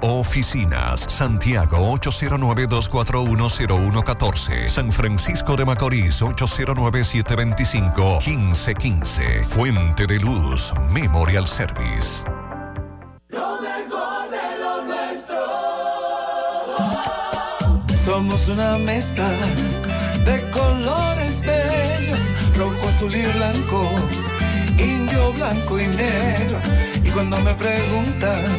oficinas. Santiago 809-241-0114. San Francisco de Macorís 809-725-1515. Fuente de Luz Memorial Service. Lo mejor de lo nuestro. Somos una mezcla de colores bellos, rojo, azul y blanco, indio, blanco y negro. Y cuando me preguntan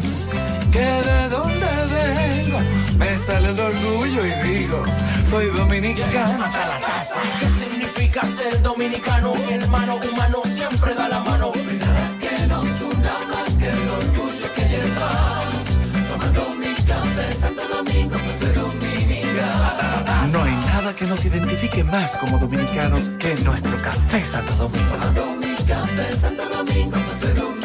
que de dónde vengo, me sale el orgullo y digo, soy dominicano hasta la casa. ¿Qué significa ser dominicano? Mi hermano humano siempre da la mano. que nos una más que el orgullo que llevamos. Tomando mi café Santo Domingo, pues soy dominicano. No hay nada que nos identifique más como dominicanos que nuestro café Santo Domingo. Tomando mi café Santo Domingo, pues soy dominicano.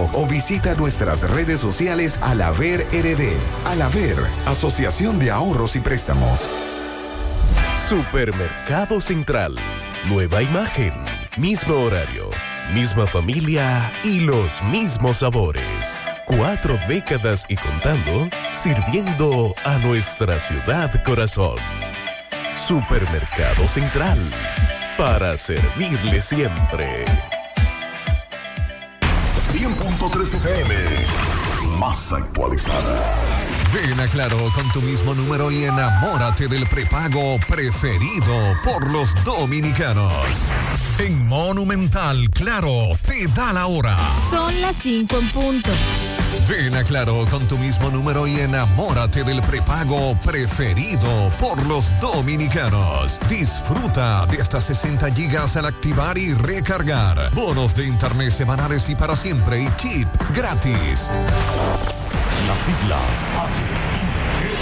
809-573-2655 o visita nuestras redes sociales Alaver RD. Alaver, Asociación de Ahorros y Préstamos. Supermercado Central. Nueva imagen, mismo horario, misma familia y los mismos sabores. Cuatro décadas y contando, sirviendo a nuestra ciudad corazón. Supermercado Central. Para servirle siempre. FM. Más actualizada. Ven a Claro con tu mismo número y enamórate del prepago preferido por los dominicanos. En Monumental, Claro, te da la hora. Son las 5 en punto. Ven a Claro con tu mismo número y enamórate del prepago preferido por los dominicanos. Disfruta de hasta 60 gigas al activar y recargar. Bonos de internet semanales y para siempre y chip gratis. Las siglas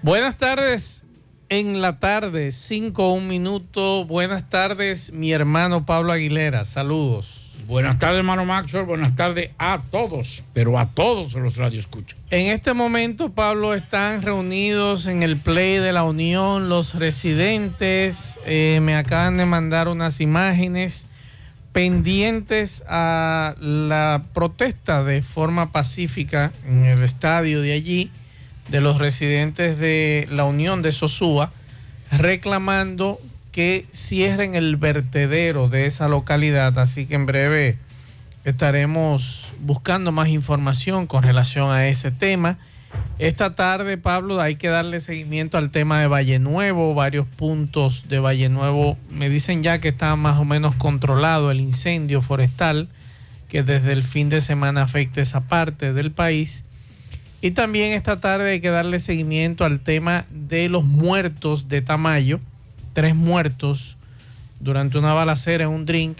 Buenas tardes en la tarde, 5 un minuto. Buenas tardes, mi hermano Pablo Aguilera. Saludos. Buenas tardes, hermano Maxwell. Buenas tardes a todos, pero a todos los radioescuchas. En este momento, Pablo, están reunidos en el Play de la Unión los residentes. Eh, me acaban de mandar unas imágenes pendientes a la protesta de forma pacífica en el estadio de allí de los residentes de la Unión de Sosúa reclamando que cierren el vertedero de esa localidad. Así que en breve estaremos buscando más información con relación a ese tema. Esta tarde, Pablo, hay que darle seguimiento al tema de Valle Nuevo. Varios puntos de Valle Nuevo me dicen ya que está más o menos controlado el incendio forestal que desde el fin de semana afecta esa parte del país. Y también esta tarde hay que darle seguimiento al tema de los muertos de Tamayo, tres muertos durante una balacera en un drink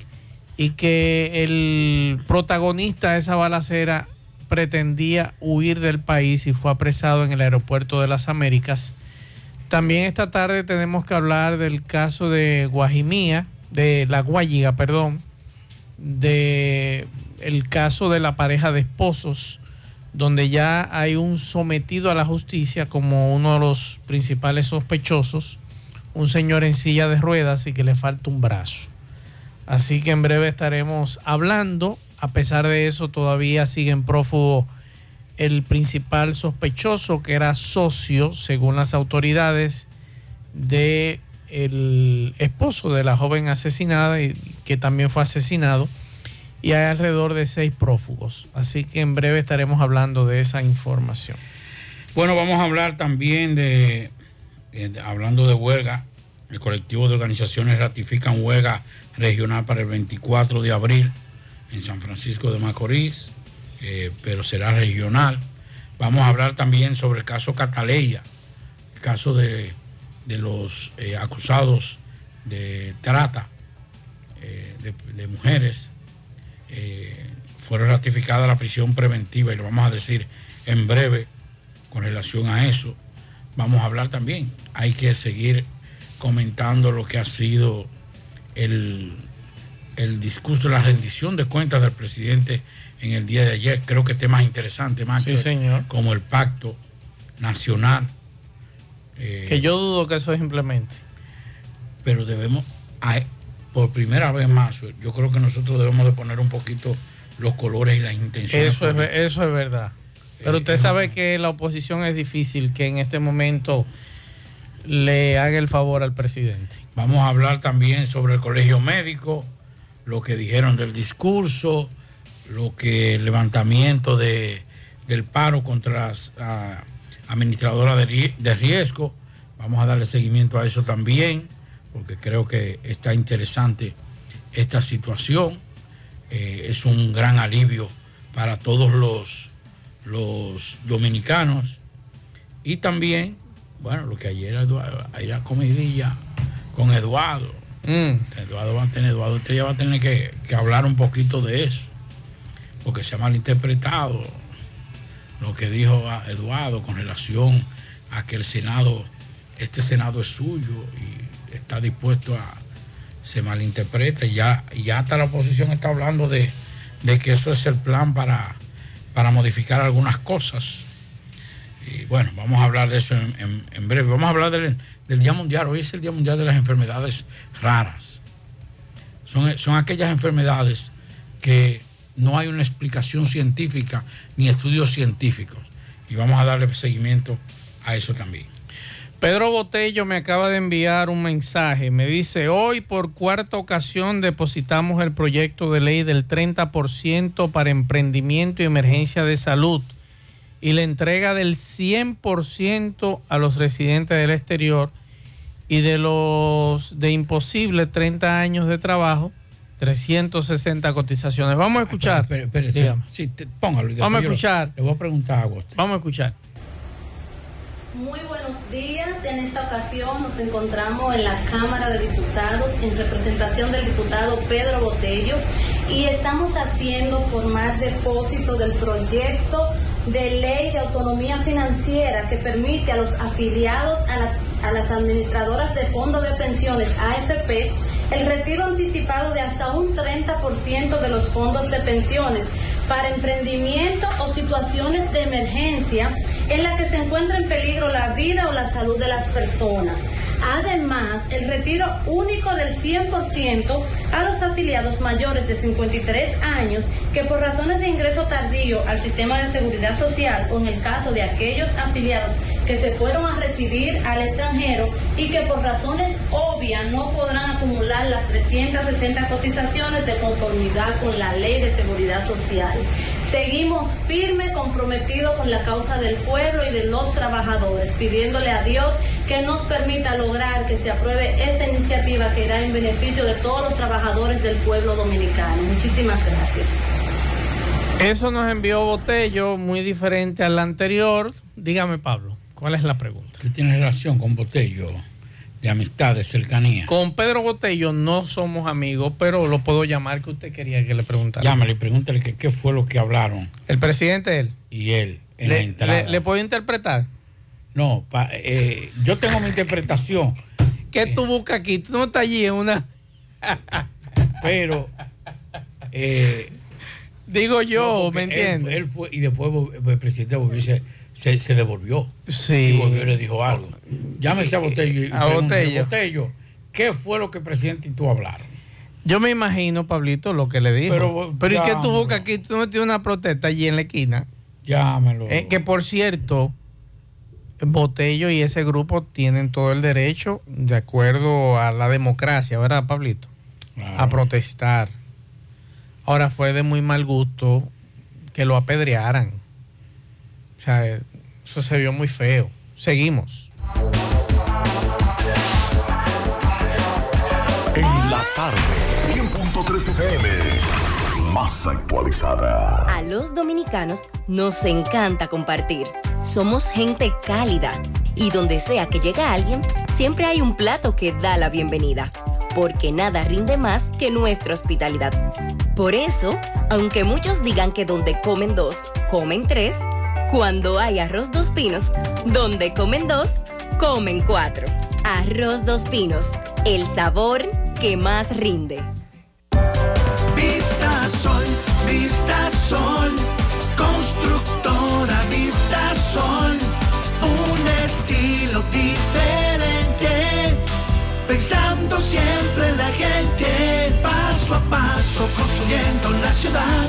y que el protagonista de esa balacera pretendía huir del país y fue apresado en el aeropuerto de las Américas. También esta tarde tenemos que hablar del caso de Guajimía, de la Guayiga, perdón, de el caso de la pareja de esposos, donde ya hay un sometido a la justicia como uno de los principales sospechosos, un señor en silla de ruedas y que le falta un brazo. Así que en breve estaremos hablando. A pesar de eso, todavía sigue en prófugo el principal sospechoso, que era socio, según las autoridades, de el esposo de la joven asesinada y que también fue asesinado y hay alrededor de seis prófugos. Así que en breve estaremos hablando de esa información. Bueno, vamos a hablar también de, eh, hablando de huelga, el colectivo de organizaciones ratifican huelga regional para el 24 de abril en San Francisco de Macorís, eh, pero será regional. Vamos a hablar también sobre el caso Cataleya, el caso de, de los eh, acusados de trata de mujeres. Eh, fueron ratificada la prisión preventiva y lo vamos a decir en breve con relación a eso. Vamos a hablar también. Hay que seguir comentando lo que ha sido el, el discurso la rendición de cuentas del presidente en el día de ayer. Creo que temas interesantes, Macho, Sí, señor. como el pacto nacional. eh, Que yo dudo que eso es implemente. pero debemos, por primera vez más, yo creo que nosotros debemos de poner un poquito los colores y las intenciones. Eso es, eso es verdad. Pero Eh, usted sabe que la oposición es difícil que en este momento le haga el favor al presidente. Vamos a hablar también sobre el colegio médico, lo que dijeron del discurso, lo que el levantamiento de, del paro contra las ah, administradoras de, de riesgo. Vamos a darle seguimiento a eso también, porque creo que está interesante esta situación. Eh, es un gran alivio para todos los, los dominicanos. Y también, bueno, lo que ayer la comidilla con Eduardo. Eduardo va a tener, Eduardo usted ya va a tener que, que hablar un poquito de eso, porque se ha malinterpretado lo que dijo a Eduardo con relación a que el Senado, este Senado es suyo y está dispuesto a, se malinterpreta y ya, ya hasta la oposición está hablando de, de que eso es el plan para, para modificar algunas cosas. Y bueno, vamos a hablar de eso en, en- en breve. Vamos a hablar del, del Día Mundial. Hoy es el Día Mundial de las Enfermedades Raras. Son, son aquellas enfermedades que no hay una explicación científica ni estudios científicos. Y vamos a darle seguimiento a eso también. Pedro Botello me acaba de enviar un mensaje. Me dice, hoy por cuarta ocasión depositamos el proyecto de ley del 30% para emprendimiento y emergencia de salud y la entrega del 100% a los residentes del exterior y de los de imposible 30 años de trabajo, 360 cotizaciones. Vamos a escuchar. Espérese. Dígame. Sí, póngalo. Vamos a escuchar. Le voy a preguntar a Agosto. Vamos a escuchar. Muy buenos días. En esta ocasión nos encontramos en la Cámara de Diputados en representación del diputado Pedro Botello y estamos haciendo formar depósito del proyecto de ley de autonomía financiera que permite a los afiliados a, a las administradoras de fondos de pensiones AFP el retiro anticipado de hasta un 30% de los fondos de pensiones para emprendimiento o situaciones de emergencia en la que se encuentra en peligro la vida o la salud de las personas. Además, el retiro único del 100% a los afiliados mayores de 53 años que por razones de ingreso tardío al sistema de seguridad social o en el caso de aquellos afiliados que se fueron a residir al extranjero y que por razones obvias no podrán acumular las 360 cotizaciones de conformidad con la ley de seguridad social. Seguimos firme, comprometidos con la causa del pueblo y de los trabajadores, pidiéndole a Dios que nos permita lograr que se apruebe esta iniciativa que irá en beneficio de todos los trabajadores del pueblo dominicano. Muchísimas gracias. Eso nos envió Botello, muy diferente al anterior. Dígame, Pablo, ¿cuál es la pregunta? ¿Qué tiene relación con Botello? De amistad, de cercanía. Con Pedro Botello no somos amigos, pero lo puedo llamar que usted quería que le preguntara. Llámale y pregúntale que qué fue lo que hablaron. El presidente él. Y él, en la Le, entrada. le- le puedo interpretar? No, pa- eh, yo tengo mi interpretación. ¿Qué tú buscas aquí? Tú no estás allí en una... Pero... eh, Digo yo, no, ¿me entiendes? Él, fue, y después el presidente volvió y se, se, se devolvió. Sí. Y volvió y le dijo algo. Llámese a Botello y A Botello. Botello, ¿qué fue lo que el presidente y tú hablaron? Yo me imagino, Pablito, lo que le dijo. Pero, Pero, ¿y qué llámalo. buscas aquí? Tú no tienes una protesta allí en la esquina. Llámelo. Eh, que por cierto, Botello y ese grupo tienen todo el derecho, de acuerdo a la democracia, ¿verdad, Pablito? A protestar. Ahora fue de muy mal gusto que lo apedrearan. O sea, eso se vio muy feo. Seguimos. En la tarde, 100.3 FM. Más actualizada. A los dominicanos nos encanta compartir. Somos gente cálida y donde sea que llega alguien, siempre hay un plato que da la bienvenida, porque nada rinde más que nuestra hospitalidad. Por eso, aunque muchos digan que donde comen dos, comen tres, cuando hay arroz dos pinos, donde comen dos, comen cuatro. Arroz dos pinos, el sabor que más rinde. Vista Sol, Vista Sol, constructora Vista Sol, un estilo diferente, pensando siempre en la gente, paso a paso construyendo la ciudad,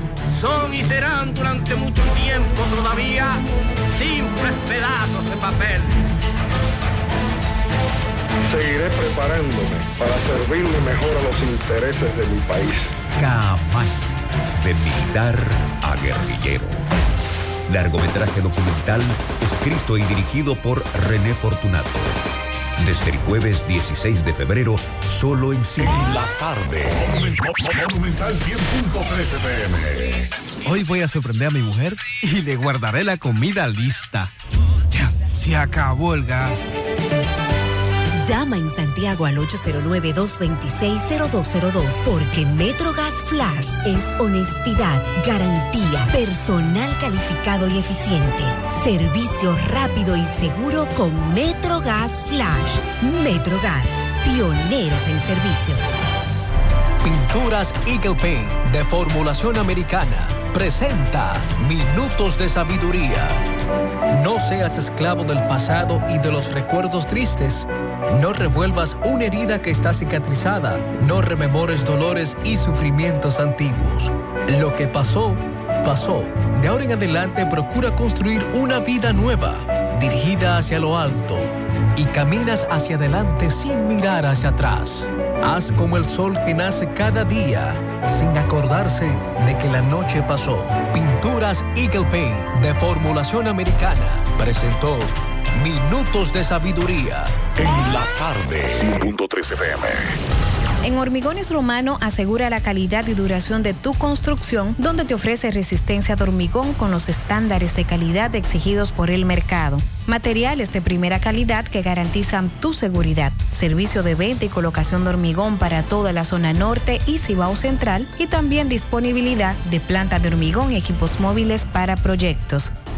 son y serán durante mucho tiempo todavía simples pedazos de papel. Seguiré preparándome para servirle mejor a los intereses de mi país. Camaño, de militar a guerrillero. Largometraje documental escrito y dirigido por René Fortunato. Desde el jueves 16 de febrero, solo en cines. La tarde. Monumental 100.3 FM. Hoy voy a sorprender a mi mujer y le guardaré la comida lista. Ya, se acabó el gas. Llama en Santiago al 809-226-0202 porque Metrogas Flash es honestidad, garantía, personal calificado y eficiente, servicio rápido y seguro con Metrogas Flash. Metrogas, pioneros en servicio. Pinturas Eagle Paint de formulación americana presenta Minutos de Sabiduría. No seas esclavo del pasado y de los recuerdos tristes. No revuelvas una herida que está cicatrizada. No rememores dolores y sufrimientos antiguos. Lo que pasó, pasó. De ahora en adelante procura construir una vida nueva, dirigida hacia lo alto, y caminas hacia adelante sin mirar hacia atrás. Haz como el sol que nace cada día, sin acordarse de que la noche pasó. Pinturas Eagle Paint de formulación americana presentó Minutos de Sabiduría. En la tarde. 100.3 FM. En Hormigones Romano asegura la calidad y duración de tu construcción, donde te ofrece resistencia de hormigón con los estándares de calidad exigidos por el mercado. Materiales de primera calidad que garantizan tu seguridad. Servicio de venta y colocación de hormigón para toda la zona norte y Cibao Central y también disponibilidad de planta de hormigón y equipos móviles para proyectos.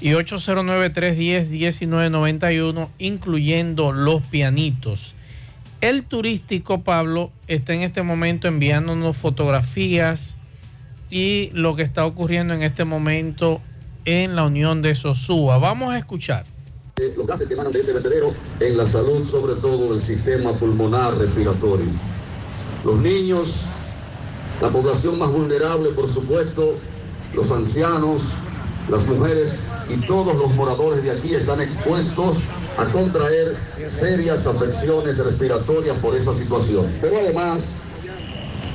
y 809-310-1991, incluyendo los pianitos. El turístico, Pablo, está en este momento enviándonos fotografías y lo que está ocurriendo en este momento en la Unión de Sosúa. Vamos a escuchar. Los gases que emanan de ese vertedero en la salud, sobre todo del sistema pulmonar respiratorio. Los niños, la población más vulnerable, por supuesto, los ancianos, las mujeres y todos los moradores de aquí están expuestos a contraer serias afecciones respiratorias por esa situación. Pero además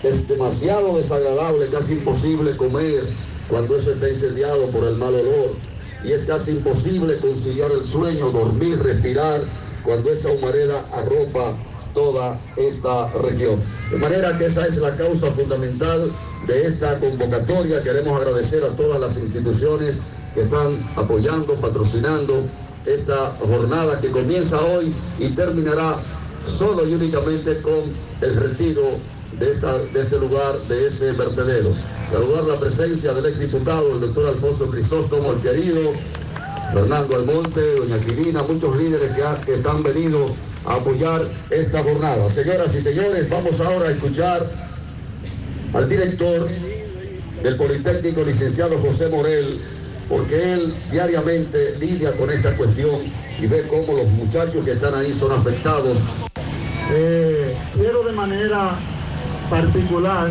es demasiado desagradable, casi imposible comer cuando eso está incendiado por el mal olor. Y es casi imposible conciliar el sueño, dormir, respirar cuando esa humareda arropa toda esta región. De manera que esa es la causa fundamental de esta convocatoria. Queremos agradecer a todas las instituciones que están apoyando, patrocinando esta jornada que comienza hoy y terminará solo y únicamente con el retiro de, esta, de este lugar, de ese vertedero. Saludar la presencia del exdiputado, el doctor Alfonso Crisóstomo, el querido Fernando Almonte, doña Quirina, muchos líderes que, que están venido a apoyar esta jornada. Señoras y señores, vamos ahora a escuchar al director del Politécnico, licenciado José Morel, porque él diariamente lidia con esta cuestión y ve cómo los muchachos que están ahí son afectados. Eh, quiero de manera particular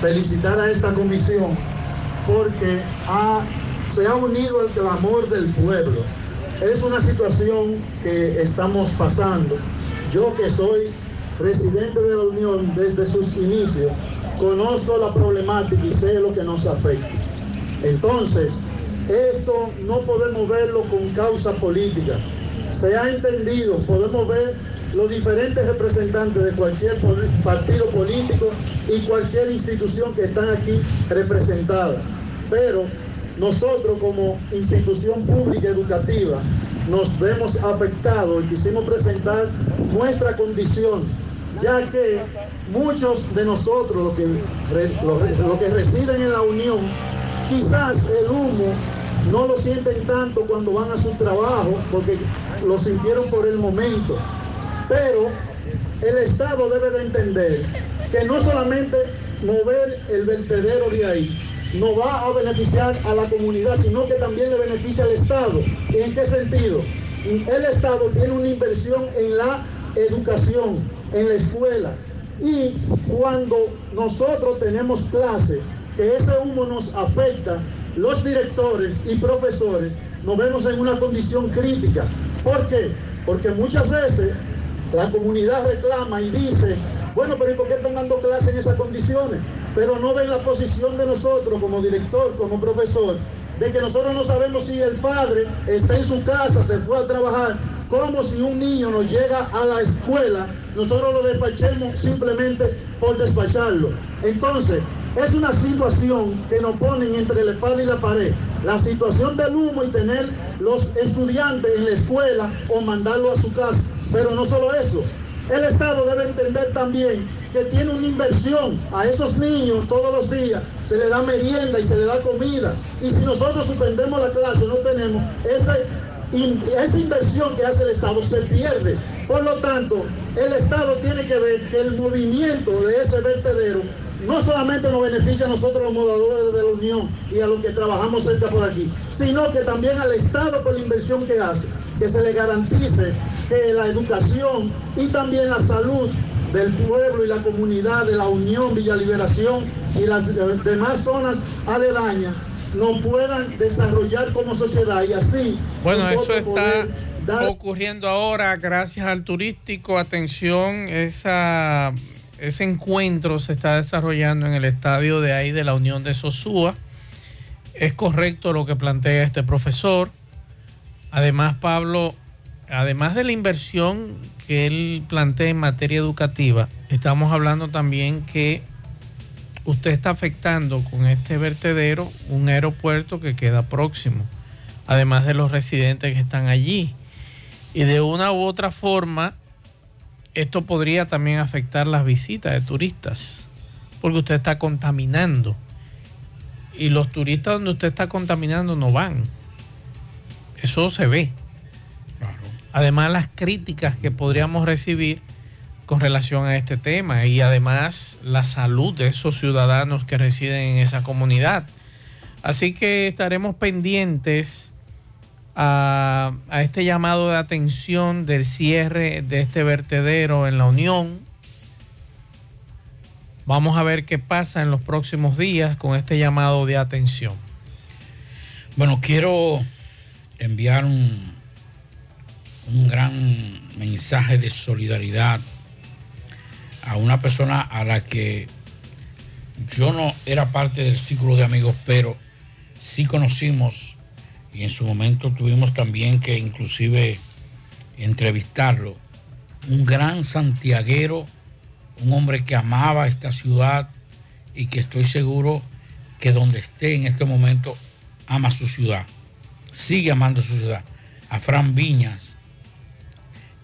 felicitar a esta comisión porque ha, se ha unido al clamor del pueblo. Es una situación que estamos pasando. Yo que soy presidente de la Unión desde sus inicios, conozco la problemática y sé lo que nos afecta. Entonces, esto no podemos verlo con causa política. Se ha entendido, podemos ver los diferentes representantes de cualquier partido político y cualquier institución que están aquí representadas. Pero nosotros como institución pública educativa nos vemos afectados y quisimos presentar nuestra condición, ya que muchos de nosotros, los que, residen en la Unión, quizás el humo no lo sienten tanto cuando van a su trabajo, porque lo sintieron por el momento. Pero el Estado debe de entender que no solamente mover el vertedero de ahí no va a beneficiar a la comunidad, sino que también le beneficia al Estado. ¿Y en qué sentido? El Estado tiene una inversión en la educación, en la escuela. Y cuando nosotros tenemos clase, que ese humo nos afecta, los directores y profesores nos vemos en una condición crítica. ¿Por qué? Porque muchas veces la comunidad reclama y dice, bueno, pero ¿y por qué están dando clases en esas condiciones? Pero no ven la posición de nosotros como director, como profesor, de que nosotros no sabemos si el padre está en su casa, se fue a trabajar, como si un niño nos llega a la escuela nosotros lo despachemos simplemente por despacharlo. Entonces, es una situación que nos ponen entre la espada y la pared. La situación del humo y tener los estudiantes en la escuela o mandarlo a su casa. Pero no solo eso, el Estado debe entender también que tiene una inversión a esos niños todos los días, se le da merienda y se le da comida. Y si nosotros suspendemos la clase, no tenemos esa, esa inversión que hace el Estado, se pierde. Por lo tanto, el Estado tiene que ver que el movimiento de ese vertedero no solamente nos beneficia a nosotros los moradores de la Unión y a los que trabajamos cerca por aquí, sino que también al Estado por la inversión que hace, que se le garantice que la educación y también la salud del pueblo y la comunidad de la Unión, Villa Liberación y las de- demás zonas aledañas no puedan desarrollar como sociedad y así Bueno, eso está poder ocurriendo ahora gracias al turístico. Atención, esa, ese encuentro se está desarrollando en el estadio de ahí de la Unión de Sosúa. Es correcto lo que plantea este profesor. Además, Pablo, además de la inversión que él plantea en materia educativa, estamos hablando también que usted está afectando con este vertedero un aeropuerto que queda próximo, además de los residentes que están allí. Y de una u otra forma, esto podría también afectar las visitas de turistas, porque usted está contaminando. Y los turistas donde usted está contaminando no van. Eso se ve. Además, las críticas que podríamos recibir con relación a este tema y además la salud de esos ciudadanos que residen en esa comunidad. Así que estaremos pendientes a, este llamado de atención del cierre de este vertedero en la Unión. Vamos a ver qué pasa en los próximos días con este llamado de atención. Bueno, quiero enviar un, un gran mensaje de solidaridad a una persona a la que yo no era parte del círculo de amigos, pero sí conocimos y en su momento tuvimos también que inclusive entrevistarlo. Un gran santiaguero, un hombre que amaba esta ciudad y que estoy seguro que donde esté en este momento ama su ciudad, sigue amando su ciudad. A Fran Viñas,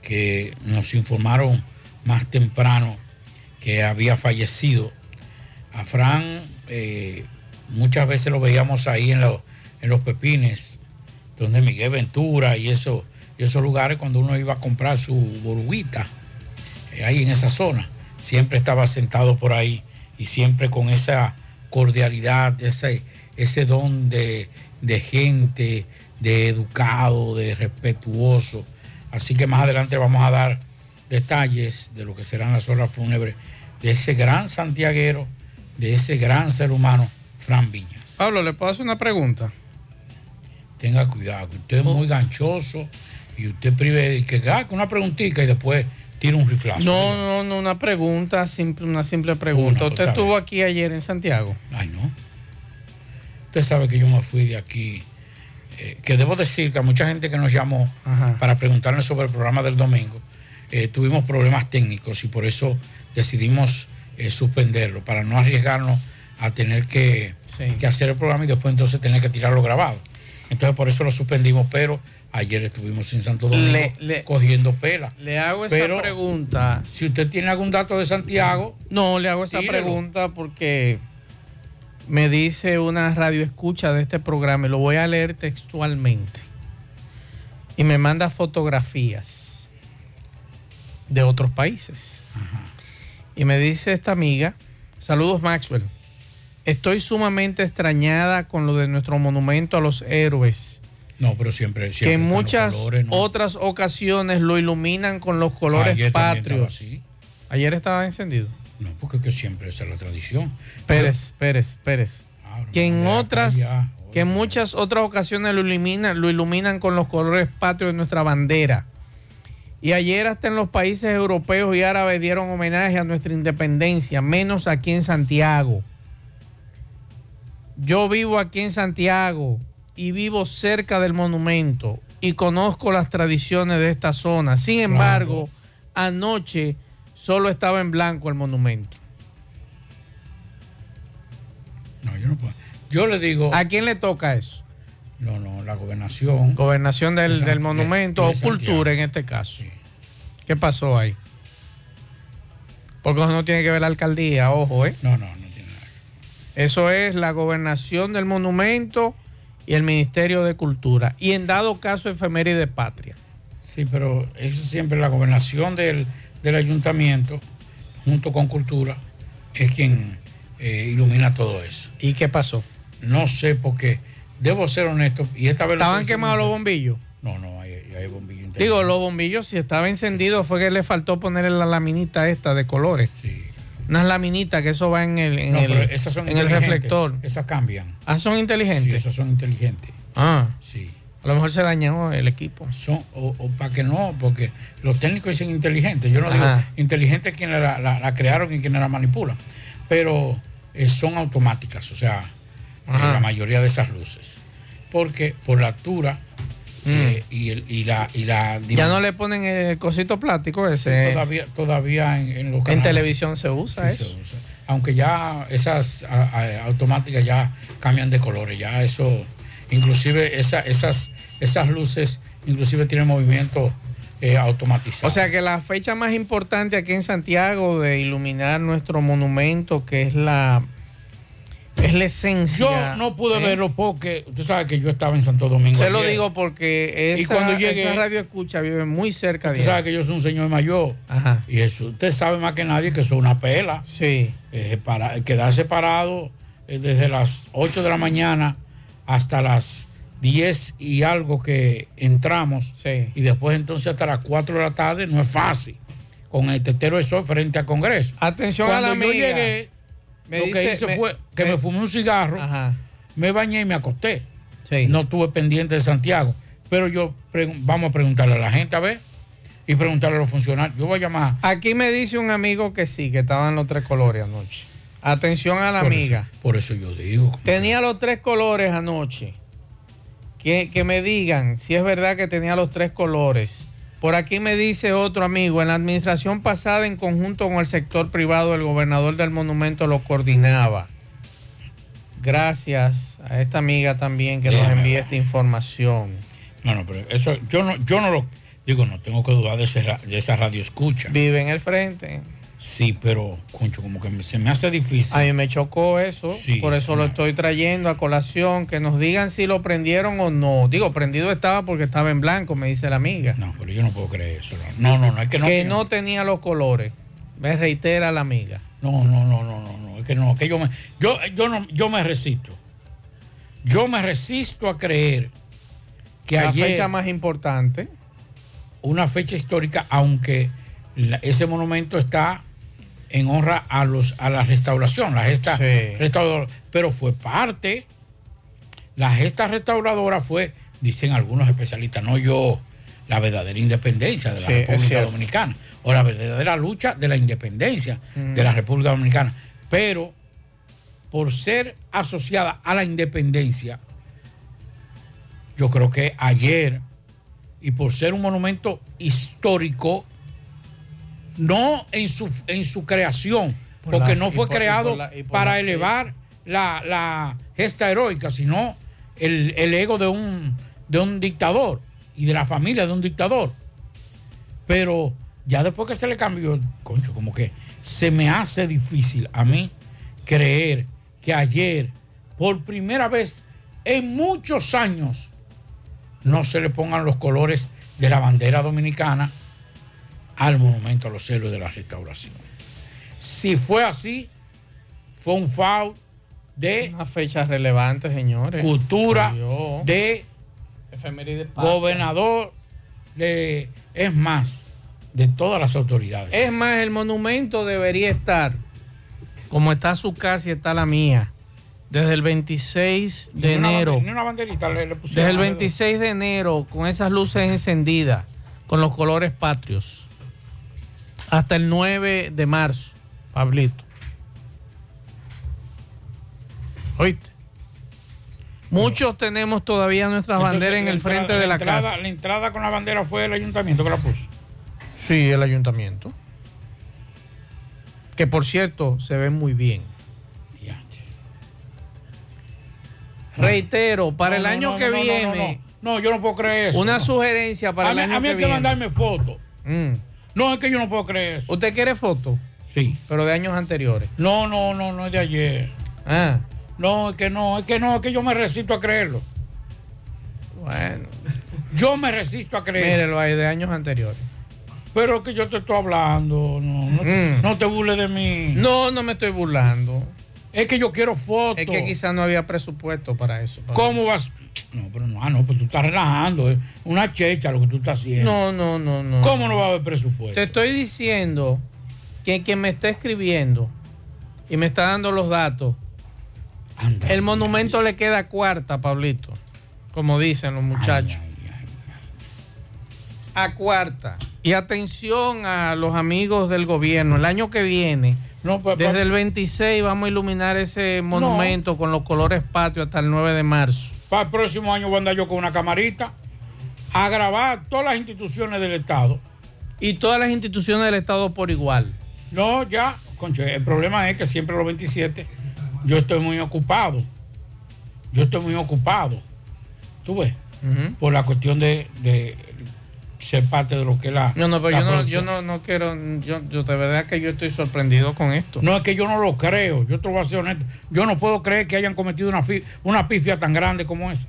que nos informaron más temprano que había fallecido. A Fran eh, muchas veces lo veíamos ahí en, lo- en los pepines, donde Miguel Ventura y, eso, esos lugares cuando uno iba a comprar su boruguita, eh, ahí en esa zona. Siempre estaba sentado por ahí y siempre con esa cordialidad, ese, ese don de, de gente, de educado, de respetuoso. Así que más adelante vamos a dar detalles de lo que serán las horas fúnebres de ese gran santiaguero, de ese gran ser humano, Fran Viñas. Pablo, ¿le puedo hacer una pregunta? Tenga cuidado, que usted es muy ganchoso y usted prive que haga una preguntita y después tira un riflazo. No, no, no, una pregunta, simple, una simple pregunta. Una, ¿Usted estuvo aquí ayer en Santiago? Ay, no. Usted sabe que yo me fui de aquí. eh, que debo decir que a mucha gente que nos llamó para preguntarnos sobre el programa del domingo, eh, tuvimos problemas técnicos y por eso decidimos eh, suspenderlo, para no arriesgarnos a tener que, que hacer el programa y después entonces tener que tirarlo grabado. Entonces por eso lo suspendimos, pero ayer estuvimos en Santo Domingo Le- le- cogiendo pela. Le hago esa Pero, pregunta. Si usted tiene algún dato de Santiago. No, le hago esa tírelo. pregunta porque me dice una radio escucha de este programa y lo voy a leer textualmente. Y me manda fotografías de otros países. Y me dice esta amiga, saludos Maxwell, estoy sumamente extrañada con lo de nuestro monumento a los héroes. No, pero siempre, siempre que en muchas colores, ¿no? otras ocasiones lo iluminan con los colores Ayer también estaba patrios. así. Ayer estaba encendido. No, porque que siempre esa es la tradición. Pérez, Pérez, Pérez. Que en otras, que en muchas otras ocasiones lo iluminan, lo iluminan con los colores patrios de nuestra bandera. Y ayer hasta en los países europeos y árabes dieron homenaje a nuestra independencia, menos aquí en Santiago. Yo vivo aquí en Santiago y vivo cerca del monumento y conozco las tradiciones de esta zona. Sin embargo, anoche solo estaba en blanco el monumento. No, yo no puedo. Yo le digo. ¿A quién le toca eso? No, no, la gobernación. Gobernación del, De del monumento de- o cultura en este caso. ¿Qué pasó ahí? Porque eso no tiene que ver la alcaldía, ojo, ¿eh? No, no, no. Eso es la gobernación del monumento y el Ministerio de Cultura. Y en dado caso, efeméride patria. Sí, pero eso siempre la gobernación del, del ayuntamiento, junto con cultura, es quien eh, ilumina todo eso. ¿Y qué pasó? No sé porque debo ser honesto y esta vez ¿Estaban quemados los bombillos? No, no, hay, hay bombillos. Digo, los bombillos, si estaba encendido, fue que le faltó ponerle la laminita esta de colores. Sí. Unas laminitas que eso va en el, en No, el, pero esas son en el inteligentes. reflector. Esas cambian. Ah, son inteligentes. Sí, esas son inteligentes. Ah, Sí. a lo mejor se dañó el equipo. Son, o, o para que no, porque los técnicos dicen inteligentes. Yo no Ajá. digo inteligente es quienes la, la- la crearon y quienes la manipulan. Pero eh, son automáticas, o sea, eh, la mayoría de esas luces. Porque por la altura eh, y, el- y la. Y la Mm. Ya no le ponen el cosito plástico Sí, ese. todavía, todavía en, en los en televisión se usa Sí, eso. se usa. Aunque ya esas a- a- automáticas ya cambian de colores, ya eso, inclusive esa- esas, esas luces, inclusive tienen movimiento eh, automatizado. O sea que la fecha más importante aquí en Santiago de iluminar nuestro monumento, que es la es la esencia. yo no pude ¿eh? verlo porque usted sabe que yo estaba en Santo Domingo. Se lo digo porque esa, Y cuando llegué- esa radio escucha vive muy cerca de Usted sabe él. que yo soy un señor mayor. Ajá. Y eso, usted sabe más que nadie que es una pela. Sí. Eh, para, quedarse parado eh, desde las 8 de la mañana hasta las 10 y algo que entramos. Sí. Y después entonces hasta las 4 de la tarde no es fácil. Con el tetero de sol frente al Congreso. Atención Cuando a la yo amiga. llegué, Me lo que hice me- fue que me, me- fumé un cigarro, me bañé y me acosté. No estuve pendiente de Santiago. Pero yo, vamos a preguntarle a la gente, a ver, y preguntarle a los funcionarios. Yo voy a llamar. Aquí me dice un amigo que sí, que estaban los tres colores anoche. Atención a la Por amiga. eso- por eso yo digo. Tenía los tres colores anoche. Que, que me digan si es verdad que tenía los tres colores. Por aquí me dice otro amigo, en la administración pasada en conjunto con el sector privado, el gobernador del monumento lo coordinaba. Gracias a esta amiga también que nos envía ver. esta información. No, no, pero eso yo no, yo no lo digo, no tengo que dudar de, ese de esa radio escucha. Vive en el frente. Sí, pero, concho, como que se me hace difícil. A mí me chocó eso, Sí, por eso lo estoy trayendo a colación, que nos digan si lo prendieron o no. Digo, prendido estaba porque estaba en blanco, me dice la amiga. No, pero yo no puedo creer eso. No, no, no, es que no. que no tenía los colores. Me reitera la amiga. No, no, no, no, no, no, es que no, que yo me, yo, yo no, yo me resisto. Yo me resisto a creer que la ayer fecha más importante. una fecha histórica, aunque la- ese monumento está en honra a los a la restauración, la gesta Sí. restauradora, pero fue parte. La gesta restauradora fue, dicen algunos especialistas, no yo, la verdadera independencia de la Sí, República. Dominicana, o la verdadera lucha de la independencia Mm. de la República Dominicana. Pero por ser asociada a la independencia, yo creo que ayer, y por ser un monumento histórico, no en su, en su creación, Por porque la- no fue por- creado la- para la elevar la, la gesta heroica, sino el, el ego de un, de un dictador y de la familia de un dictador. Pero ya después que se le cambió, concho, como que se me hace difícil a mí creer que ayer, por primera vez en muchos años, no se le pongan los colores de la bandera dominicana al monumento a los héroes de la restauración. Si fue así, fue un foul de Una fecha relevante, señores. cultura, de Efeméride gobernador, de, es más, de todas las autoridades. Es más, el monumento debería estar como está su casa y está la mía. Desde el 26 de Ni una enero. bande- Ni una banderita le, le pusieron Desde el alrededor. 26 de enero, con esas luces encendidas, con los colores patrios, hasta el 9 de marzo, Pablito. ¿Oíste? Muchos tenemos todavía nuestras Entonces, banderas en el entrada- frente de la entrada- casa. La entrada con la bandera fue el ayuntamiento que la puso. Sí, el ayuntamiento. Que por cierto, se ven muy bien. Reitero, para No, el año no, que no, no, viene, no, no. No, yo no puedo creer eso. una sugerencia para a el mí, año a mí que hay que viene. mandarme fotos. Mm. No, es que yo no puedo creer eso. ¿Usted quiere fotos? Sí. Pero de años anteriores. No, no, no, no es de ayer. Ah. No, es que no, es que no, es que yo me resisto a creerlo. Bueno. Yo me resisto a creerlo. Mírelo ahí, de años anteriores. Pero que yo te estoy hablando, no, no, Mm. no te burles de mí. No, no me estoy burlando. Es que yo quiero fotos. Es que quizás no había presupuesto para eso. para- ¿Cómo vas? No, pero no, ah, no, pues tú estás relajando, es una checha lo que tú estás haciendo. No, no, no, no. ¿Cómo no va a haber presupuesto? Te estoy diciendo que quien me está escribiendo y me está dando los datos, el monumento le queda cuarta, Pablito, como dicen los muchachos. A cuarta. Y atención a los amigos del gobierno, el año que viene, pues, desde el 26 vamos a iluminar ese monumento con los colores patrios hasta el 9 de marzo. Para el próximo año voy a andar yo con una camarita a grabar todas las instituciones del Estado. Y todas las instituciones del Estado por igual. No, ya, concho, el problema es que siempre los 27 yo estoy muy ocupado. Yo estoy muy ocupado. ¿Tú ves? Por la cuestión de, de ser parte de lo que la. No, no, pero yo no, yo no, no quiero, yo, yo de verdad que yo estoy sorprendido con esto. No es que yo no lo creo, yo te lo voy a ser honesto. Yo no puedo creer que hayan cometido una, una pifia tan grande como esa.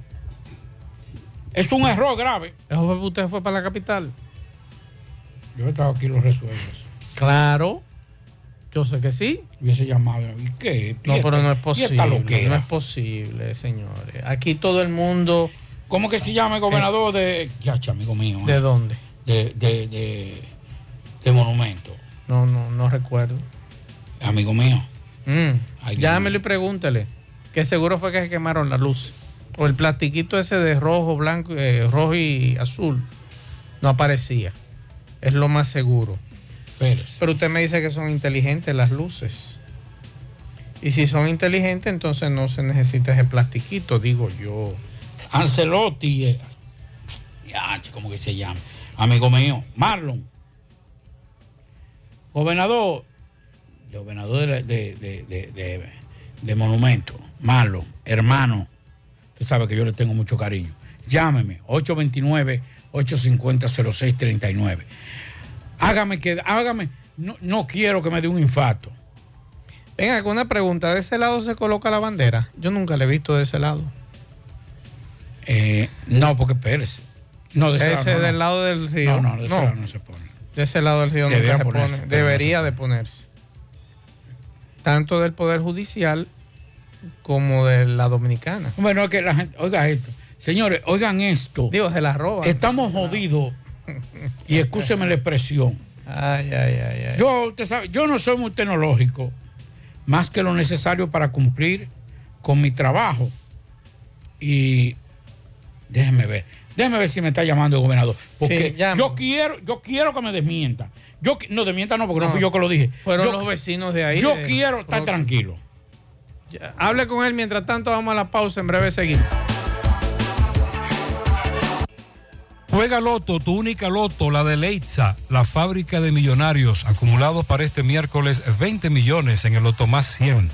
Es un error grave. Usted fue para la capital. Yo he estado aquí y lo resuelvo. Claro. Yo sé que sí. Hubiese llamado. ¿Y qué? No, ¿Y pero esta- no es posible. No es posible, señores. Aquí todo el mundo. ¿Cómo que se llama el gobernador de. Yacha, amigo mío. ¿De eh? dónde? De, de, de, de Monumento. No, no, no recuerdo. Amigo mío. Mm. Ay, Llámelo y pregúntele. Que seguro fue que se quemaron la luz. O el plastiquito ese de rojo, blanco, eh, rojo y azul no aparecía. Es lo más seguro. Pero usted me dice que son inteligentes las luces. Y si son inteligentes, entonces no se necesita ese plastiquito, digo yo. Ancelotti. eh, ¿cómo que se llama? Amigo mío. Marlon. Gobernador. Gobernador de, de, de, de- Monumento. Marlon. Hermano. Usted sabe que yo le tengo mucho cariño. Llámeme. 829-850-0639. Hágame que. Hágame. No, no quiero que me dé un infarto. Venga, alguna pregunta. ¿De ese lado se coloca la bandera? Yo nunca la he visto de ese lado. Eh, no, porque espérese. No, de ese, ese lado, no, del no. lado del río. No, no, de ese lado no se pone. De ese lado del río nunca Debería se ponerse, pone. no Debería se de ponerse. Tanto del Poder Judicial como de la Dominicana. Bueno, es que la gente, oiga esto. Señores, oigan esto. Digo, se la roban. Estamos jodidos. Y escúcheme la expresión. Ay, ay, ay, ay. Yo, usted sabe, yo no soy muy tecnológico, más que lo necesario para cumplir con mi trabajo. Y déjeme ver, déjeme ver si me está llamando el gobernador. Porque Sí, yo quiero, yo quiero que me desmienta. Yo, no, desmienta no, porque no, No, fui yo que lo dije. Fueron Yo- los vecinos de ahí. Yo de- quiero estar tranquilo. Ya, Hable con él, mientras tanto vamos a la pausa, en breve seguimos. Juega Loto, tu única Loto, la de Leitza, la fábrica de millonarios, acumulados para este miércoles 20 millones en el Loto más 100,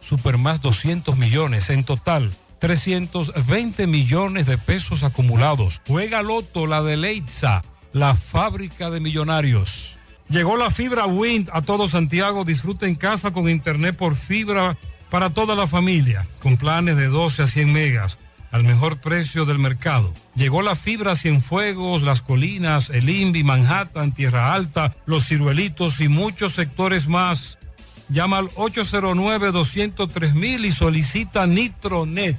Super más 200 millones, en total 320 millones de pesos acumulados. Juega Loto, la de Leitza, la fábrica de millonarios. Llegó la fibra Wind a todo Santiago, disfruta en casa con internet por fibra para toda la familia, con planes de 12 a 100 megas al mejor precio del mercado. Llegó la fibra Cienfuegos, Las Colinas, El Invi, Manhattan, Tierra Alta, Los Ciruelitos y muchos sectores más. Llama al 809-203 y solicita Nitronet,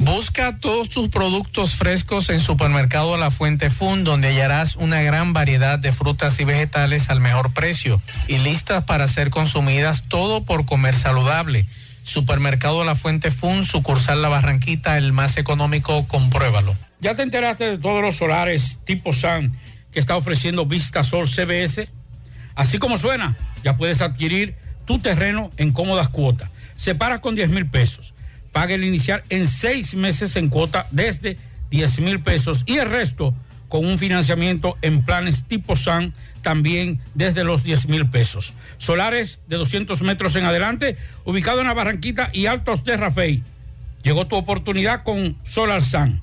Busca todos tus productos frescos en Supermercado La Fuente Fun, donde hallarás una gran variedad de frutas y vegetales al mejor precio y listas para ser consumidas todo por comer saludable. Supermercado La Fuente Fun, sucursal La Barranquita, el más económico, compruébalo. ¿Ya te enteraste de todos los solares tipo SAN que está ofreciendo Vista Sol CBS? Así como suena, ya puedes adquirir tu terreno en cómodas cuotas. Separa con 10 mil pesos. Paga el inicial en seis meses en cuota desde 10 mil pesos y el resto con un financiamiento en planes tipo SAN también desde los 10 mil pesos. Solares de 200 metros en adelante, ubicado en la Barranquita y Altos de Rafey. Llegó tu oportunidad con Solar SAN.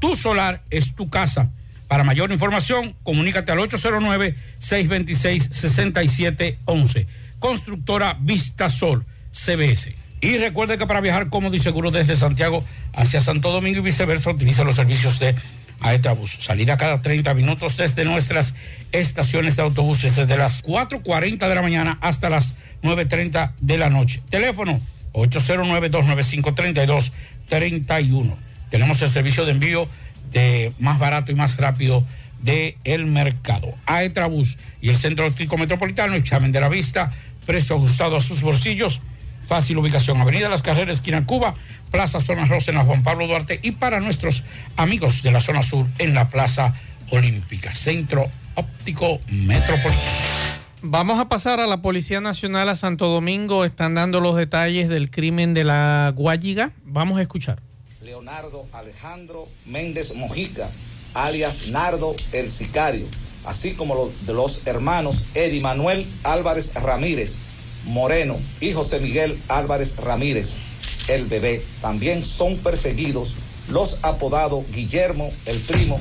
Tu solar es tu casa. Para mayor información, comunícate al 809-626-6711. Constructora Vista Sol, CBS. Y recuerde que para viajar cómodo y seguro desde Santiago hacia Santo Domingo y viceversa, utiliza los servicios de Aetrabús. Salida cada 30 minutos desde nuestras estaciones de autobuses, desde las 4.40 de la mañana hasta las 9.30 de la noche. Teléfono 809-295-3231. Tenemos el servicio de envío de más barato y más rápido del el mercado. Aetrabús y el Centro Óptico Metropolitano, examen de la vista, precio ajustado a sus bolsillos Fácil ubicación, Avenida Las Carreras, esquina Cuba, Plaza Zona Rosa en la Juan Pablo Duarte y para nuestros amigos de la zona sur en la Plaza Olímpica, Centro Óptico Metropolitano. Vamos a pasar a la Policía Nacional a Santo Domingo. Están dando los detalles del crimen de la Guayiga. Vamos a escuchar. Leonardo Alejandro Méndez Mojica, alias Nardo el Sicario, así como los de los hermanos Eddie Manuel Álvarez Ramírez, Moreno y José Miguel Álvarez Ramírez, el bebé. También son perseguidos los apodados Guillermo, el primo,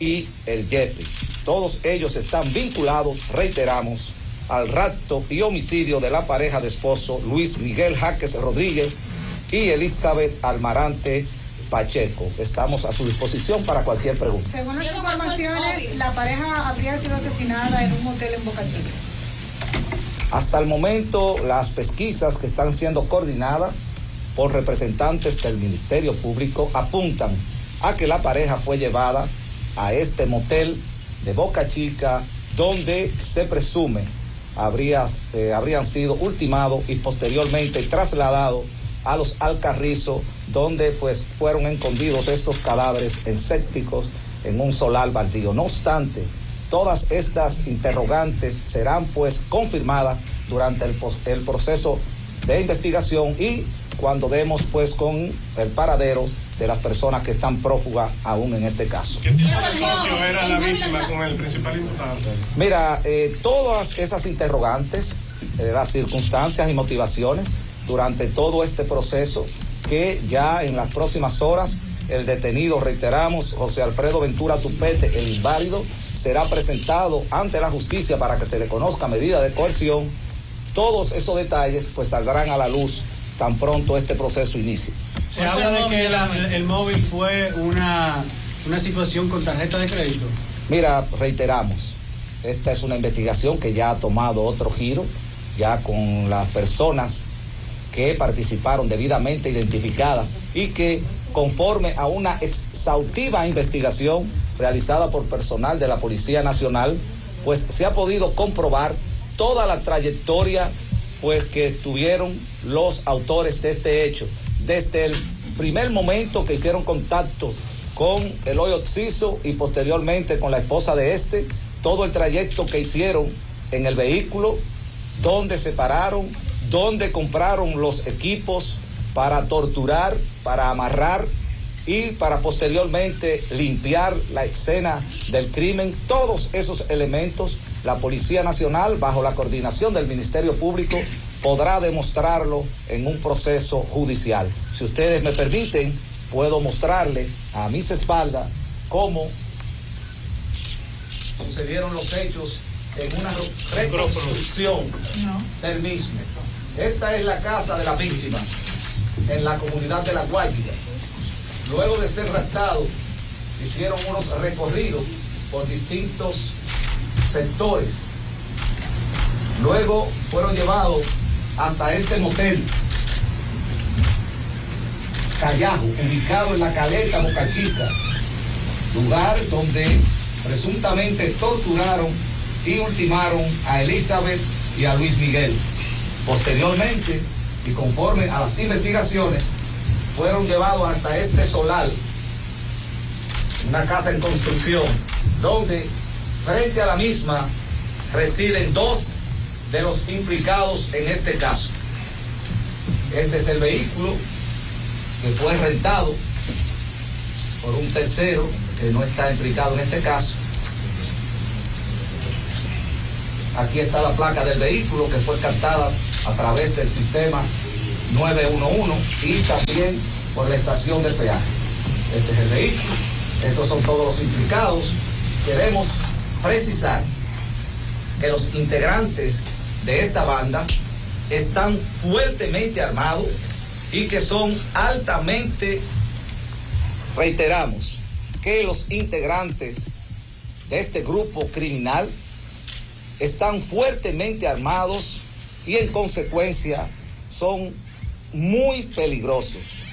y el Jeffrey. Todos ellos están vinculados, reiteramos, al rapto y homicidio de la pareja de esposo Luis Miguel Jaques Rodríguez y Elizabeth Almarante Pacheco. Estamos a su disposición para cualquier pregunta. Según las informaciones, la pareja habría sido asesinada en un hotel en Boca Chica. Hasta el momento, las pesquisas que están siendo coordinadas por representantes del Ministerio Público apuntan a que la pareja fue llevada a este motel de Boca Chica, donde se presume eh, habrían sido ultimados y posteriormente trasladados a los Alcarrizos, donde pues fueron escondidos estos cadáveres en sépticos en un solar baldío. No obstante, Todas estas interrogantes serán pues confirmadas durante el, el proceso de investigación y cuando demos pues con el paradero de las personas que están prófugas aún en este caso. ¿Qué tipo de socio era la víctima con el principal imputado? Mira, eh, todas esas interrogantes, eh, las circunstancias y motivaciones durante todo este proceso que ya en las próximas horas el detenido, reiteramos, José Alfredo Ventura Tupete, el inválido, será presentado ante la justicia para que se le conozca medida de coerción. Todos esos detalles pues saldrán a la luz tan pronto este proceso inicie. Se habla de que el, móvil fue una, una situación con tarjeta de crédito. Mira, reiteramos, esta es una investigación que ya ha tomado otro giro, ya con las personas que participaron debidamente identificadas y que conforme a una exhaustiva investigación realizada por personal de la Policía Nacional, pues se ha podido comprobar toda la trayectoria pues que tuvieron los autores de este hecho. Desde el primer momento que hicieron contacto con el hoyo Oxiso y posteriormente con la esposa de este, todo el trayecto que hicieron en el vehículo, donde se pararon, donde compraron los equipos para torturar, para amarrar y para posteriormente limpiar la escena del crimen. Todos esos elementos, la Policía Nacional, bajo la coordinación del Ministerio Público, podrá demostrarlo en un proceso judicial. Si ustedes me permiten, puedo mostrarle a mis espaldas cómo sucedieron los hechos en una reconstrucción del mismo. Esta es la casa de las víctimas en la comunidad de La Guayiga. Luego de ser raptados, hicieron unos recorridos por distintos sectores. Luego fueron llevados hasta este motel, Callajo, ubicado en la caleta Boca Chica, lugar donde presuntamente torturaron y ultimaron a Elizabeth y a Luis Miguel. Posteriormente y conforme a las investigaciones fueron llevados hasta este solar, una casa en construcción, donde frente a la misma residen dos de los implicados en este caso. Este es el vehículo que fue rentado por un tercero que no está implicado en este caso. Aquí está la placa del vehículo que fue captada a través del sistema 911 y también por la estación de peaje. Este es el vehículo, estos son todos los implicados. Queremos precisar que los integrantes de esta banda están fuertemente armados y que son altamente, reiteramos, que los integrantes de este grupo criminal están fuertemente armados y en consecuencia son muy peligrosos.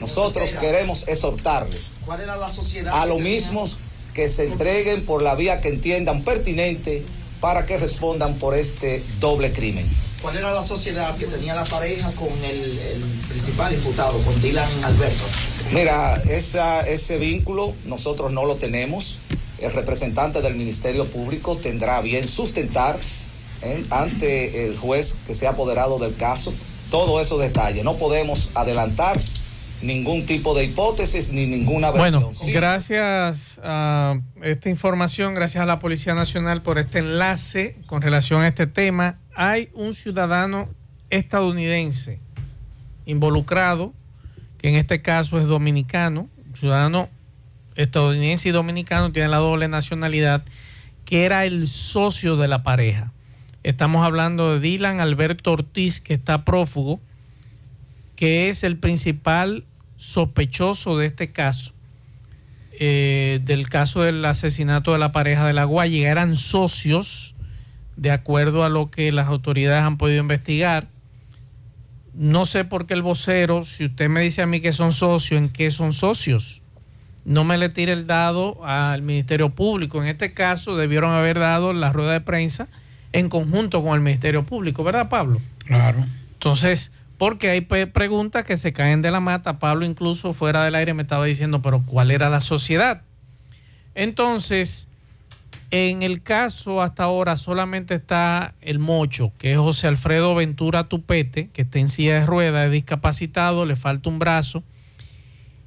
Nosotros queremos exhortarles a que lo tenía? mismo que se entreguen por la vía que entiendan pertinente para que respondan por este doble crimen. ¿Cuál era la sociedad que tenía la pareja con el, el principal imputado, con Dylan Alberto? Mira, esa, ese vínculo nosotros no lo tenemos. El representante del Ministerio Público tendrá bien sustentar ¿eh? ante el juez que se ha apoderado del caso todos esos detalles. No podemos adelantar ningún tipo de hipótesis ni ninguna versión. Bueno, gracias a esta información, gracias a la Policía Nacional por este enlace con relación a este tema. Hay un ciudadano estadounidense involucrado, que en este caso es dominicano, ciudadano estadounidense y dominicano, tiene la doble nacionalidad, que era el socio de la pareja. Estamos hablando de Dylan Alberto Ortiz, que está prófugo, que es el principal sospechoso de este caso, eh, del caso del asesinato de la pareja de la Guayiga. Eran socios, de acuerdo a lo que las autoridades han podido investigar. No sé por qué el vocero, si usted me dice a mí que son socios, ¿en qué son socios? No me le tire el dado al Ministerio Público. En este caso debieron haber dado la rueda de prensa en conjunto con el Ministerio Público, ¿verdad, Pablo? Claro. Entonces, porque hay preguntas que se caen de la mata. Pablo incluso fuera del aire me estaba diciendo, pero ¿cuál era la sociedad? Entonces, en el caso hasta ahora solamente está el mocho, que es José Alfredo Ventura Tupete, que está en silla de ruedas, es discapacitado, le falta un brazo.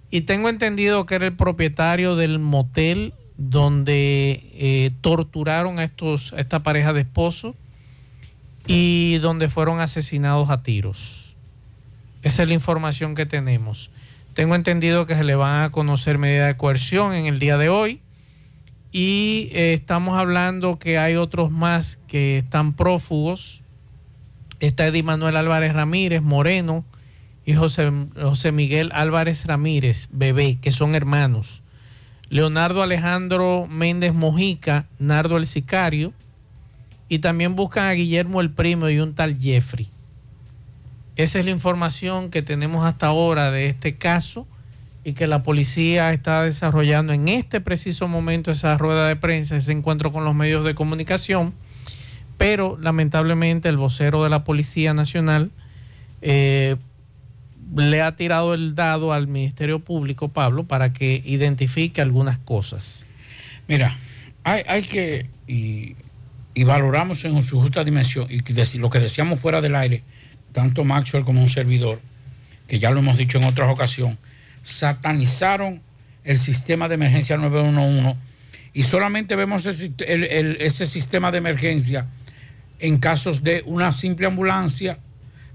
Y tengo entendido que era el propietario del motel donde eh, torturaron a, estos, a esta pareja de esposos y donde fueron asesinados a tiros. Esa es la información que tenemos. Tengo entendido que se le van a conocer medidas de coerción en el día de hoy y eh, estamos hablando que hay otros más que están prófugos. Está Eddie Manuel Álvarez Ramírez, Moreno, y José, José Miguel Álvarez Ramírez, bebé, que son hermanos. Leonardo Alejandro Méndez Mojica, Nardo el Sicario, y también buscan a Guillermo el Primo y un tal Jeffrey. Esa es la información que tenemos hasta ahora de este caso y que la policía está desarrollando en este preciso momento esa rueda de prensa, ese encuentro con los medios de comunicación, pero lamentablemente el vocero de la Policía Nacional eh, le ha tirado el dado al Ministerio Público, Pablo, para que identifique algunas cosas. Mira, hay, hay que, y, valoramos en su justa dimensión, y lo que decíamos fuera del aire, tanto Maxwell como un servidor, que ya lo hemos dicho en otras ocasiones, satanizaron el sistema de emergencia 911 y solamente vemos ese sistema de emergencia en casos de una simple ambulancia,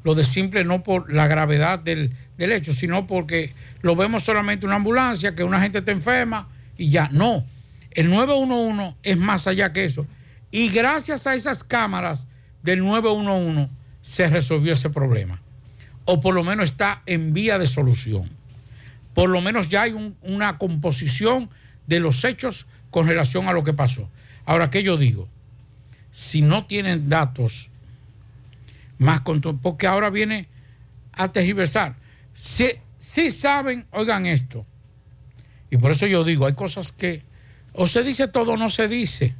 lo de simple no por la gravedad del, del hecho, sino porque lo vemos solamente una ambulancia, que una gente está enferma y ya. No, el 911 es más allá que eso. Y gracias a esas cámaras del 911 se resolvió ese problema. O por lo menos está en vía de solución. Por lo menos ya hay un- una composición de los hechos con relación a lo que pasó. Ahora, ¿qué yo digo? Si no tienen datos más contundentes, porque ahora viene a tergiversar. Si, si saben, oigan esto. Y por eso yo digo, hay cosas que o se dice todo o no se dice.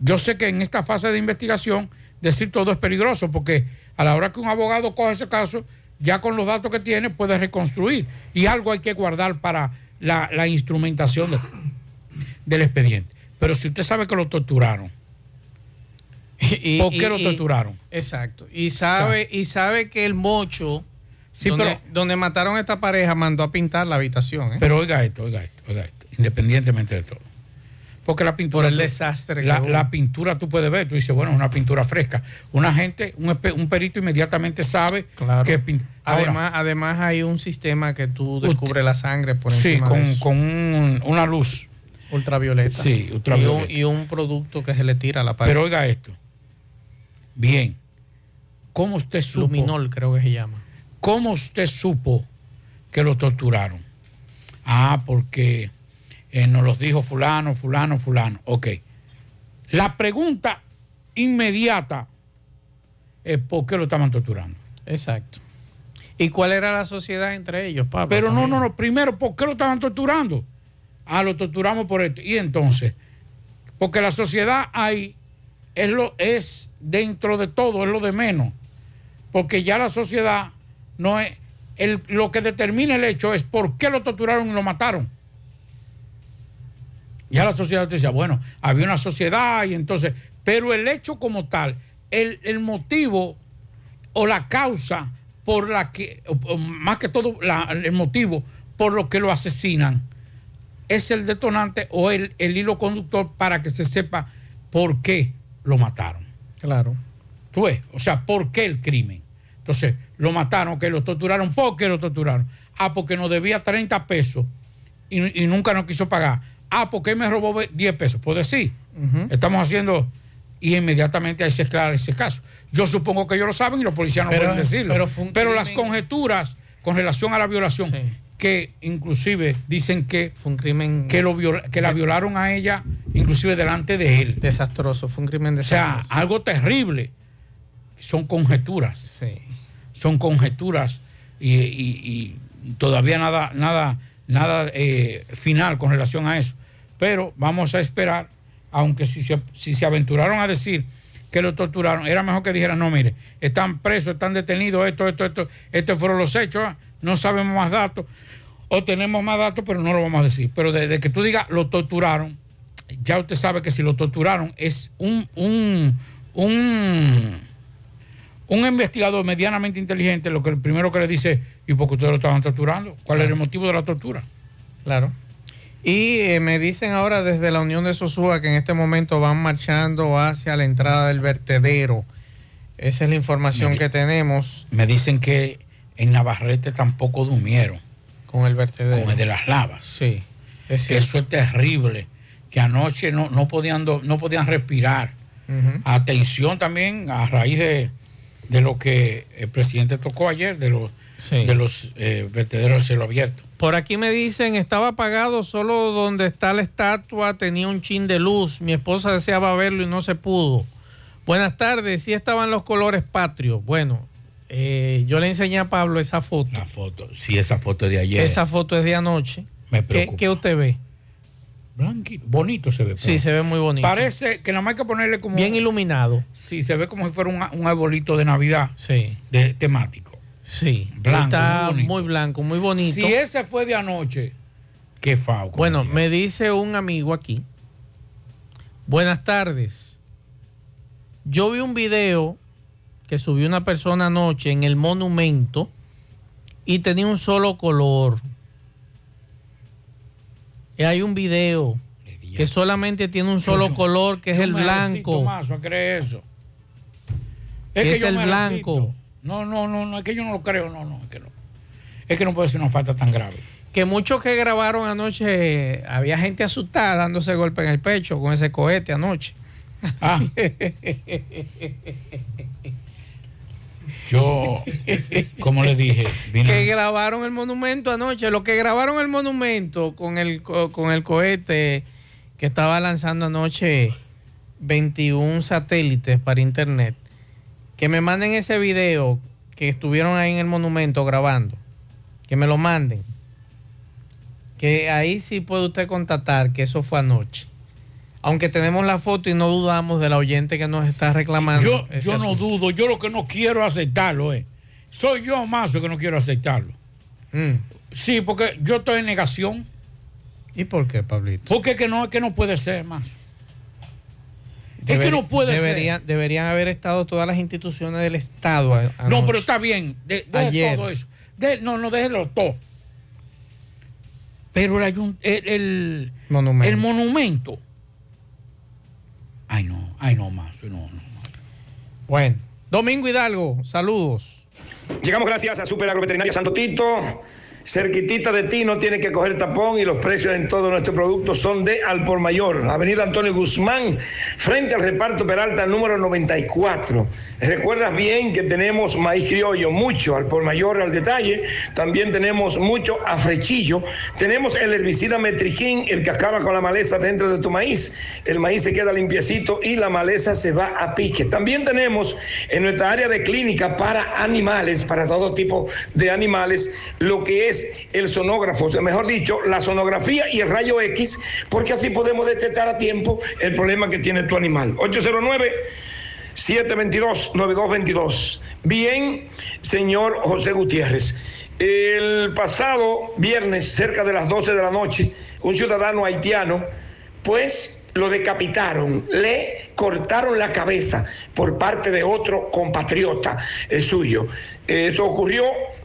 Yo sé que en esta fase de investigación decir todo es peligroso porque A la hora que un abogado coge ese caso, ya con los datos que tiene puede reconstruir. Y algo hay que guardar para la, instrumentación de- del expediente. Pero si usted sabe que lo torturaron, Y- ¿por qué y- lo y- torturaron? Exacto. Y sabe, y sabe que el mocho, Sí, donde, pero- donde mataron a esta pareja, mandó a pintar la habitación. ¿eh? Pero oiga esto, oiga esto, oiga esto, independientemente de todo. Porque la pintura. Por el tú- desastre La, la pintura tú puedes ver, tú dices, bueno, es una pintura fresca. Una gente, un, un perito inmediatamente sabe Claro. que Además, además hay un sistema que tú descubres la sangre por sí, encima de con, eso. con un- una luz. ultravioleta. Sí, ultravioleta. Y un, y un producto que se le tira a la pared. Pero oiga esto. Bien. ¿Cómo usted supo? Luminol creo que se llama. ¿Cómo usted supo que lo torturaron? Ah, porque eh, nos los dijo fulano, fulano, fulano. Ok. La pregunta inmediata es por qué lo estaban torturando. Exacto. ¿Y cuál era la sociedad entre ellos, Pablo? Pero no, no, no. Primero, ¿por qué lo estaban torturando? Ah, lo torturamos por esto. Y entonces, porque la sociedad ahí es, lo, es dentro de todo, es lo de menos. Porque ya la sociedad no es. El, lo que determina el hecho es por qué lo torturaron y lo mataron. Ya la sociedad te decía, bueno, había una sociedad y entonces, pero el hecho como tal, el, el motivo o la causa por la que, más que todo, la- el motivo por lo que lo asesinan, es el detonante o el, el hilo conductor para que se sepa por qué lo mataron. Claro. ¿Tú ves? O sea, ¿por qué el crimen? Entonces, lo mataron, que lo torturaron. ¿Por qué lo torturaron? Ah, porque nos debía 30 pesos y, y nunca nos quiso pagar. Ah, porque él me robó ve- 10 pesos. Pues decir, estamos haciendo y inmediatamente ahí se aclara ese caso. Yo supongo que ellos lo saben y los policías no Pero- pueden decirlo. pero Pero, las conjeturas con relación a la violación, que inclusive dicen que fue un crimen que, lo viola- que la violaron a ella, inclusive delante de él. Desastroso, fue un crimen O sea, desastroso. algo terrible. Son conjeturas. Son conjeturas y, y- y todavía nada, nada, nada eh, final con relación a eso. Pero vamos a esperar, aunque si se, si se aventuraron a decir que lo torturaron, era mejor que dijeran, no, mire, están presos, están detenidos, esto, esto, esto, estos fueron los hechos, no sabemos más datos, o tenemos más datos, pero no lo vamos a decir. Pero desde que tú digas, lo torturaron, ya usted sabe que si lo torturaron es un, un, un, un investigador medianamente inteligente, lo que el primero que le dice, ¿y por qué ustedes lo estaban torturando? ¿Cuál era el motivo de la tortura? Claro. Y eh, me dicen ahora desde la Unión de Sosúa que en este momento van marchando hacia la entrada del vertedero. Esa es la información que tenemos. Me dicen que en Navarrete tampoco durmieron. Con el vertedero. Con el de las lavas. Sí. Es que eso es terrible. Que anoche no, no, podían, no podían respirar. Atención también a raíz de, de lo que el presidente tocó ayer, de los, de los eh, vertederos de cielo abierto. Por aquí me dicen, estaba apagado solo donde está la estatua, tenía un chin de luz. Mi esposa deseaba verlo y no se pudo. Buenas tardes, sí estaban los colores patrios. Bueno, eh, yo le enseñé a Pablo esa foto. La foto, sí, esa foto de ayer. Esa foto es de anoche. Me ¿Qué, preocupa. qué usted ve? Blanquito, bonito se ve. Sí, se ve muy bonito. Parece que nada más hay que ponerle como. Bien iluminado. Sí, se ve como si fuera un, un arbolito de Navidad. Sí. De, temático. Sí. Blanco. Está muy blanco, muy bonito. Si ese fue de anoche, qué fao. Bueno, me dice un amigo aquí. Buenas tardes. Yo vi un video que subió una persona anoche en el monumento y tenía un solo color. Y hay un video que solamente tiene un solo color, que es el me resisto blanco. más a creer eso. Es yo el blanco. No, no, no, no, es que yo no lo creo, no, no, es que no. Es que no puede ser una falta tan grave. Que muchos que grabaron anoche, había gente asustada dándose golpe en el pecho con ese cohete anoche. Ah. Yo, como le dije, vine- que grabaron el monumento anoche. Los que grabaron el monumento con el, co- con el cohete que estaba lanzando anoche 21 satélites para internet, que me manden ese video que estuvieron ahí en el monumento grabando. Que me lo manden. Que ahí sí puede usted constatar que eso fue anoche. Aunque tenemos la foto y no dudamos de la oyente que nos está reclamando. Yo, yo no dudo, yo lo que no quiero aceptarlo es. Soy yo más que no quiero aceptarlo. Mm. Sí, porque yo estoy en negación. ¿Y por qué, Pablito? Porque es que no, es que no puede ser más. es que no puede deberían, ser. Deberían haber estado todas las instituciones del Estado. a- No, pero está bien. De, Ayer. todo eso. De- no, no, déjelo todo. Pero el, el, el, Monumento. el monumento. Ay, no, ay, no más. No, no. Bueno, Domingo Hidalgo, saludos. Llegamos gracias a Super Agroveterinaria Santo Tito. Cerquitita de ti no tiene que coger tapón y los precios en todos nuestros productos son de al por mayor. Avenida Antonio Guzmán, frente al reparto Peralta número 94. Recuerdas bien que tenemos maíz criollo, mucho al por mayor al detalle. También tenemos mucho afrechillo. Tenemos el herbicida metriquín, el que acaba con la maleza dentro de tu maíz. El maíz se queda limpiecito y la maleza se va a pique. También tenemos en nuestra área de clínica para animales, para todo tipo de animales, lo que es el sonógrafo, mejor dicho, la sonografía y el rayo X, porque así podemos detectar a tiempo el problema que tiene tu animal. 809 722-9222. Bien, señor José Gutiérrez. El pasado viernes, cerca de las 12 de la noche, un ciudadano haitiano, pues lo decapitaron, le cortaron la cabeza por parte de otro compatriota eh, suyo. Esto ocurrió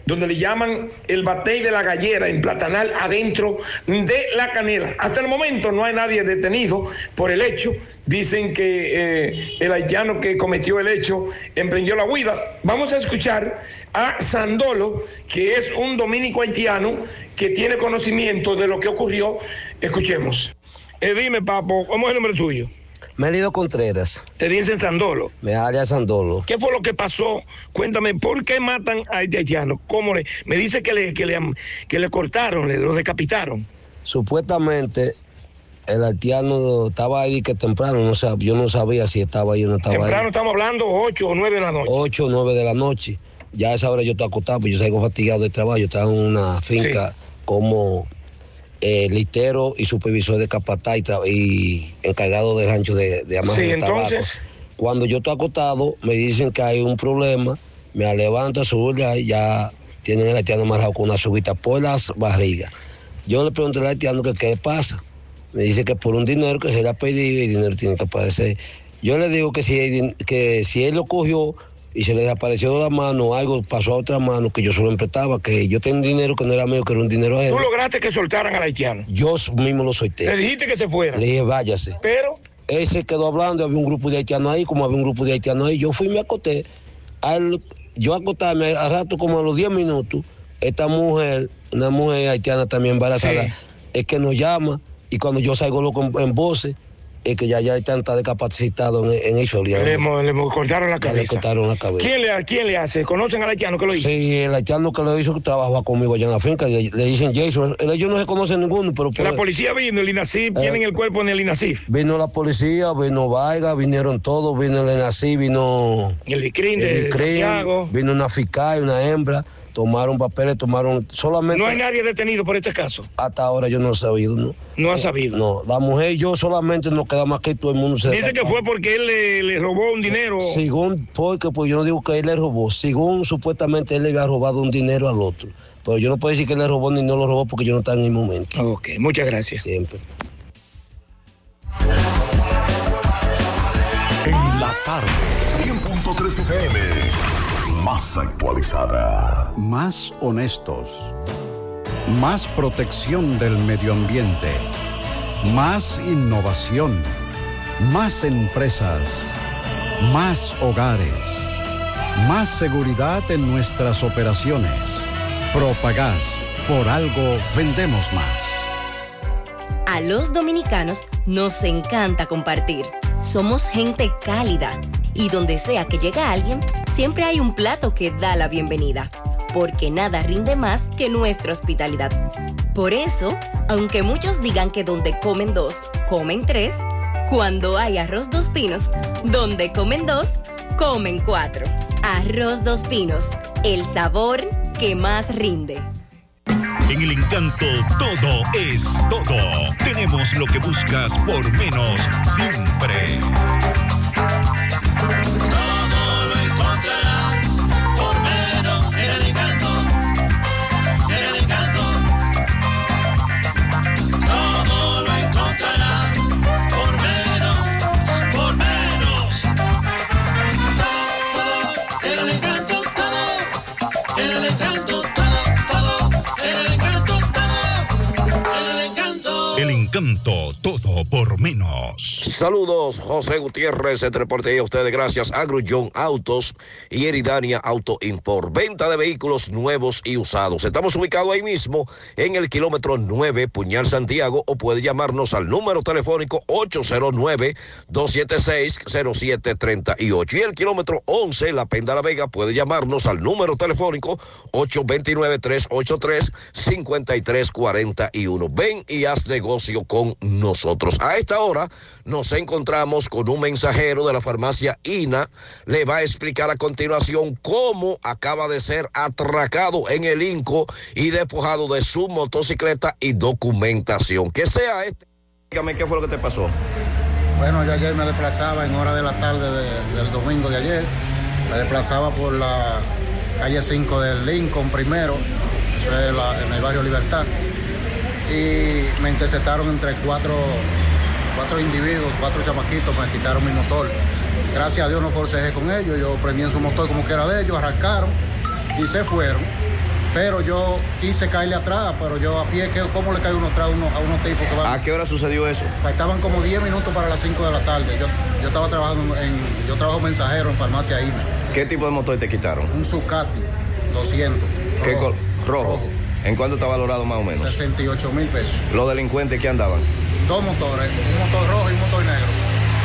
donde le llaman el batey de la gallera en Platanal adentro de la canela. Hasta el momento no hay nadie detenido por el hecho. Dicen que eh, el haitiano que cometió el hecho emprendió la huida. Vamos a escuchar a Sandolo, que es un dominico haitiano que tiene conocimiento de lo que ocurrió. Escuchemos. Eh, dime, papo, ¿cómo es el nombre tuyo? Melido Contreras, Te dicen Sandolo. me área Sandolo. ¿Qué fue lo que pasó? Cuéntame, ¿por qué matan a este haitiano? ¿Cómo le? Me dice que le, que le, que le cortaron, le, lo decapitaron. Supuestamente el haitiano estaba ahí que temprano, no sab- yo no sabía si estaba ahí o no estaba Temprano ahí. estamos hablando 8 o 9 de la noche. 8 o 9 de la noche. Ya a esa hora yo estaba acostado, pues yo salgo fatigado del trabajo. Yo estaba en una finca como eh, litero y supervisor de capatá y, y encargado del rancho de, de Sí, de tabaco. Cuando yo estoy acostado, me dicen que hay un problema, me levanto, subo ya, ya tienen el haitiano amarrado con una subita por las barrigas. Yo le pregunté al haitiano que qué pasa. Me dice que por un dinero que se le ha pedido y el dinero tiene que aparecer. Yo le digo que si, que si él lo cogió y se le desapareció de la mano, algo pasó a otra mano que yo solo emprestaba, que yo tenía un dinero que no era mío, que era un dinero Tú ajeno. lograste que soltaran al haitiano. Yo mismo lo Le solté. dijiste que se fuera. Le dije, váyase. Pero Él se quedó hablando, había un grupo de haitianos ahí, como había un grupo de haitianos ahí, yo fui y me acosté. Al- yo acostarme al rato, como a los 10 minutos, esta mujer, una mujer haitiana también embarazada, Sí. es que nos llama y cuando yo salgo loco en, en voces, es que ya ya haitiano está discapacitado en, en eso. le, le cortaron la Le cabeza. cortaron la cabeza. ¿Quién le, ¿Quién le hace? ¿Conocen al haitiano que lo hizo? Sí, el haitiano que lo hizo trabajaba conmigo allá en la finca, le, le dicen Jason, ellos no se conocen ninguno, pero La pues, policía vino, el INACIF, Eh. tienen el cuerpo en el INACIF. vino la policía, vino Vaiga, vinieron todos, vino el ENACI, vino El ICRIN de el ICRIN, Santiago. vino una fiscal, una hembra, tomaron papeles, tomaron solamente No hay nadie detenido por este caso. hasta ahora yo no he sabido, ¿no? No ha sabido. No, la mujer y yo solamente nos quedamos aquí, todo el mundo se Dice que fue porque él le, le robó un dinero. Según, porque pues yo no digo que él le robó, según supuestamente él le había robado un dinero al otro. Pero yo no puedo decir que él le robó ni no lo robó porque yo no estaba en el momento. Ok, muchas gracias. Siempre. En la tarde, 100.3 FM, más actualizada. Más honestos. Más protección del medio ambiente. Más innovación. Más empresas. Más hogares. Más seguridad en nuestras operaciones. Propagás. Por algo vendemos más. A los dominicanos nos encanta compartir. Somos gente cálida y donde sea que llega alguien, siempre hay un plato que da la bienvenida, porque nada rinde más que nuestra hospitalidad. Por eso, aunque muchos digan que donde comen dos, comen tres, cuando hay arroz dos pinos, donde comen dos, comen cuatro. Arroz dos pinos, el sabor que más rinde. En el encanto todo es todo. Tenemos lo que buscas por menos siempre. Todo todo por menos. Saludos, José Gutiérrez, entre reporte a ustedes gracias a Grullón Autos y Eridania Auto Import. Venta de vehículos nuevos y usados. Estamos ubicados ahí mismo en el kilómetro 9, Puñal Santiago, o puede llamarnos al número telefónico 809-276-0738. Y el kilómetro 11, La Penda La Vega, puede llamarnos al número telefónico 829-383-5341. Ven y haz negocio con nosotros. A esta hora nos encontramos con un mensajero de la farmacia INA. Le va a explicar a continuación cómo acaba de ser atracado en el Inco y despojado de su motocicleta y documentación. Que sea este. Dígame qué fue lo que te pasó. Bueno, yo ayer me desplazaba en hora de la tarde de- del domingo de ayer. Me desplazaba por la calle 5 del Lincoln primero, eso es la- en el barrio Libertad. Y me interceptaron entre cuatro, cuatro individuos, cuatro chamaquitos, me quitaron mi motor. Gracias a Dios no forcejé con ellos, yo prendí en su motor como que era de ellos, arrancaron y se fueron. Pero yo quise caerle atrás, pero yo a pie, ¿qué- ¿cómo le caigo uno atrás a uno- a unos tipos que van? ¿A qué hora sucedió eso? Faltaban como 10 minutos para las 5 de la tarde. Yo, yo estaba trabajando en, yo trabajo mensajero en farmacia INA. ¿Qué tipo de motor te quitaron? Un Zucati 200. ¿Qué rojo, col- rojo. ¿En cuánto está valorado más o menos? 68 mil pesos. Los delincuentes que andaban. Dos motores, un motor rojo y un motor negro.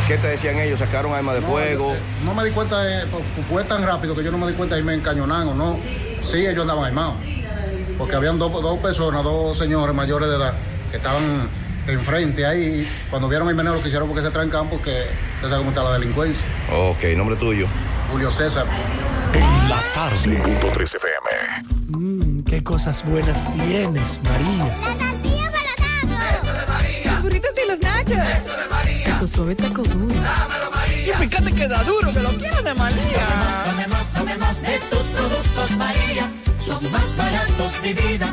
¿Qué te decían ellos? ¿Sacaron armas de No, fuego? yo- No me di cuenta, de, pues, fue tan rápido que yo no me di cuenta y me encañonan o no. Sí, ellos andaban armados. Porque habían dos, dos personas, dos señores mayores de edad, que estaban enfrente ahí. Cuando vieron el meneo lo que hicieron porque se trancan porque usted sabe cómo está la delincuencia. Ok, nombre tuyo. Julio César. En la tarde. 5.3 FM. Mmm, qué cosas buenas tienes, María. Eso de María. Los burritos y los nachos. Eso de María. Tu suave taco duro. Dámelo, María. Y fíjate que da duro, que lo quiero de María. Tomemos, tomemos de tus productos, María. Son más baratos, mi vida.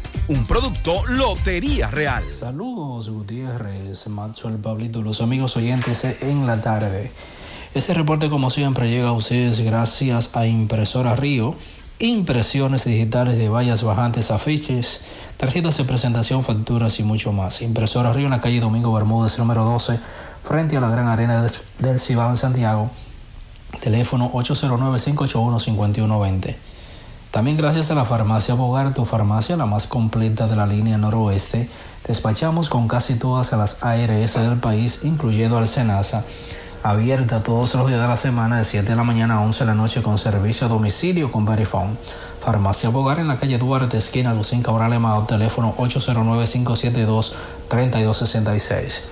Un producto Lotería Real. Saludos Gutiérrez, Maxwell, Pablito, los amigos oyentes en la tarde. Este reporte como siempre llega a ustedes gracias a Impresora Río, impresiones digitales de vallas bajantes, afiches, tarjetas de presentación, facturas y mucho más. Impresora Río en la calle Domingo Bermúdez número 12, frente a la Gran Arena del- Cibao en Santiago. Teléfono 809-581-5120. También gracias a la farmacia Bogar, tu farmacia la más completa de la línea noroeste, despachamos con casi todas las ARS del país, incluyendo al Senasa, abierta todos los días de la semana de 7 de la mañana a 11 de la noche con servicio a domicilio con Verifone. Farmacia Bogar en la calle Duarte, esquina Lucín Cabral Emao, teléfono 809-572-3266.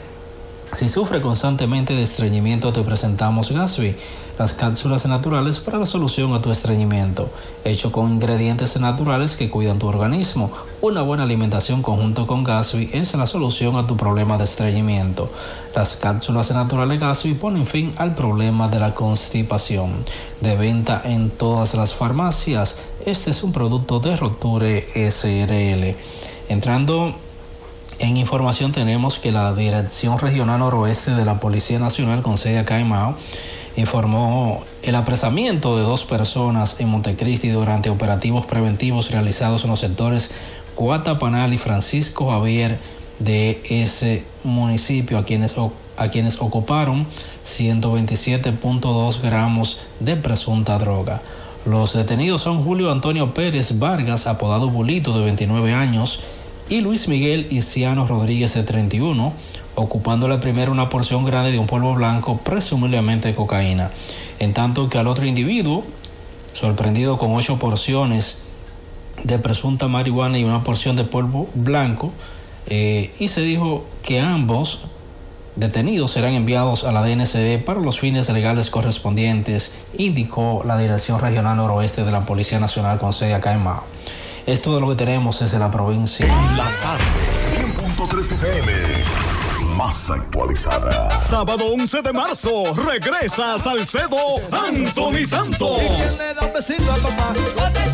Si sufre constantemente de estreñimiento, te presentamos Gasby, las cápsulas naturales para la solución a tu estreñimiento, hecho con ingredientes naturales que cuidan tu organismo. Una buena alimentación conjunto con Gasby es la solución a tu problema de estreñimiento. Las cápsulas naturales Gasby ponen fin al problema de la constipación. De venta en todas las farmacias, este es un producto de Roture SRL. Entrando en información tenemos que la Dirección Regional Noroeste de la Policía Nacional con sede acá en informó el apresamiento de dos personas en Montecristi durante operativos preventivos realizados en los sectores Guatapanal y Francisco Javier de ese municipio, a quienes, a quienes ocuparon 127.2 gramos de presunta droga. Los detenidos son Julio Antonio Pérez Vargas, apodado Bulito, de 29 años, y Luis Miguel Isiano Rodríguez, de 31, ocupándole primero una porción grande de un polvo blanco, presumiblemente de cocaína, en tanto que al otro individuo, sorprendido con ocho porciones de presunta marihuana y una porción de polvo blanco, eh, y se dijo que ambos detenidos serán enviados a la DNCD para los fines legales correspondientes, indicó la Dirección Regional Noroeste de la Policía Nacional con sede acá en Mao. Esto de lo que tenemos desde la provincia. La tarde, 100.3 FM más actualizada. Sábado 11 de marzo, regresa a Salcedo Anthony Santos.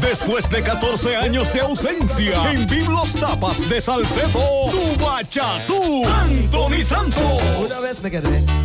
Después de 14 años de ausencia, en Biblos Tapas de Salcedo, tu bachatú, Anthony Santos. Una vez me quedé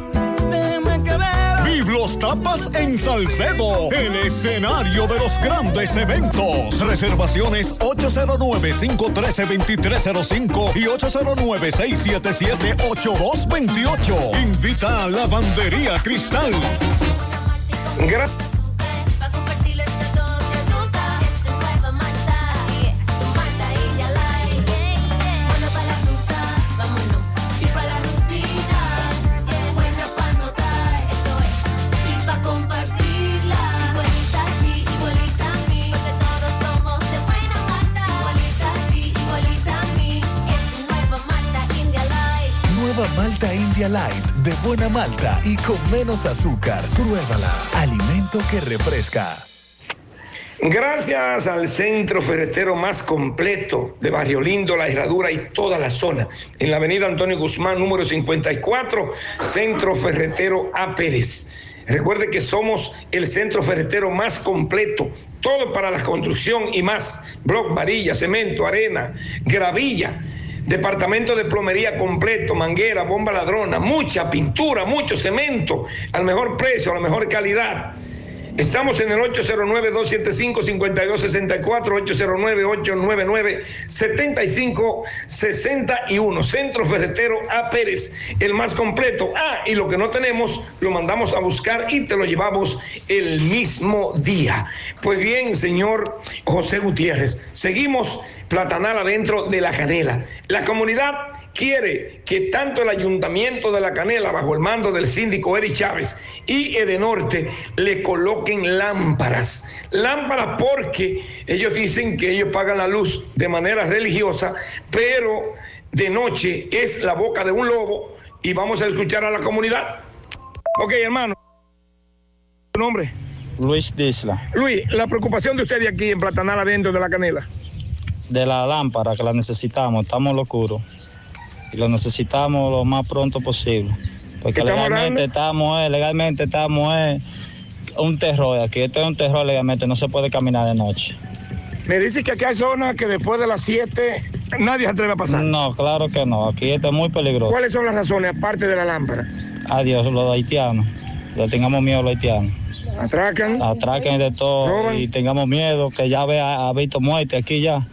Biblos Tapas en Salcedo, el escenario de los grandes eventos. Reservaciones 809-513-2305 y 809-677-8228. Invita a Lavandería Cristal. Gracias. Light de buena malta y con menos azúcar. Pruébala. Alimento que refresca. Gracias al centro ferretero más completo de Barrio Lindo, La Herradura y toda la zona. En la avenida Antonio Guzmán, número 54, Centro Ferretero A. Recuerde que somos el centro ferretero más completo, todo para la construcción y más. Bloc, varilla, cemento, arena, gravilla. Departamento de plomería completo, manguera, bomba ladrona, mucha pintura, mucho cemento, al mejor precio, a la mejor calidad. Estamos en el 809-275-5264, 809-899-7561. Centro Ferretero A. Pérez, el más completo. Ah, y lo que no tenemos, lo mandamos a buscar y te lo llevamos el mismo día. Pues bien, señor José Gutiérrez, seguimos platanal adentro de la canela. La comunidad quiere que tanto el ayuntamiento de la Canela, bajo el mando del síndico Eri Chávez, y Edenorte le coloquen lámparas. Lámparas porque ellos dicen que ellos pagan la luz de manera religiosa, pero de noche es la boca de un lobo y vamos a escuchar a la comunidad. Ok, hermano. ¿Tu nombre? Luis Disla, Luis, la preocupación de ustedes aquí en Platanal adentro de la Canela. De la lámpara que la necesitamos, estamos locuros y lo necesitamos lo más pronto posible. Porque ¿Estamos legalmente estamos, eh, legalmente estamos eh, un terror aquí, esto es un terror legalmente, no se puede caminar de noche. Me dice que aquí hay zonas que después de las 7 nadie se atreve a pasar. No, claro que no, aquí esto es muy peligroso. ¿Cuáles son las razones aparte de la lámpara? Adiós, los haitianos, le tengamos miedo a los haitianos. Atracan. Atracan de todo Roban. y tengamos miedo, que ya ha visto muerte aquí ya.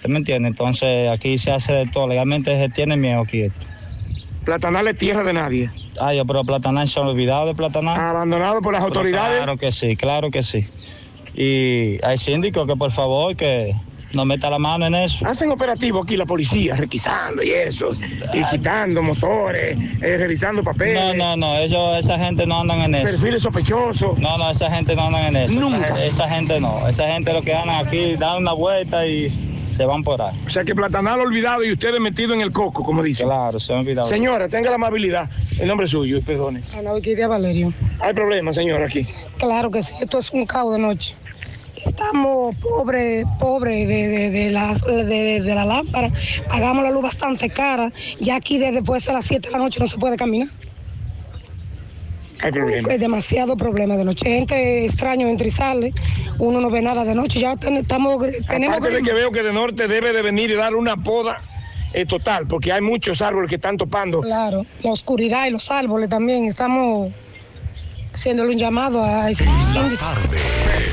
¿Usted me entiende? Entonces aquí se hace de todo, legalmente se tiene miedo aquí. esto. Platanal es tierra de nadie. Ay, pero Platanal se han olvidado de Platanal. Abandonado por las Pero autoridades. Claro que sí, claro que sí. Y hay síndicos que por favor que nos meta la mano en eso. Hacen operativo aquí la policía, requisando y eso, y quitando motores, eh, revisando papeles. No, no, no, ellos, esa gente no andan en eso. Perfiles sospechosos. No, no, esa gente no andan en eso. Nunca. Esa, gente no. Esa gente lo que andan aquí, dan una vuelta y se van por ahí. O sea que Platanal olvidado y ustedes metidos en el coco, como dicen. Claro, se han olvidado. Señora, tenga la amabilidad. El nombre suyo, y perdone. Ana Orquídea Valerio. Hay problema, señora, aquí. Claro que sí, esto es un caos de noche. Estamos pobres, pobres de, de, de, las- de- de la lámpara. Pagamos la luz bastante cara. Ya aquí desde después de las 7 de la noche no se puede caminar. Hay problema. Hay demasiado problema de noche. Gente extraño entra y sale. Uno no ve nada de noche. Ya ten- estamos, tenemos Aparte de que veo que de norte debe de venir y dar una poda eh, total, porque hay muchos árboles que están topando. Claro, la oscuridad y los árboles también. Estamos haciéndole un llamado a ese síndico.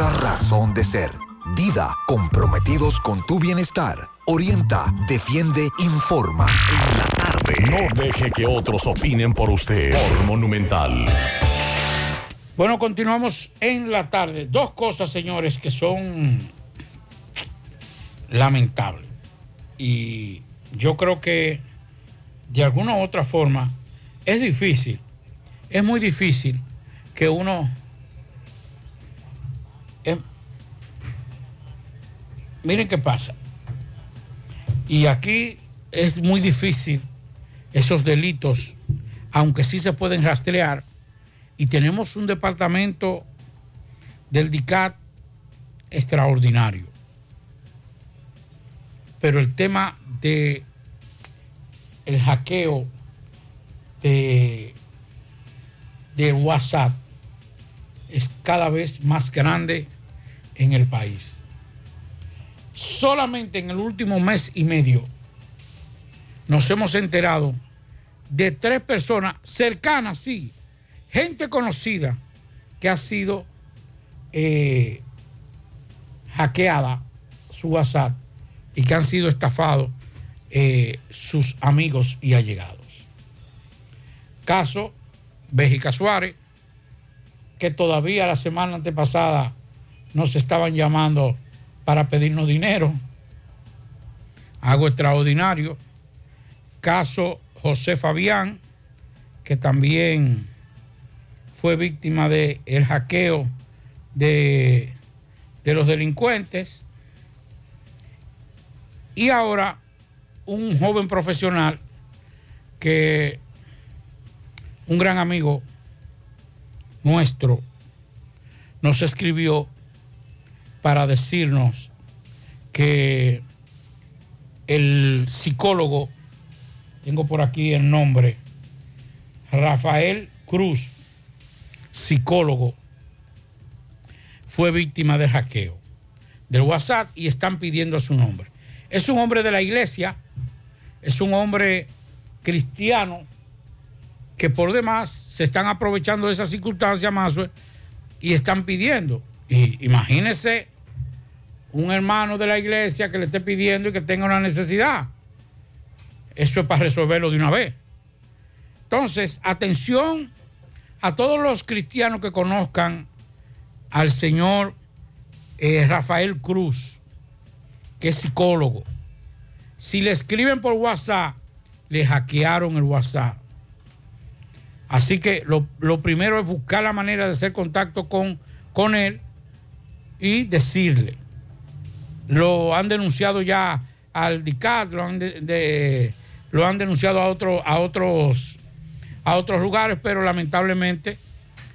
razón de ser. Dida, comprometidos con tu bienestar. Orienta, defiende, informa. En la tarde. No deje que otros opinen por usted. Por Monumental. Bueno, continuamos en la tarde. Dos cosas, señores, que son lamentables. Y yo creo que de alguna u otra forma es difícil, es muy difícil que uno... em, miren qué pasa. Y aquí es muy difícil esos delitos, aunque sí se pueden rastrear, y tenemos un departamento del DICAT extraordinario. Pero el tema de el hackeo de, de WhatsApp es cada vez más grande en el país. Solamente en el último mes y medio nos hemos enterado de tres personas cercanas, sí, gente conocida que ha sido eh, hackeada su WhatsApp y que han sido estafados eh, sus amigos y allegados. Caso Béjica Suárez, que todavía la semana antepasada nos estaban llamando para pedirnos dinero. Algo extraordinario. Caso José Fabián, que también fue víctima del el hackeo de, de los delincuentes. Y ahora un joven profesional que un gran amigo nuestro nos escribió para decirnos que el psicólogo, tengo por aquí el nombre, Rafael Cruz, psicólogo, fue víctima del hackeo del WhatsApp y están pidiendo su nombre. Es un hombre de la iglesia, es un hombre cristiano que por demás se están aprovechando de esa circunstancia más y están pidiendo. Y imagínese un hermano de la iglesia que le esté pidiendo y que tenga una necesidad. Eso es para resolverlo de una vez. Entonces, atención a todos los cristianos que conozcan al señor eh, Rafael Cruz, que es psicólogo. Si le escriben por WhatsApp, le hackearon el WhatsApp. Así que lo, lo primero es buscar la manera de hacer contacto con, con él y decirle. Lo han denunciado ya al DICAT, lo han, de- de- lo han denunciado a, otro- a, otros, a otros lugares, pero lamentablemente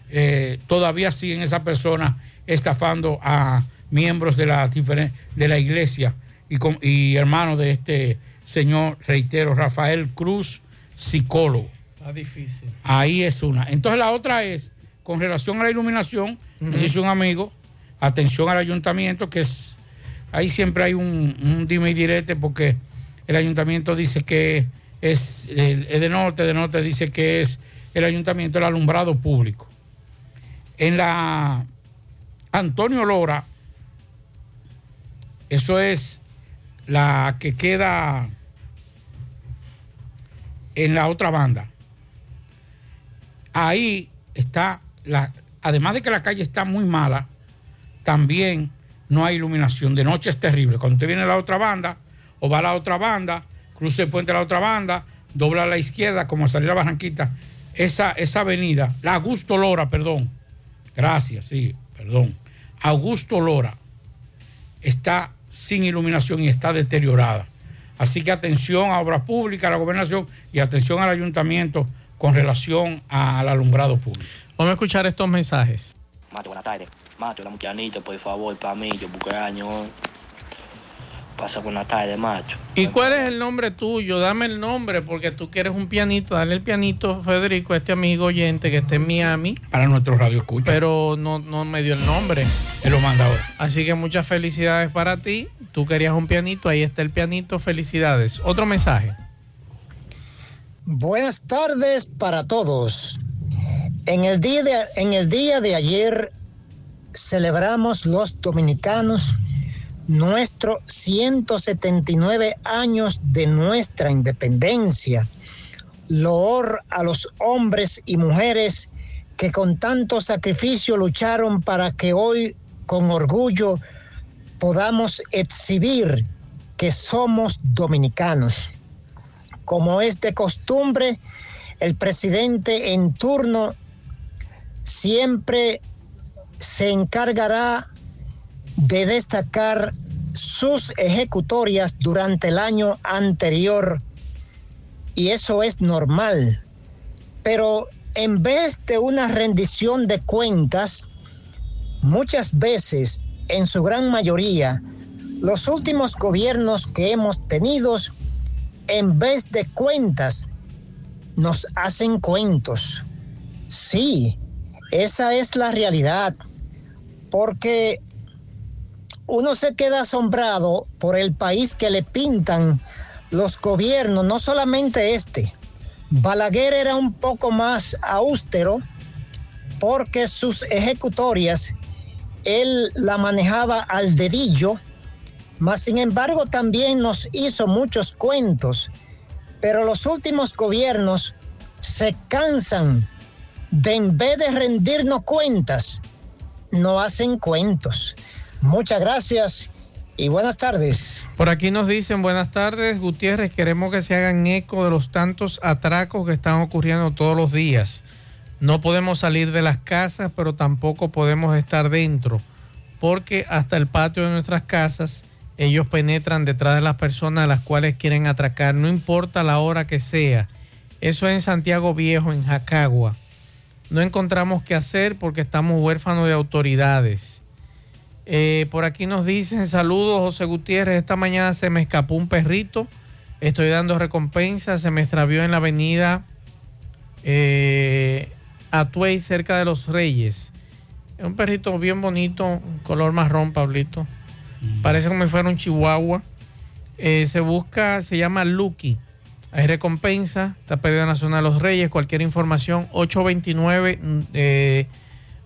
eh, todavía siguen esa persona estafando a miembros de la, de la iglesia y, con- y hermano de este señor, reitero, Rafael Cruz, psicólogo. Está difícil. Ahí es una. Entonces la otra es, con relación a la iluminación, me Ujú. dice un amigo, atención al ayuntamiento, que es, ahí siempre hay un, dime y direte porque el ayuntamiento dice que es, el de norte, de norte dice que es el ayuntamiento, el alumbrado público. En la Antonio Lora, eso es la que queda en la otra banda ahí está, la, además de que la calle está muy mala, también no hay iluminación. De noche es terrible. Cuando usted viene a la otra banda, o va a la otra banda, cruce el puente a la otra banda, dobla a la izquierda, como a salir a Barranquita, esa, esa avenida, la Augusto Lora, perdón, gracias, sí, perdón, Augusto Lora está sin iluminación y está deteriorada. Así que atención a obras públicas, a la gobernación y atención al ayuntamiento con relación al alumbrado público. Vamos a escuchar estos mensajes. Mate, buenas tardes. Mate, una pianito, por favor, para mí, yo hoy. Pasa buenas tardes, macho. ¿Y cuál es el nombre tuyo? Dame el nombre porque tú quieres un pianito. Dale el pianito, Federico, a este amigo oyente que está en Miami. Para nuestro radio escucha. Pero no, no me dio el nombre. Él lo manda ahora. Así que muchas felicidades para ti. Tú querías un pianito, ahí está el pianito. Felicidades. Otro mensaje. Buenas tardes para todos. En el día de, en el día de ayer celebramos los dominicanos nuestro 179 años de nuestra independencia. Loor a los hombres y mujeres que con tanto sacrificio lucharon para que hoy con orgullo podamos exhibir que somos dominicanos. Como es de costumbre, el presidente en turno siempre se encargará de destacar sus ejecutorias durante el año anterior y eso es normal. Pero en vez de una rendición de cuentas, muchas veces, en su gran mayoría, los últimos gobiernos que hemos tenido, en vez de cuentas, nos hacen cuentos. Sí, esa es la realidad, porque uno se queda asombrado por el país que le pintan los gobiernos, no solamente este. Balaguer era un poco más austero porque sus ejecutorias él la manejaba al dedillo, mas sin embargo también nos hizo muchos cuentos, pero los últimos gobiernos se cansan de en vez de rendirnos cuentas, no hacen cuentos. Muchas gracias y buenas tardes. Por aquí nos dicen buenas tardes, Gutiérrez. Queremos que se hagan eco de los tantos atracos que están ocurriendo todos los días. No podemos salir de las casas, pero tampoco podemos estar dentro, porque hasta el patio de nuestras casas ellos penetran detrás de las personas a las cuales quieren atracar, no importa la hora que sea. Eso es en Santiago Viejo, en Jacagua. No encontramos qué hacer porque estamos huérfanos de autoridades. Eh, por aquí nos dicen, saludos José Gutiérrez, esta mañana se me escapó un perrito, estoy dando recompensa, se me extravió en la avenida eh, Atuey, cerca de Los Reyes. Es un perrito bien bonito, color marrón, Pablito. Parece como si fuera un chihuahua. Eh, se busca, se llama Lucky. Hay recompensa, está pérdida nacional Los Reyes. Cualquier información, 829 eh,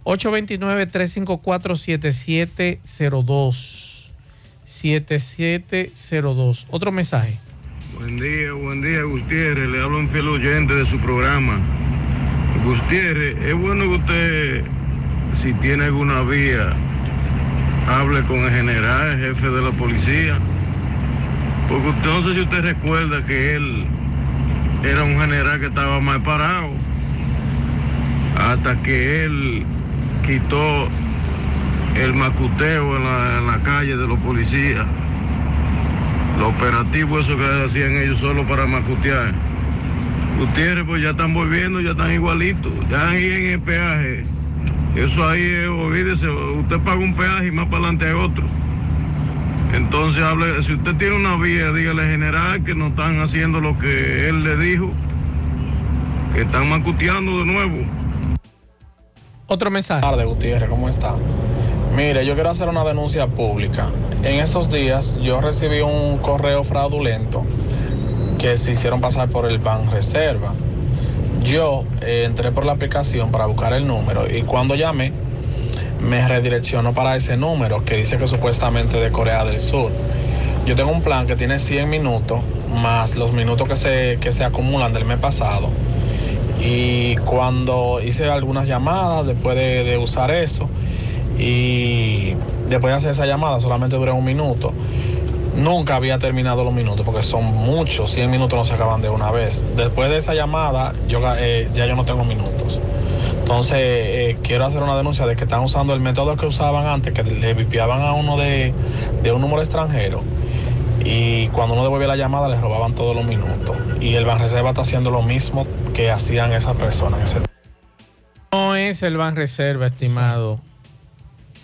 829-354-7702. 7702. Otro mensaje. Buen día, buen día, Gutiérrez. Le hablo un fiel oyente de su programa. Gutiérrez, es bueno que usted, si tiene alguna vía, hable con el general, el jefe de la policía. Porque usted, no sé si usted recuerda que él era un general que estaba mal parado. Hasta que él quitó el macuteo en la, en la calle de los policías. Los operativos, eso que hacían ellos solo para macutear. Gutiérrez, pues ya están volviendo, ya están igualitos. Ya ahí en el peaje. Eso ahí, eh, olvídese, usted paga un peaje y más para adelante hay otro. Entonces, hable, si usted tiene una vía, dígale general que no están haciendo lo que él le dijo, que están macuteando de nuevo. Otro mensaje. Tardes, Gutiérrez, ¿cómo está? Mire, yo quiero hacer una denuncia pública. En estos días yo recibí un correo fraudulento que se hicieron pasar por el Ban Reserva. Yo eh, entré por la aplicación para buscar el número y cuando llamé me redireccionó para ese número que dice que supuestamente de Corea del Sur. Yo tengo un plan que tiene 100 minutos más los minutos que se, que se acumulan del mes pasado. Y cuando hice algunas llamadas después de, usar eso y después de hacer esa llamada solamente duré un minuto. Nunca había terminado los minutos porque son muchos, 100 minutos no se acaban de una vez. Después de esa llamada yo, eh, ya yo no tengo minutos. Entonces eh, quiero hacer una denuncia de que están usando el método que usaban antes, que le vipiaban a uno de, un número extranjero y cuando uno devolvía la llamada les robaban todos los minutos. Y el Banreserva está haciendo lo mismo que hacían esas personas. ese No es el Ban Reserva, estimado.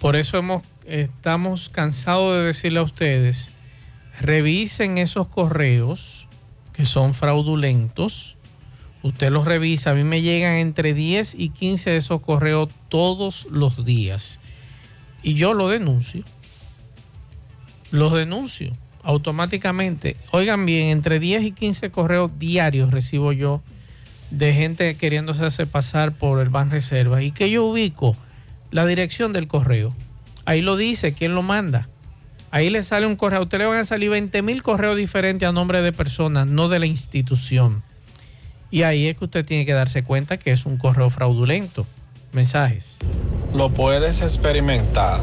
Por eso hemos, estamos cansados de decirle a ustedes, revisen esos correos que son fraudulentos. Usted los revisa, a mí me llegan entre 10 y 15 de esos correos todos los días. Y yo lo denuncio. Los denuncio automáticamente. Oigan bien, entre 10 y 15 correos diarios recibo yo de gente queriéndose hacer pasar por el Ban Reserva y que yo ubico la dirección del correo. Ahí lo dice, quién lo manda. Ahí le sale un correo. A usted le van a salir 20 mil correos diferentes a nombre de personas, no de la institución. Y ahí es que usted tiene que darse cuenta que es un correo fraudulento. Mensajes. Lo puedes experimentar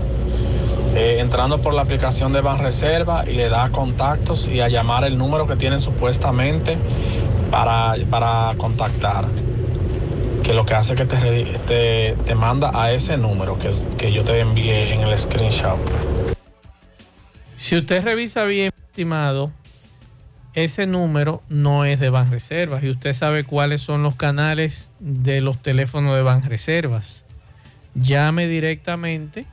eh, entrando por la aplicación de Banreserva y le da contactos y a llamar el número que tienen supuestamente para, para contactar. Que lo que hace es que te, te, te manda a ese número que, que yo te envié en el screenshot. Si usted revisa bien, estimado, ese número no es de Banreservas y usted sabe cuáles son los canales de los teléfonos de Banreservas. Llame directamente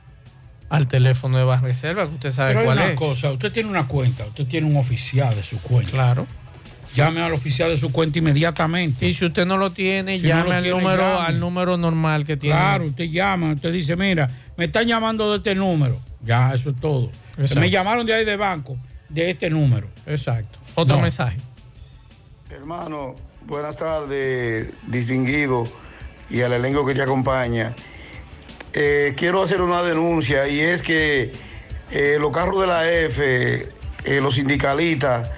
al teléfono de Banreservas, que usted sabe Pero hay cuál una es. cosa, usted tiene una cuenta, usted tiene un oficial de su cuenta. Claro. Llame al oficial de su cuenta inmediatamente. Y si usted no lo tiene, Si no llame lo al tiene, número llame. al número normal que tiene. Claro, usted llama, usted dice, mira, me están llamando de este número. Ya, eso es todo. Exacto. Me llamaron de ahí de banco, de este número. Exacto. Otro No. mensaje. Hermano, buenas tardes, distinguido y al elenco que te acompaña. Eh, quiero hacer una denuncia y es que eh, los carros de la F, eh, los sindicalistas,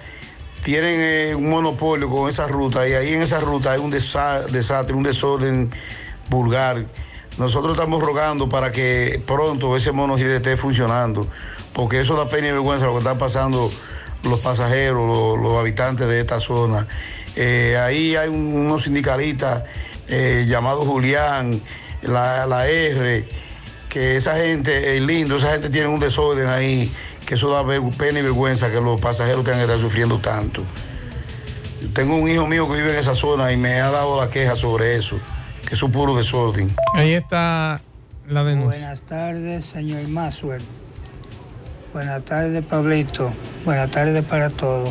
tienen eh, un monopolio con esa ruta y ahí en esa ruta hay un desa- desastre, un desorden vulgar. Nosotros estamos rogando para que pronto ese monogiro esté funcionando, porque eso da pena y vergüenza lo que están pasando los pasajeros, los, los habitantes de esta zona. Eh, ahí hay un- unos sindicalistas eh, llamados Julián, la, la R, que esa gente, el lindo, esa gente tiene un desorden ahí, que eso da pena y vergüenza que los pasajeros tengan que estar sufriendo tanto. Tengo un hijo mío que vive en esa zona y me ha dado la queja sobre eso, que es un puro desorden. Ahí está la denuncia. Buenas tardes, señor Maswell. Buenas tardes, Pablito. Buenas tardes para todos.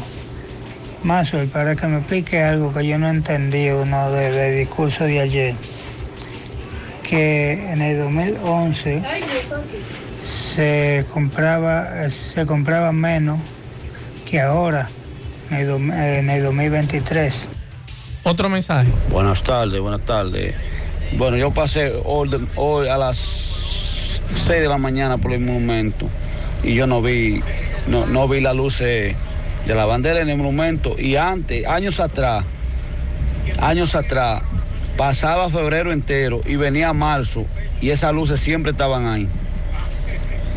Maswell, para que me explique algo que yo no entendí uno del, discurso de ayer. Que en el 2011 se compraba, se compraba menos que ahora, en el, do- en el 2023. Otro mensaje. Buenas tardes, buenas tardes. Bueno, yo pasé hoy, hoy a las 6 de la mañana por el monumento y yo no vi, no, no vi la luz eh, de la bandera en el monumento y antes, años atrás, años atrás, pasaba febrero entero y venía marzo y esas luces siempre estaban ahí.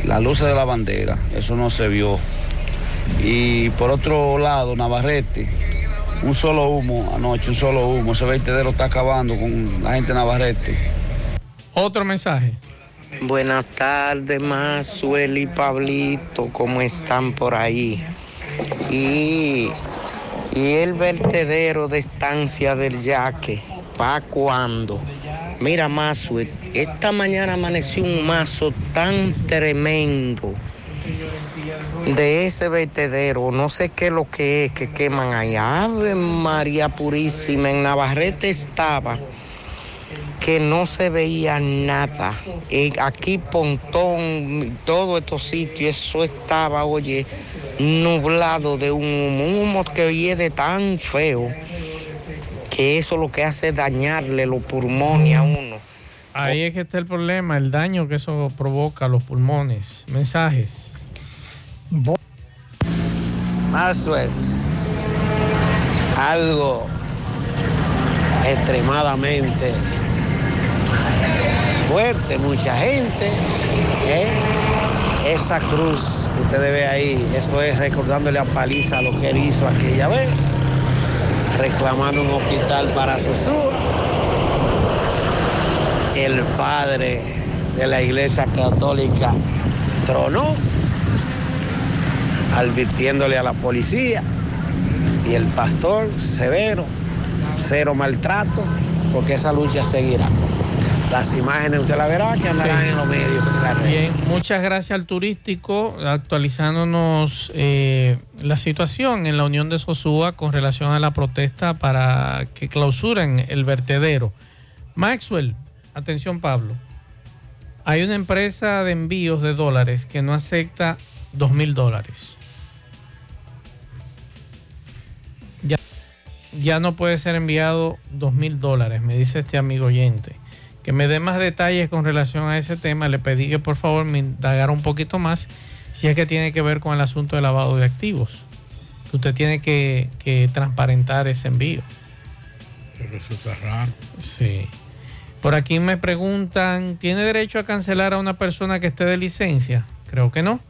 Las luces de la bandera, eso no se vio. Y por otro lado, Navarrete, un solo humo anoche, un solo humo. Ese vertedero está acabando con la gente de Navarrete. Otro mensaje. Buenas tardes, Mazuel y Pablito, ¿cómo están por ahí? Y, y el vertedero de estancia del Yaque, ¿pa' cuándo? Mira, Mazuel, esta mañana amaneció un mazo tan tremendo de ese vertedero, no sé qué es lo que es que queman allá. Ave María Purísima, en Navarrete estaba que no se veía nada. Eh, aquí Pontón, todos estos sitios, eso estaba, oye, nublado de un humo, un humo que hiede tan feo que eso lo que hace es dañarle los pulmones a uno. Ahí es que está el problema, el daño que eso provoca a los pulmones. Mensajes. Maxwell, algo extremadamente fuerte, mucha gente. ¿eh? Esa cruz que ustedes ven ahí, eso es recordándole a Paliza lo que él hizo aquella vez, reclamando un hospital para Sosúa. El padre de la iglesia católica tronó, advirtiéndole a la policía y el pastor severo, cero maltrato, porque esa lucha seguirá. Las imágenes usted la verá que andarán Sí. en los medios. Bien, muchas gracias al turístico actualizándonos eh, la situación en la Unión de Sosúa con relación a la protesta para que clausuren el vertedero. Maxwell, atención Pablo, hay una empresa de envíos de dólares que no acepta dos mil dólares. Ya, ya no puede ser enviado dos mil dólares, me dice este amigo oyente que me dé más detalles con relación a ese tema. Le pedí que por favor me indagara un poquito más si es que tiene que ver con el asunto de lavado de activos. Usted tiene que, que transparentar ese envío. Pero está raro. Sí. Por aquí me preguntan, ¿tiene derecho a cancelar a una persona que esté de licencia? Creo que no.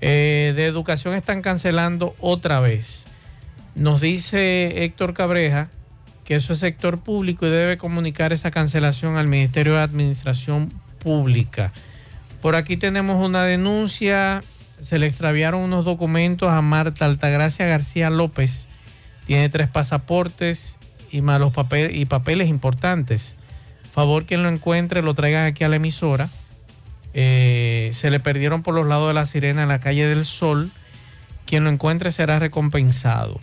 Eh, de educación están cancelando otra vez. Nos dice Héctor Cabreja que eso es sector público y debe comunicar esa cancelación al Ministerio de Administración Pública. Por aquí tenemos una denuncia, se le extraviaron unos documentos a Marta Altagracia García López. Tiene tres pasaportes y malos papeles y papeles importantes. Favor quien lo encuentre lo traigan aquí a la emisora. Eh, se le perdieron por los lados de la sirena en la calle del Sol. Quien lo encuentre será recompensado.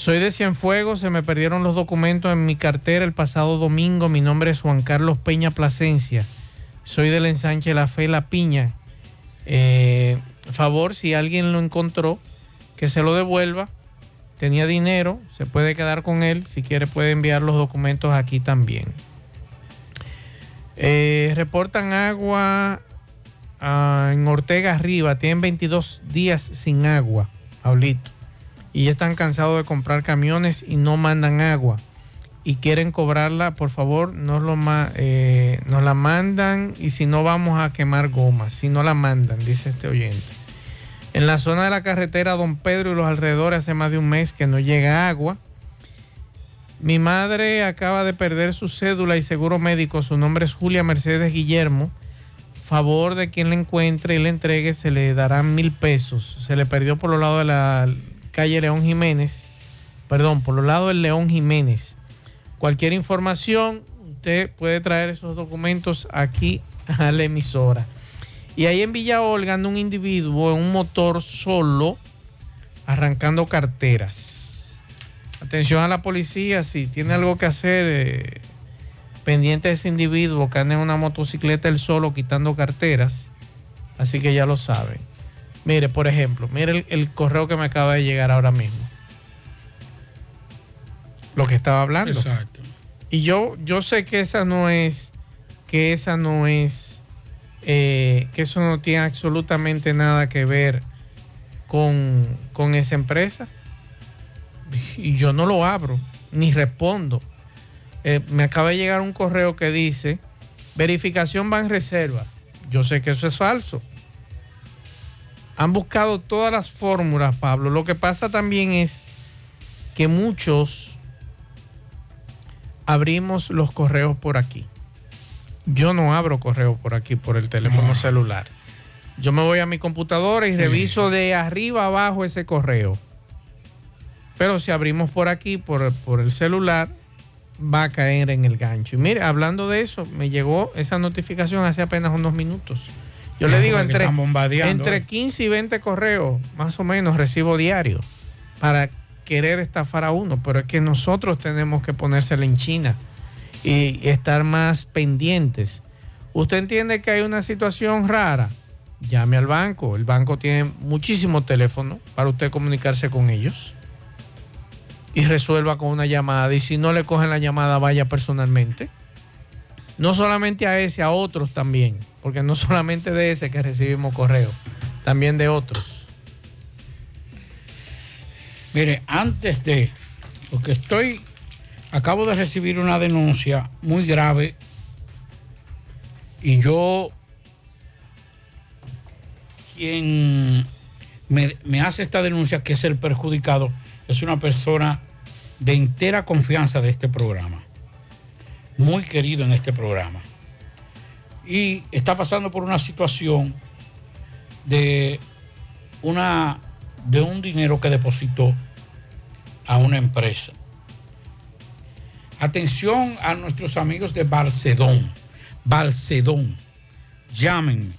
Soy de Cienfuegos, se me perdieron los documentos en mi cartera el pasado domingo. Mi nombre es Juan Carlos Peña Plasencia. Soy del ensanche La Fe La Piña. Eh, favor, si alguien lo encontró, que se lo devuelva. Tenía dinero, se puede quedar con él. Si quiere puede enviar los documentos aquí también. Eh, reportan agua ah, en Ortega Arriba. Tienen 22 días sin agua, Pablito. Y ya están cansados de comprar camiones y no mandan agua. Y quieren cobrarla, por favor, nos, lo ma- eh, la mandan y si no vamos a quemar gomas. Si no la mandan, dice este oyente. En la zona de la carretera Don Pedro y los alrededores hace más de un mes que no llega agua. Mi madre acaba de perder su cédula y seguro médico. Su nombre es Julia Mercedes Guillermo. Favor de quien le encuentre y le entregue, se le darán mil pesos. Se le perdió por los lados de la calle León Jiménez. Perdón, por los lados del León Jiménez. Cualquier información, usted puede traer esos documentos aquí a la emisora. Y ahí en Villa Olga anda un individuo en un motor solo arrancando carteras. Atención a la policía, si tiene algo que hacer, eh, pendiente de ese individuo que anda en una motocicleta él solo quitando carteras. Así que ya lo saben. Mire, por ejemplo, mire el, el correo que me acaba de llegar ahora mismo. Lo que estaba hablando. Exacto. Y yo, yo sé que esa no es, que esa no es, eh, que eso no tiene absolutamente nada que ver con, con esa empresa. Y yo no lo abro, ni respondo. Eh, me acaba de llegar un correo que dice, verificación van reserva. Yo sé que eso es falso. Han buscado todas las fórmulas, Pablo. Lo que pasa también es que muchos abrimos los correos por aquí. Yo no abro correo por aquí, por el teléfono celular. Yo me voy a mi computadora y Sí. reviso de arriba abajo ese correo. Pero si abrimos por aquí, por, por el celular, va a caer en el gancho. Y mire, hablando de eso, me llegó esa notificación hace apenas unos minutos. Yo le digo, entre, entre ¿eh? 15 y 20 correos, más o menos, recibo diario para querer estafar a uno. Pero es que nosotros tenemos que ponérsela en China y estar más pendientes. ¿Usted entiende que hay una situación rara? Llame al banco. El banco tiene muchísimos teléfonos para usted comunicarse con ellos y resuelva con una llamada. Y si no le cogen la llamada, vaya personalmente. No solamente a ese, a otros también. Porque no solamente de ese que recibimos correo, también de otros. Mire, antes de, porque estoy, acabo de recibir una denuncia muy grave y yo, quien me, me hace esta denuncia, que es el perjudicado, es una persona de entera confianza de este programa, muy querido en este programa. Y está pasando por una situación de una de un dinero que depositó a una empresa. Atención a nuestros amigos de Barcedón. Barcedón. Llámenme.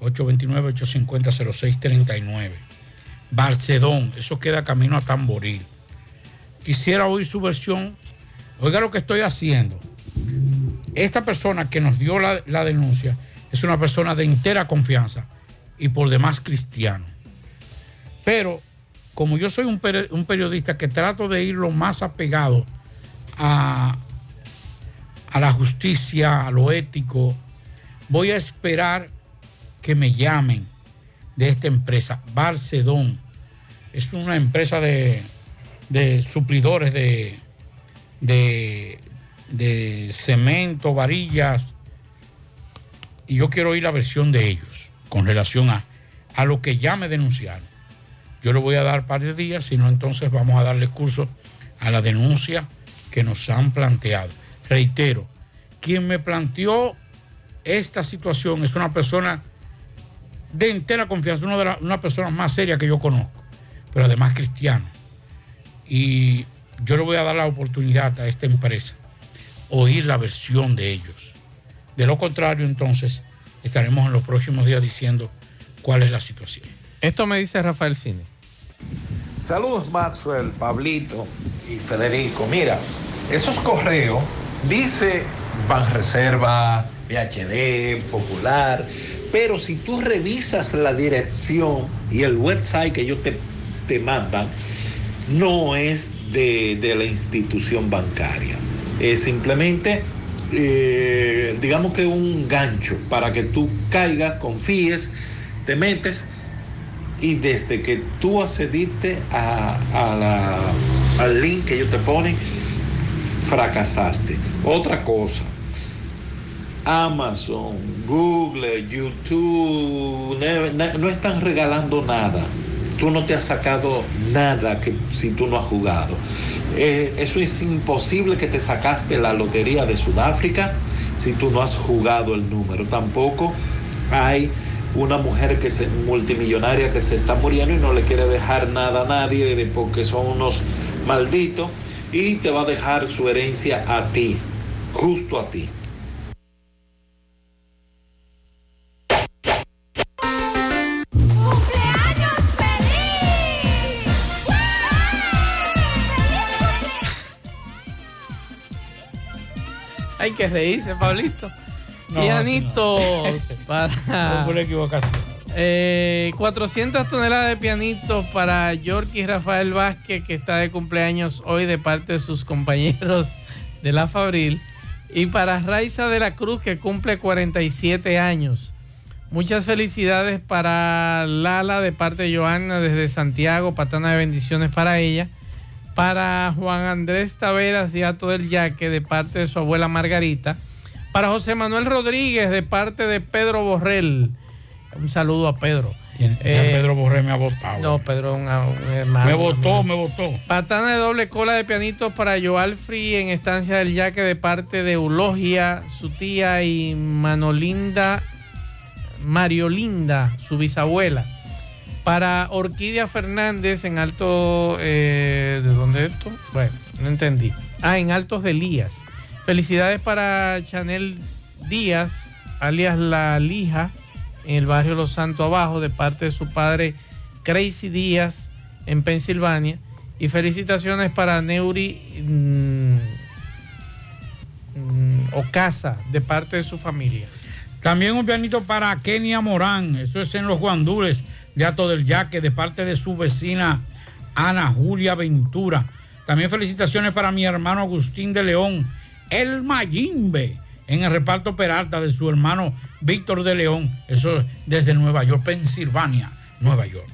829-850-0639. Barcedón. Eso queda camino a Tamboril. Quisiera oír su versión. Oiga lo que estoy haciendo. Esta persona que nos dio la, denuncia es una persona de entera confianza y por demás cristiano. Pero como yo soy un, peri- un periodista que trato de ir lo más apegado a, a la justicia, a lo ético, voy a esperar que me llamen de esta empresa, Barcedón. Es una empresa de, de suplidores de, de, de cemento, varillas. Y yo quiero oír la versión de ellos con relación a, a lo que ya me denunciaron. Yo le voy a dar par de días, si no, entonces vamos a darle curso a la denuncia que nos han planteado. Reitero, quien me planteó esta situación es una persona de entera confianza, una de las una persona más seria que yo conozco, pero además cristiano. Y yo le voy a dar la oportunidad a esta empresa, oír la versión de ellos. De lo contrario, entonces, estaremos en los próximos días diciendo cuál es la situación. Esto me dice Rafael Cine. Saludos Maxwell, Pablito y Federico. Mira, esos correos dice Banreserva, VHD, Popular, pero si tú revisas la dirección y el website que ellos te, te mandan, no es de, de la institución bancaria. Es simplemente, eh, digamos que un gancho para que tú caigas, confíes, te metes y desde que tú accediste a, a la- al link que ellos te ponen, fracasaste. Otra cosa, Amazon, Google, YouTube, no están regalando nada. Tú no te has sacado nada que si tú no has jugado. Eh, eso es imposible que te sacaste la lotería de Sudáfrica si tú no has jugado el número. Tampoco hay una mujer que se multimillonaria que se está muriendo y no le quiere dejar nada a nadie de- porque son unos malditos y te va a dejar su herencia a ti, justo a ti. Hay que reírse, Pablito. No, Pianitos no. para. Por equivocación. Eh, 400 toneladas de pianitos para Yorky Rafael Vázquez, que está de cumpleaños hoy de parte de sus compañeros de la Fabril. Y para Raiza de la Cruz, que cumple 47 años. Muchas felicidades para Lala de parte de Joana desde Santiago. Patana de bendiciones para ella. Para Juan Andrés Taveras y Ato del Yaque de parte de su abuela Margarita. Para José Manuel Rodríguez de parte de Pedro Borrell. Un saludo a Pedro. Eh, Pedro Borré me ha votado. No, Pedro, un, un hermano. me votó, me votó. Patana de doble cola de pianitos para Joalfri en Estancia del Yaque de parte de Eulogia, su tía y Manolinda, Mariolinda, su bisabuela. Para Orquídea Fernández en Alto... eh, ¿De dónde es esto? Bueno, no entendí. Ah, en Altos de Elías. Felicidades para Chanel Díaz alias La Lija, en el barrio Los Santos Abajo, de parte de su padre Crazy Díaz, en Pensilvania. Y felicitaciones para Neuri mm, mm, Ocasa, de parte de su familia. También un pianito para Kenia Morán, eso es en los Guandules de Ato del Yaque, de parte de su vecina Ana Julia Ventura. También felicitaciones para mi hermano Agustín de León, el Mayimbe, en el reparto Peralta de su hermano Víctor de León, eso es desde Nueva York, Pensilvania, Nueva York.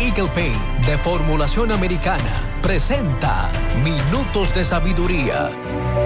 Eagle Paint de formulación americana presenta Minutos de Sabiduría.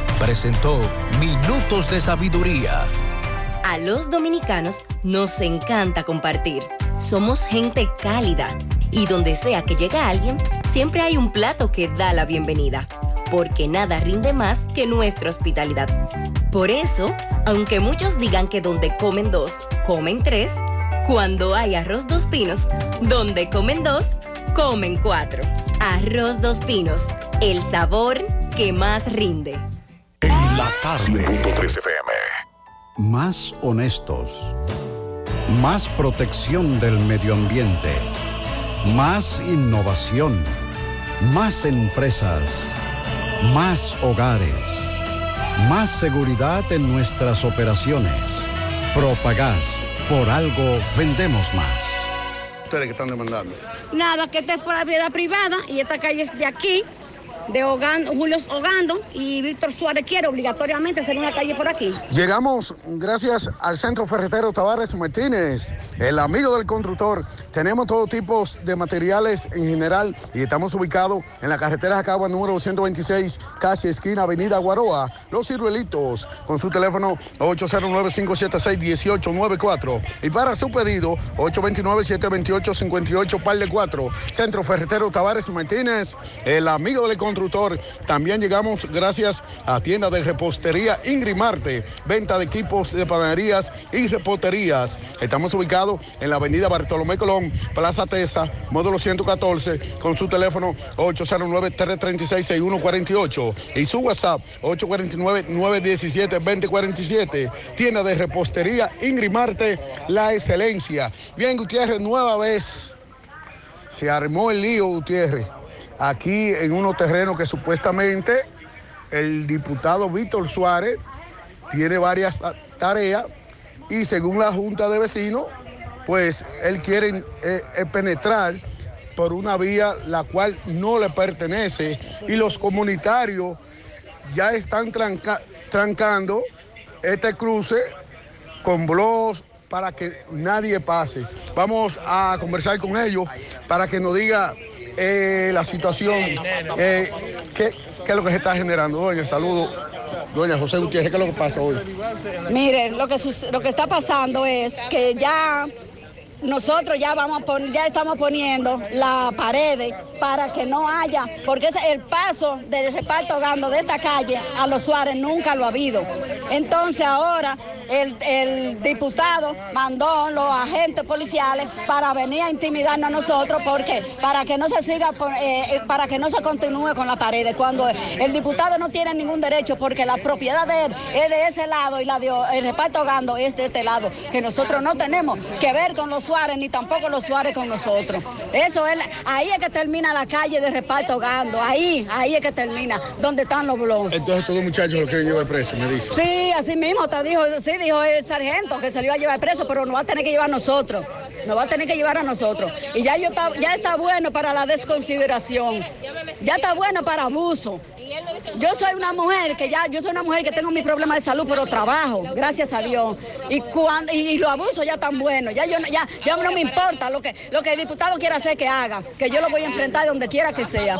presentó Minutos de Sabiduría. A los dominicanos nos encanta compartir. Somos gente cálida y donde sea que llega alguien, siempre hay un plato que da la bienvenida, porque nada rinde más que nuestra hospitalidad. Por eso, aunque muchos digan que donde comen dos, comen tres, cuando hay arroz dos pinos, donde comen dos, comen cuatro. Arroz dos pinos, el sabor que más rinde. En la tarde, 100.3 FM. Más honestos. Más protección del medio ambiente. Más innovación. Más empresas. Más hogares. Más seguridad en nuestras operaciones. Propagás. Por algo vendemos más. Ustedes que están demandando. Nada, que esta es por la propiedad privada y esta calle es de aquí, de Ogando, Julio Ogando y Víctor Suárez quiere obligatoriamente hacer una calle por aquí. Llegamos gracias al Centro Ferretero Tavares Martínez, el amigo del constructor. Tenemos todo tipo de materiales en general y estamos ubicados en la carretera Jacagua número 226, casi esquina Avenida Guaroa, Los Ciruelitos, con su teléfono 809-576-1894. Y para su pedido, 829-728-58, par de 4. Centro Ferretero Tavares Martínez, el amigo del constructor. También llegamos gracias a tienda de repostería Ingrimarte, venta de equipos de panaderías y reposterías. Estamos ubicados en la avenida Bartolomé Colón, Plaza Tesa, módulo 114, con su teléfono 809-336-6148 y su WhatsApp 849-917-2047. Tienda de repostería Ingrimarte, la excelencia. Bien, Gutiérrez, nueva vez se armó el lío, Gutiérrez aquí en unos terrenos que supuestamente el diputado Víctor Suárez tiene varias tareas y según la Junta de Vecinos, pues él quiere eh, eh, penetrar por una vía la cual no le pertenece y los comunitarios ya están tranca trancando este cruce con blogs para que nadie pase. Vamos a conversar con ellos para que nos diga eh, la situación, eh, ¿qué, ¿qué, es lo que se está generando, doña? Saludo, doña José Gutiérrez, ¿qué es lo que pasa hoy? Mire, lo que, lo que está pasando es que ya nosotros ya vamos ya estamos poniendo la pared para que no haya, porque el paso del reparto gando de esta calle a los Suárez nunca lo ha habido. Entonces ahora el, el diputado mandó los agentes policiales para venir a intimidarnos a nosotros porque para que no se siga, eh, eh, para que no se continúe con la pared. Cuando el diputado no tiene ningún derecho porque la propiedad de él es de ese lado y la de el reparto Gando es de este lado, que nosotros no tenemos que ver con los Suárez ni tampoco los Suárez con nosotros. Eso es, ahí es que termina la calle de reparto Gando, ahí, ahí es que termina, donde están los blogs. Entonces todos los muchachos lo quieren llevar preso, me dice. Sí, así mismo te dijo, sí, dijo el sargento que se lo iba a llevar preso, pero nos va a tener que llevar a nosotros. Nos va a tener que llevar a nosotros. Y ya yo está, ya está bueno para la desconsideración. Ya está bueno para abuso. Yo soy una mujer que ya, yo soy una mujer que tengo mi problema de salud, pero trabajo, gracias a Dios. Y cuando, y, y los abusos ya están buenos. Ya yo no- ya, ya no me importa lo que, lo que el diputado quiera hacer que haga, que yo lo voy a enfrentar donde quiera que sea.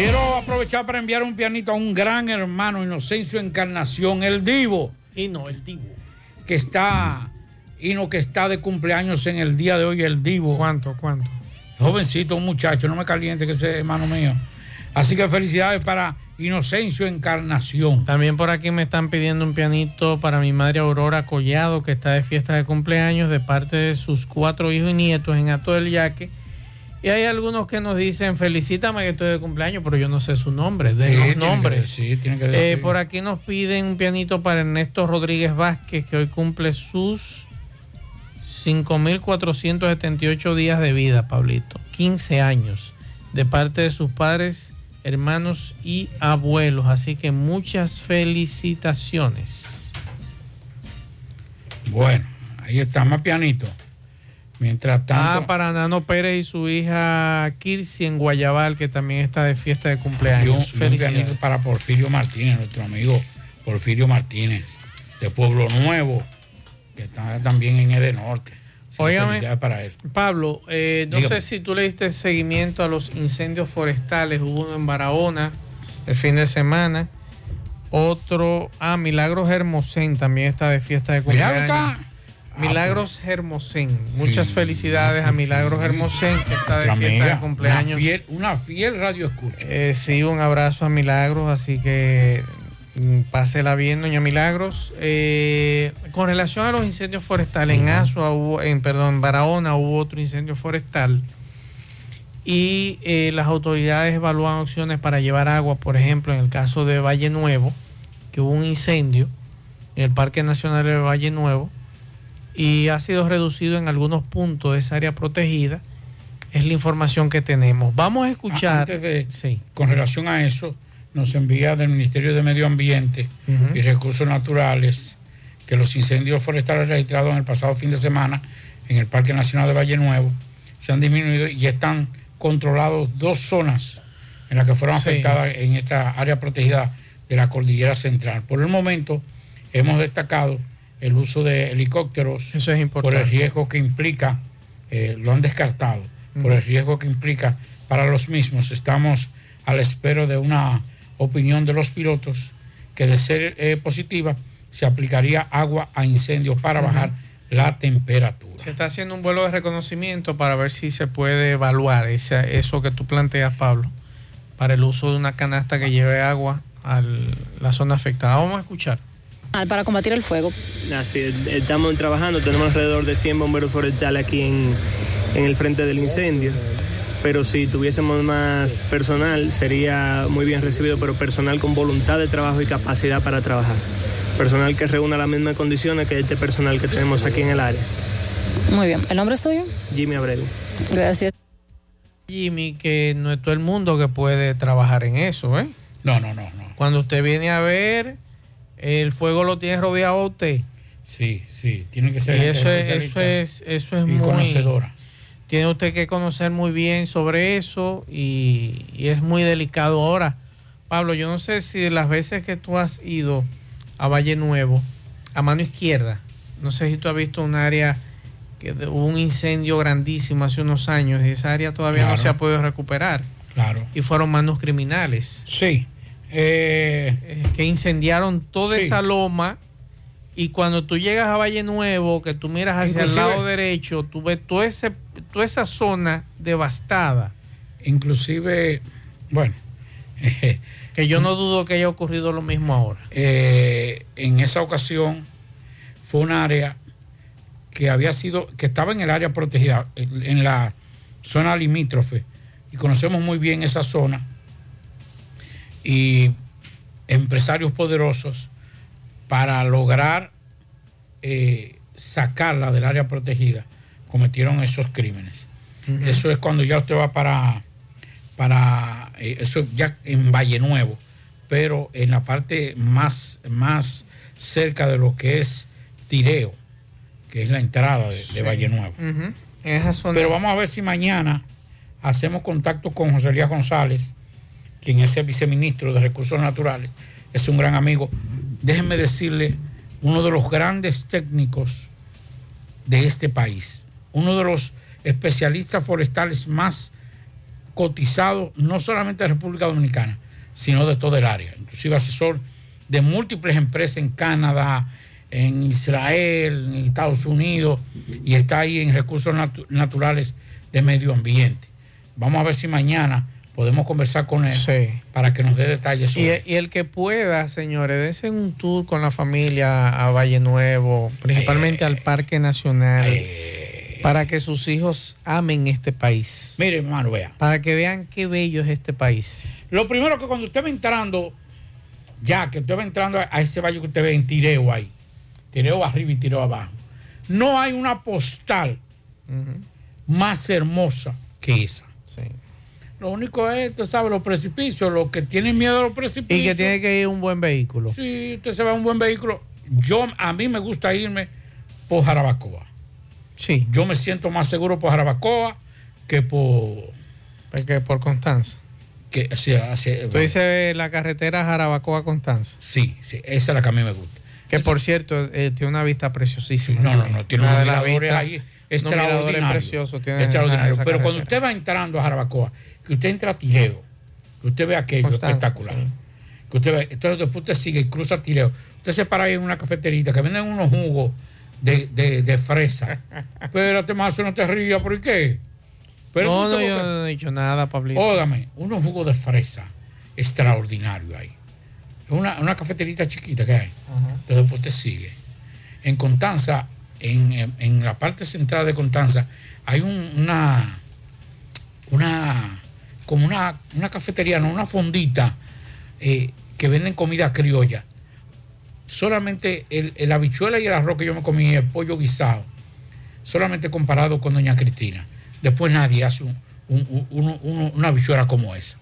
Quiero aprovechar para enviar un pianito a un gran hermano, Inocencio Encarnación, el Divo. Y no, el Divo. Que está, y no que está de cumpleaños en el día de hoy, el Divo. ¿Cuánto, cuánto? Jovencito, un muchacho, no me caliente que ese hermano mío. Así que felicidades para Inocencio Encarnación. También por aquí me están pidiendo un pianito para mi madre Aurora Collado, que está de fiesta de cumpleaños de parte de sus cuatro hijos y nietos en Ato del Yaque. Y hay algunos que nos dicen, felicítame que estoy de cumpleaños, pero yo no sé su nombre, de Sí, los nombres. decir, Eh, por aquí nos piden un pianito para Ernesto Rodríguez Vázquez, que hoy cumple sus 5.478 días de vida, Pablito. 15 años, de parte de sus padres, hermanos y abuelos. Así que muchas felicitaciones. Bueno, ahí está, más pianito. Mientras tanto. Ah, para Nano Pérez y su hija Kirsi en Guayabal, que también está de fiesta de cumpleaños. y un Felicidades. para Porfirio Martínez, nuestro amigo Porfirio Martínez, de Pueblo Nuevo, que está también en Ede Norte. Así que Óigame, para él. Pablo, eh, no Dígame. sé si tú le diste seguimiento a los incendios forestales. Hubo uno en Barahona el fin de semana. Otro, ah, Milagros Hermosén también está de fiesta de cumpleaños. Milagros Hermosén. Muchas Sí, felicidades a Milagros Hermosén, que está de fiesta amiga, de cumpleaños. Una fiel, una fiel radio escucha. Eh, sí, un abrazo a Milagros, así que mm, pásela bien, doña Milagros. Eh, con relación a los incendios forestales, en Asua hubo, en, perdón, en Barahona hubo otro incendio forestal y eh, las autoridades evalúan opciones para llevar agua, por ejemplo, en el caso de Valle Nuevo, que hubo un incendio en el Parque Nacional de Valle Nuevo y ha sido reducido en algunos puntos esa área protegida. Es la información que tenemos. Vamos a escuchar. Antes de, con relación a eso, nos envía del Ministerio de Medio Ambiente y Recursos Naturales que los incendios forestales registrados en el pasado fin de semana en el Parque Nacional de Valle Nuevo se han disminuido y están controlados dos zonas en las que fueron Sí. afectadas en esta área protegida de la Cordillera Central. Por el momento hemos destacado el uso de helicópteros Eso es por el riesgo que implica, eh, lo han descartado, por el riesgo que implica para los mismos. Estamos a la espera de una opinión de los pilotos que de ser eh, positiva se aplicaría agua a incendios para bajar la temperatura. Se está haciendo un vuelo de reconocimiento para ver si se puede evaluar esa- eso que tú planteas, Pablo, para el uso de una canasta que lleve agua a la zona afectada. Vamos a escuchar. Para combatir el fuego. Así es, estamos trabajando, tenemos alrededor de 100 bomberos forestales aquí en, en el frente del incendio. Pero si tuviésemos más personal, sería muy bien recibido, pero personal con voluntad de trabajo y capacidad para trabajar. Personal que reúna las mismas condiciones que este personal que tenemos aquí en el área. Muy bien. ¿El nombre es suyo? Jimmy Abreu. Gracias. Jimmy, que no es todo el mundo que puede trabajar en eso, ¿eh? No, no, no, no. Cuando usted viene a ver, el fuego lo tiene rodeado a usted. Sí, sí, tiene que ser Y eso es, eso es, eso es y muy conocedora. Tiene usted que conocer muy bien sobre eso y, y es muy delicado ahora. Pablo, yo no sé si de las veces que tú has ido a Valle Nuevo, a mano izquierda, no sé si tú has visto un área que hubo un incendio grandísimo hace unos años y esa área todavía no se ha podido recuperar. Claro. Y fueron manos criminales. Sí. Eh, que incendiaron toda sí. esa loma y cuando tú llegas a Valle Nuevo, que tú miras hacia Inclusive- el lado derecho, tú ves toda, ese, toda esa zona devastada. Inclusive, bueno, que yo no dudo que haya ocurrido lo mismo ahora. Eh, en esa ocasión fue un área que había sido, que estaba en el área protegida, en la zona limítrofe, y conocemos muy bien esa zona, y empresarios poderosos para lograr eh, sacarla del área protegida cometieron esos crímenes. Eso es cuando ya usted va para, para eh, eso ya en Valle Nuevo, pero en la parte más, más cerca de lo que es Tireo, que es la entrada de, de Sí. Valle Nuevo. Esa zona. Pero vamos a ver si mañana hacemos contacto con José Elías González, quien es el viceministro de Recursos Naturales, es un gran amigo. Déjenme decirle, uno de los grandes técnicos de este país, uno de los especialistas forestales más cotizados, no solamente de República Dominicana, sino de todo el área, inclusive asesor de múltiples empresas en Canadá, en Israel, en Estados Unidos, y está ahí en recursos natu- naturales de medio ambiente. Vamos a ver si mañana podemos conversar con él para que nos dé detalles Y, sobre y el que pueda, señores, dense un tour con la familia a Valle Nuevo, principalmente al Parque Nacional, para que sus hijos amen este país. Mire, hermano, vea. Para que vean qué bello es este país. Lo primero que cuando usted va entrando, ya que usted va entrando a, ese valle que usted ve en Tireo ahí, Tireo arriba y Tireo abajo, no hay una postal más hermosa que esa. Lo único es, usted sabe, los precipicios, los que tienen miedo a los precipicios. Y que tiene que ir un buen vehículo. Sí, usted se va a un buen vehículo. Yo, a mí me gusta irme por Jarabacoa. Sí. Yo me siento más seguro por Jarabacoa que por... Que por Constanza. Que, sí, así- Tú dices la carretera Jarabacoa-Constanza. Sí, sí, esa es la que a mí me gusta. Que por cierto, eh, tiene una vista preciosísima. No, no, no, tiene Una de las miradores vistas- ahí tiene extraordinarios. esa- esa Pero cuando usted va entrando a Jarabacoa, que usted entra a Tireo, que usted ve aquello Constanza, espectacular, que usted ve, entonces después usted sigue y cruza Tireo, usted se para ahí en una cafeterita que venden unos jugos de, de, de fresa. Espérate más, no te rías, ¿por qué? Pero no, no, yo no he dicho nada, Pablito. Óigame, unos jugos de fresa extraordinarios ahí. Es una, una cafeterita chiquita que hay. Entonces después te sigue. En Constanza, en, en- en la parte central de Constanza, hay un- una, una, como una, una cafetería, no, una fondita eh, que venden comida criolla. Solamente el, el habichuela y el arroz que yo me comí, el pollo guisado, solamente comparado con Doña Cristina. Después nadie hace un- un- un- un- un- una habichuela como esa.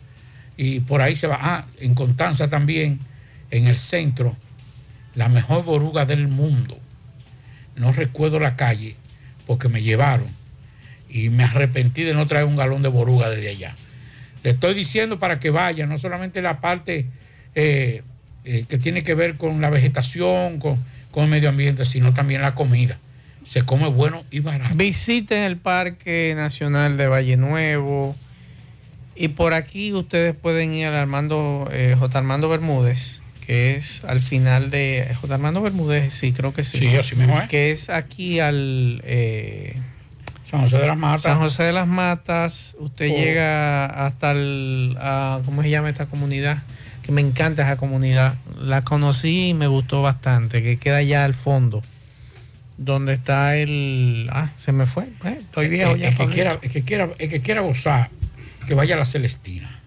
Y por ahí se va. Ah, en Constanza también, en el centro, la mejor boruga del mundo. No recuerdo la calle porque me llevaron y me arrepentí de no traer un galón de boruga desde allá. Le estoy diciendo para que vaya, no solamente la parte eh, eh, que tiene que ver con la vegetación, con, con el medio ambiente, sino también la comida. Se come bueno y barato. Visiten el Parque Nacional de Valle Nuevo. Y por aquí ustedes pueden ir al Armando, eh, J. Armando Bermúdez, que es al final de. J. Armando Bermúdez, sí, creo que sí. Sí, así mismo es. Que es aquí al. eh, San José de las Matas. San José de las Matas. Usted Oh. llega hasta el. a- ¿Cómo se llama esta comunidad? Que me encanta esa comunidad. La conocí y me gustó bastante, que queda allá al fondo. Donde está el. Ah, se me fue. Eh, estoy viejo El- ya. el, que quiera, el, que quiera, el que quiera gozar, que vaya a la Celestina.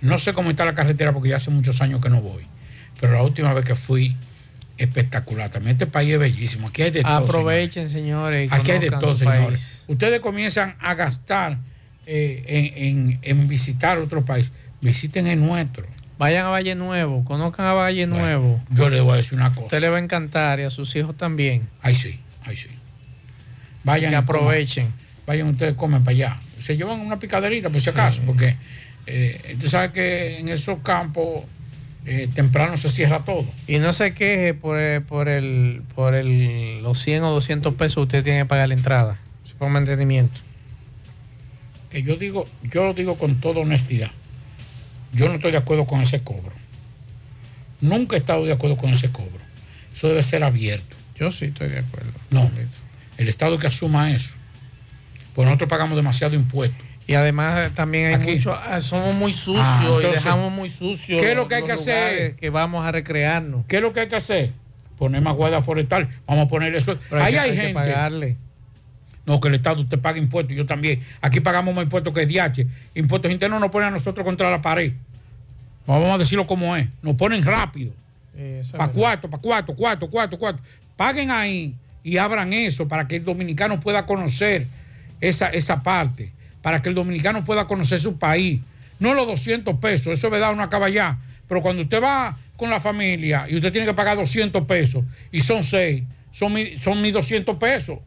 No sé cómo está la carretera porque ya hace muchos años que no voy. Pero la última vez que fui, espectacular. También este país es bellísimo. Aquí hay de todo. Aprovechen, señores. Aquí hay de todo, señores. país. Ustedes comienzan a gastar eh, en, en- en visitar otro país. Visiten el nuestro. Vayan a Valle Nuevo, conozcan a Valle Nuevo. Yo les voy a decir una cosa. Usted le va a encantar y a sus hijos también. Ahí sí, ahí sí. Vayan Que coman. aprovechen. Vayan ustedes, comen para allá. Se llevan una picaderita por si acaso, porque eh, tú sabes que en esos campos eh, temprano se cierra todo. Y no se queje por, el- por, el, por el, los 100 o 200 pesos usted tiene que pagar la entrada. Por mantenimiento. Que yo digo, yo lo digo con toda honestidad. Yo no estoy de acuerdo con ese cobro. Nunca he estado de acuerdo con ese cobro. Eso debe ser abierto. Yo sí estoy de acuerdo. No, el Estado que asuma eso. Pues nosotros pagamos demasiado impuesto. Y además eh, también hay Aquí. mucho, ah, somos muy sucios Ah, y entonces, dejamos muy sucios. ¿qué es lo que hay que hacer? Que vamos a recrearnos. ¿Qué es lo que hay que hacer? Poner más guardia forestal. Vamos a poner eso. Pero hay Ahí que- hay, hay que gente. pagarle. No, que el Estado usted paga impuestos, yo también. Aquí pagamos más impuestos que DH. Impuestos internos nos ponen a nosotros contra la pared. Vamos a decirlo como es. Nos ponen rápido. Para cuatro, para cuatro, cuatro, cuatro, cuatro. Paguen ahí y abran eso para que el dominicano pueda conocer esa, esa parte. Para que el dominicano pueda conocer su país. No los 200 pesos, eso es verdad, uno acaba ya. Pero cuando usted va con la familia y usted tiene que pagar 200 pesos y son seis, son, mi- son 1.200 pesos.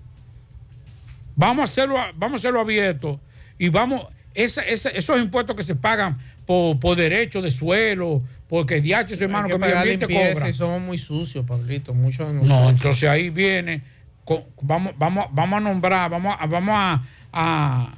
Vamos a hacerlo, vamos a hacerlo abierto y vamos, esa- esa- esos impuestos que se pagan por, por derecho de suelo, porque DH su hermano que, que medio ambiente cobra. y somos muy sucios, Pablito. Muchos de nosotros. No, entonces ahí viene, vamos, vamos, vamos a nombrar, vamos vamos a, a-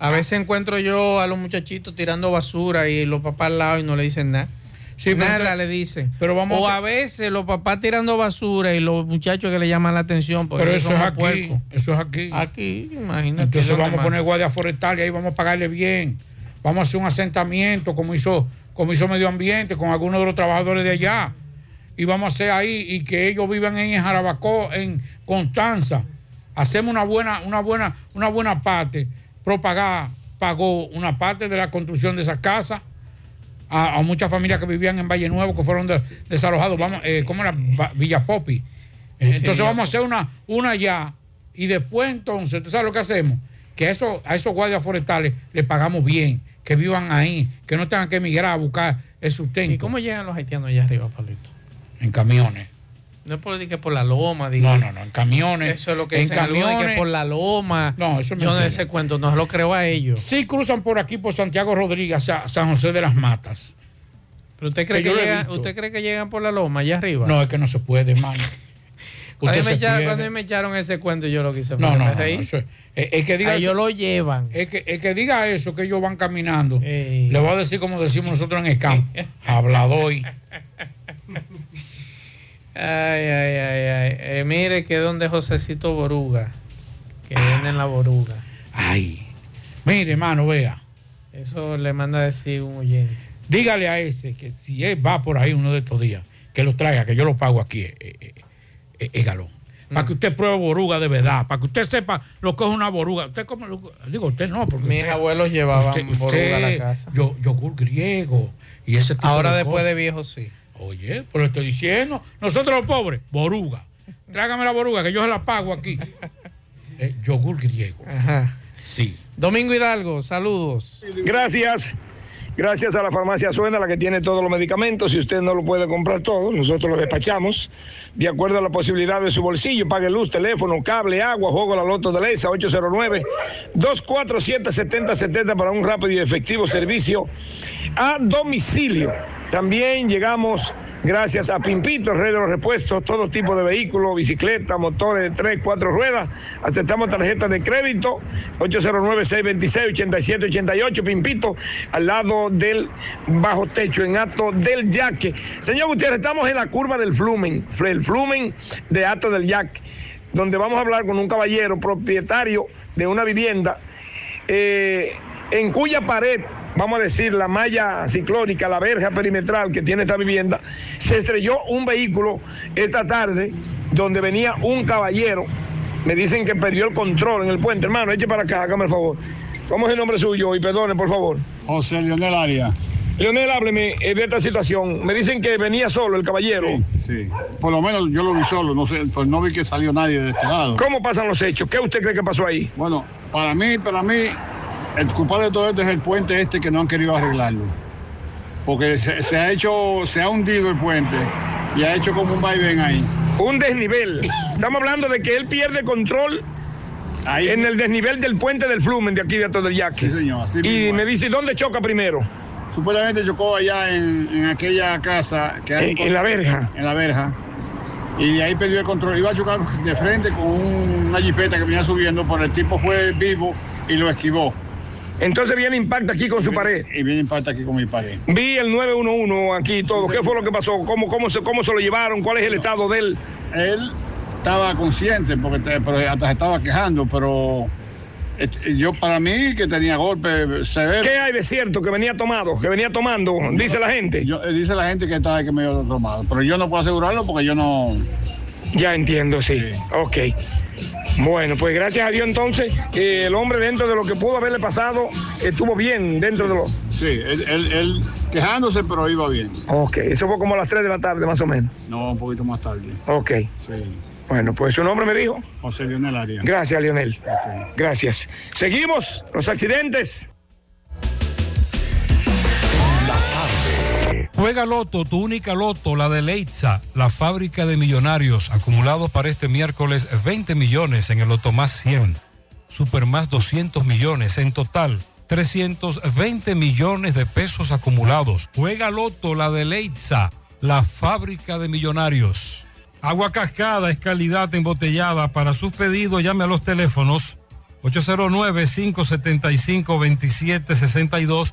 A veces encuentro yo a los muchachitos tirando basura y los papás al lado y no le dicen nada. Sí, nada le dicen. pero vamos o a- a veces los papás tirando basura y los muchachos que le llaman la atención. porque pero eso es aquí, puercos. eso es aquí. Aquí, imagínate. Entonces ¿dónde vamos a poner guardia forestal y ahí vamos a pagarle bien. Vamos a hacer un asentamiento como hizo, como hizo Medio Ambiente con algunos de los trabajadores de allá. Y vamos a hacer ahí y que ellos vivan en Jarabacó, en Constanza. Hacemos una buena, una buena, una buena parte. Propagar pagó una parte de la construcción de esas casas a, a muchas familias que vivían en Valle Nuevo que fueron de- desalojados. Vamos, eh, ¿cómo era? Villa Popi. Eh, Sí, Entonces vamos a hacer una, una ya y después entonces, ¿tú sabes lo que hacemos? Que a esos, a esos guardias forestales le pagamos bien, que vivan ahí, que no tengan que emigrar a buscar el sustento. ¿Y cómo llegan los haitianos allá arriba, Pablito? En camiones. No es por, que por la loma, diga. No, no, no, en camiones. Eso es lo que en dicen algunos, de que camiones. por la loma. No, eso es Yo no ese cuento, no se lo creo a ellos. Sí cruzan por aquí, por Santiago Rodríguez, a San José de las Matas. ¿Pero usted cree Que llegan, usted cree que llegan por la loma allá arriba? No, es que no se puede, hermano. Cuando me, echaron, cuando me echaron ese cuento, yo lo quise No, no, me no, no, eso es- el que diga ellos lo llevan. El que, el que diga eso, que ellos van caminando, le voy a decir como decimos nosotros en el campo, hablador. Ay, ay, ay, ay. Eh, mire que donde Josecito Boruga, que venden la boruga. Ay, mire, hermano, vea. Eso le manda a decir un oyente. Dígale a ese que si él va por ahí uno de estos días, que lo traiga, que yo lo pago aquí, eh, eh, eh, eh, galón. Para que usted pruebe boruga de verdad, para que usted sepa lo que es una boruga. Usted como, lo- digo, usted no, porque Mis usted- abuelos llevaban usted- boruga a la casa. Yo, yogur griego y ese tipo Ahora de después de viejo sí. Oye, pero estoy diciendo, nosotros los pobres, boruga. Trágame la boruga, que yo se la pago aquí. Eh, yogur griego. Ajá. Sí. Domingo Hidalgo, saludos. Gracias. Gracias a la farmacia Suena, la que tiene todos los medicamentos. Si usted no lo puede comprar todo, nosotros lo despachamos de acuerdo a la posibilidad de su bolsillo. Pague luz, teléfono, cable, agua, juego la loto de Lesa 809-247-7070 para un rápido y efectivo servicio a domicilio. También llegamos gracias a Pimpito, red de los repuestos, todo tipo de vehículos, bicicletas, motores de tres, cuatro ruedas. Aceptamos tarjetas de crédito, 809-626-8788, Pimpito, al lado del bajo techo, en Ato del Yaque. Señor Gutiérrez, estamos en la curva del Flumen, el Flumen de Ato del Yaque, donde vamos a hablar con un caballero propietario de una vivienda. eh, en cuya pared, vamos a decir, la malla ciclónica, la verja perimetral que tiene esta vivienda, se estrelló un vehículo esta tarde donde venía un caballero. Me dicen que perdió el control en el puente. Hermano, eche para acá, hágame el favor. ¿Cómo es el nombre suyo? Y perdone, por favor. José Leonel Aria. Leonel, hábleme eh, de esta situación. Me dicen que venía solo el caballero. Sí, por lo menos yo lo vi solo, no sé, pues no vi que salió nadie de este lado. ¿Cómo pasan los hechos? ¿Qué usted cree que pasó ahí? Bueno, para mí, para mí, el culpable de todo esto es el puente este que no han querido arreglarlo. Porque se, se ha hecho, se ha hundido el puente y ha hecho como un vaivén ahí. Un desnivel. Estamos hablando de que él pierde control en el desnivel del puente del Flumen de aquí de todo el Yaque. Sí, señor. así Y me dice, ¿dónde choca primero? Supuestamente chocó allá en, en aquella casa que hay En- en la verja. En la verja. Y de ahí perdió el control. Iba a chocar de frente con un- una jipeta que venía subiendo, pero el tipo fue vivo y lo esquivó. Entonces viene impacta aquí con su pared. Y viene impacta aquí con mi pared. Vi el 911 aquí y todo. ¿Qué fue lo que pasó? ¿Cómo, cómo, se, ¿Cómo se lo llevaron? ¿Cuál es el estado de él? Él estaba consciente porque te- pero hasta se estaba quejando, pero este, yo para mí que tenía golpe severo. ¿Qué hay de cierto que venía tomado? Que venía tomando, dice la gente. Yo- eh, dice la gente que estaba que me había tomado, pero yo no puedo asegurarlo porque yo no. Ya entiendo, sí. Ok. Bueno, pues gracias a Dios entonces, que el hombre dentro de lo que pudo haberle pasado estuvo bien dentro de lo... Sí, él, él- él quejándose, pero iba bien. Ok, eso fue como a las 3 de la tarde más o menos. No, un poquito más tarde. Ok. Sí. Bueno, pues su nombre me dijo. José Leonel Arias. Gracias, Lionel. Gracias. Seguimos, los accidentes. Juega Loto, tu única Loto, la de Leitza, la fábrica de millonarios, acumulados para este miércoles 20 millones en el Loto más 100, Super más 200 millones, en total 320 millones de pesos acumulados. Juega Loto, la de Leitza, la fábrica de millonarios. Agua cascada es calidad embotellada. Para sus pedidos llame a los teléfonos 809-575-2762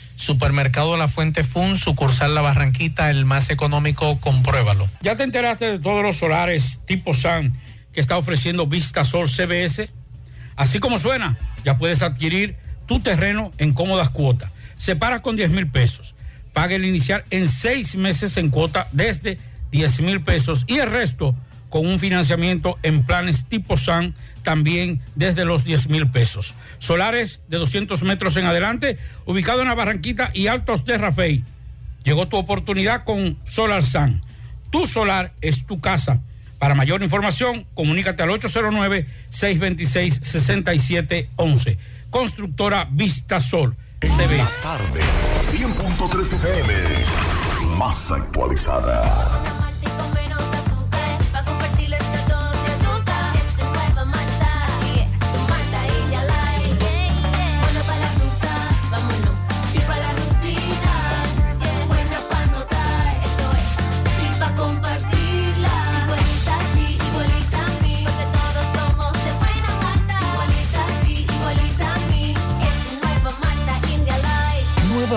Supermercado La Fuente Fun, sucursal La Barranquita, el más económico, compruébalo. ¿Ya te enteraste de todos los solares tipo SAN que está ofreciendo Vista Sol CBS? Así como suena, ya puedes adquirir tu terreno en cómodas cuotas. Separa con 10 mil pesos. Paga el inicial en seis meses en cuota desde 10 mil pesos y el resto con un financiamiento en planes tipo SAN también desde los 10 mil pesos. Solares de 200 metros en adelante, ubicado en la Barranquita y Altos de Rafey. Llegó tu oportunidad con Solar San. Tu solar es tu casa. Para mayor información, comunícate al 809-626-6711. Constructora Vista Sol. CBS. tarde, 100.3 FM, más actualizada.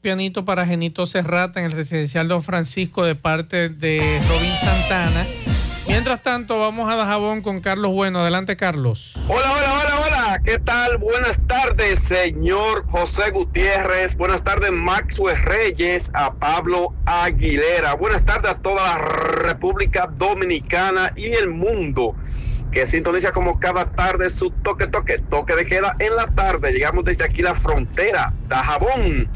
Pianito para Genito Serrata en el residencial Don Francisco de parte de Robin Santana. Mientras tanto, vamos a Dajabón con Carlos Bueno. Adelante, Carlos. Hola, hola, hola, hola. ¿Qué tal? Buenas tardes, señor José Gutiérrez. Buenas tardes, Maxwell Reyes, a Pablo Aguilera. Buenas tardes a toda la República Dominicana y el mundo que sintoniza como cada tarde su toque, toque, toque de queda en la tarde. Llegamos desde aquí la frontera, Dajabón.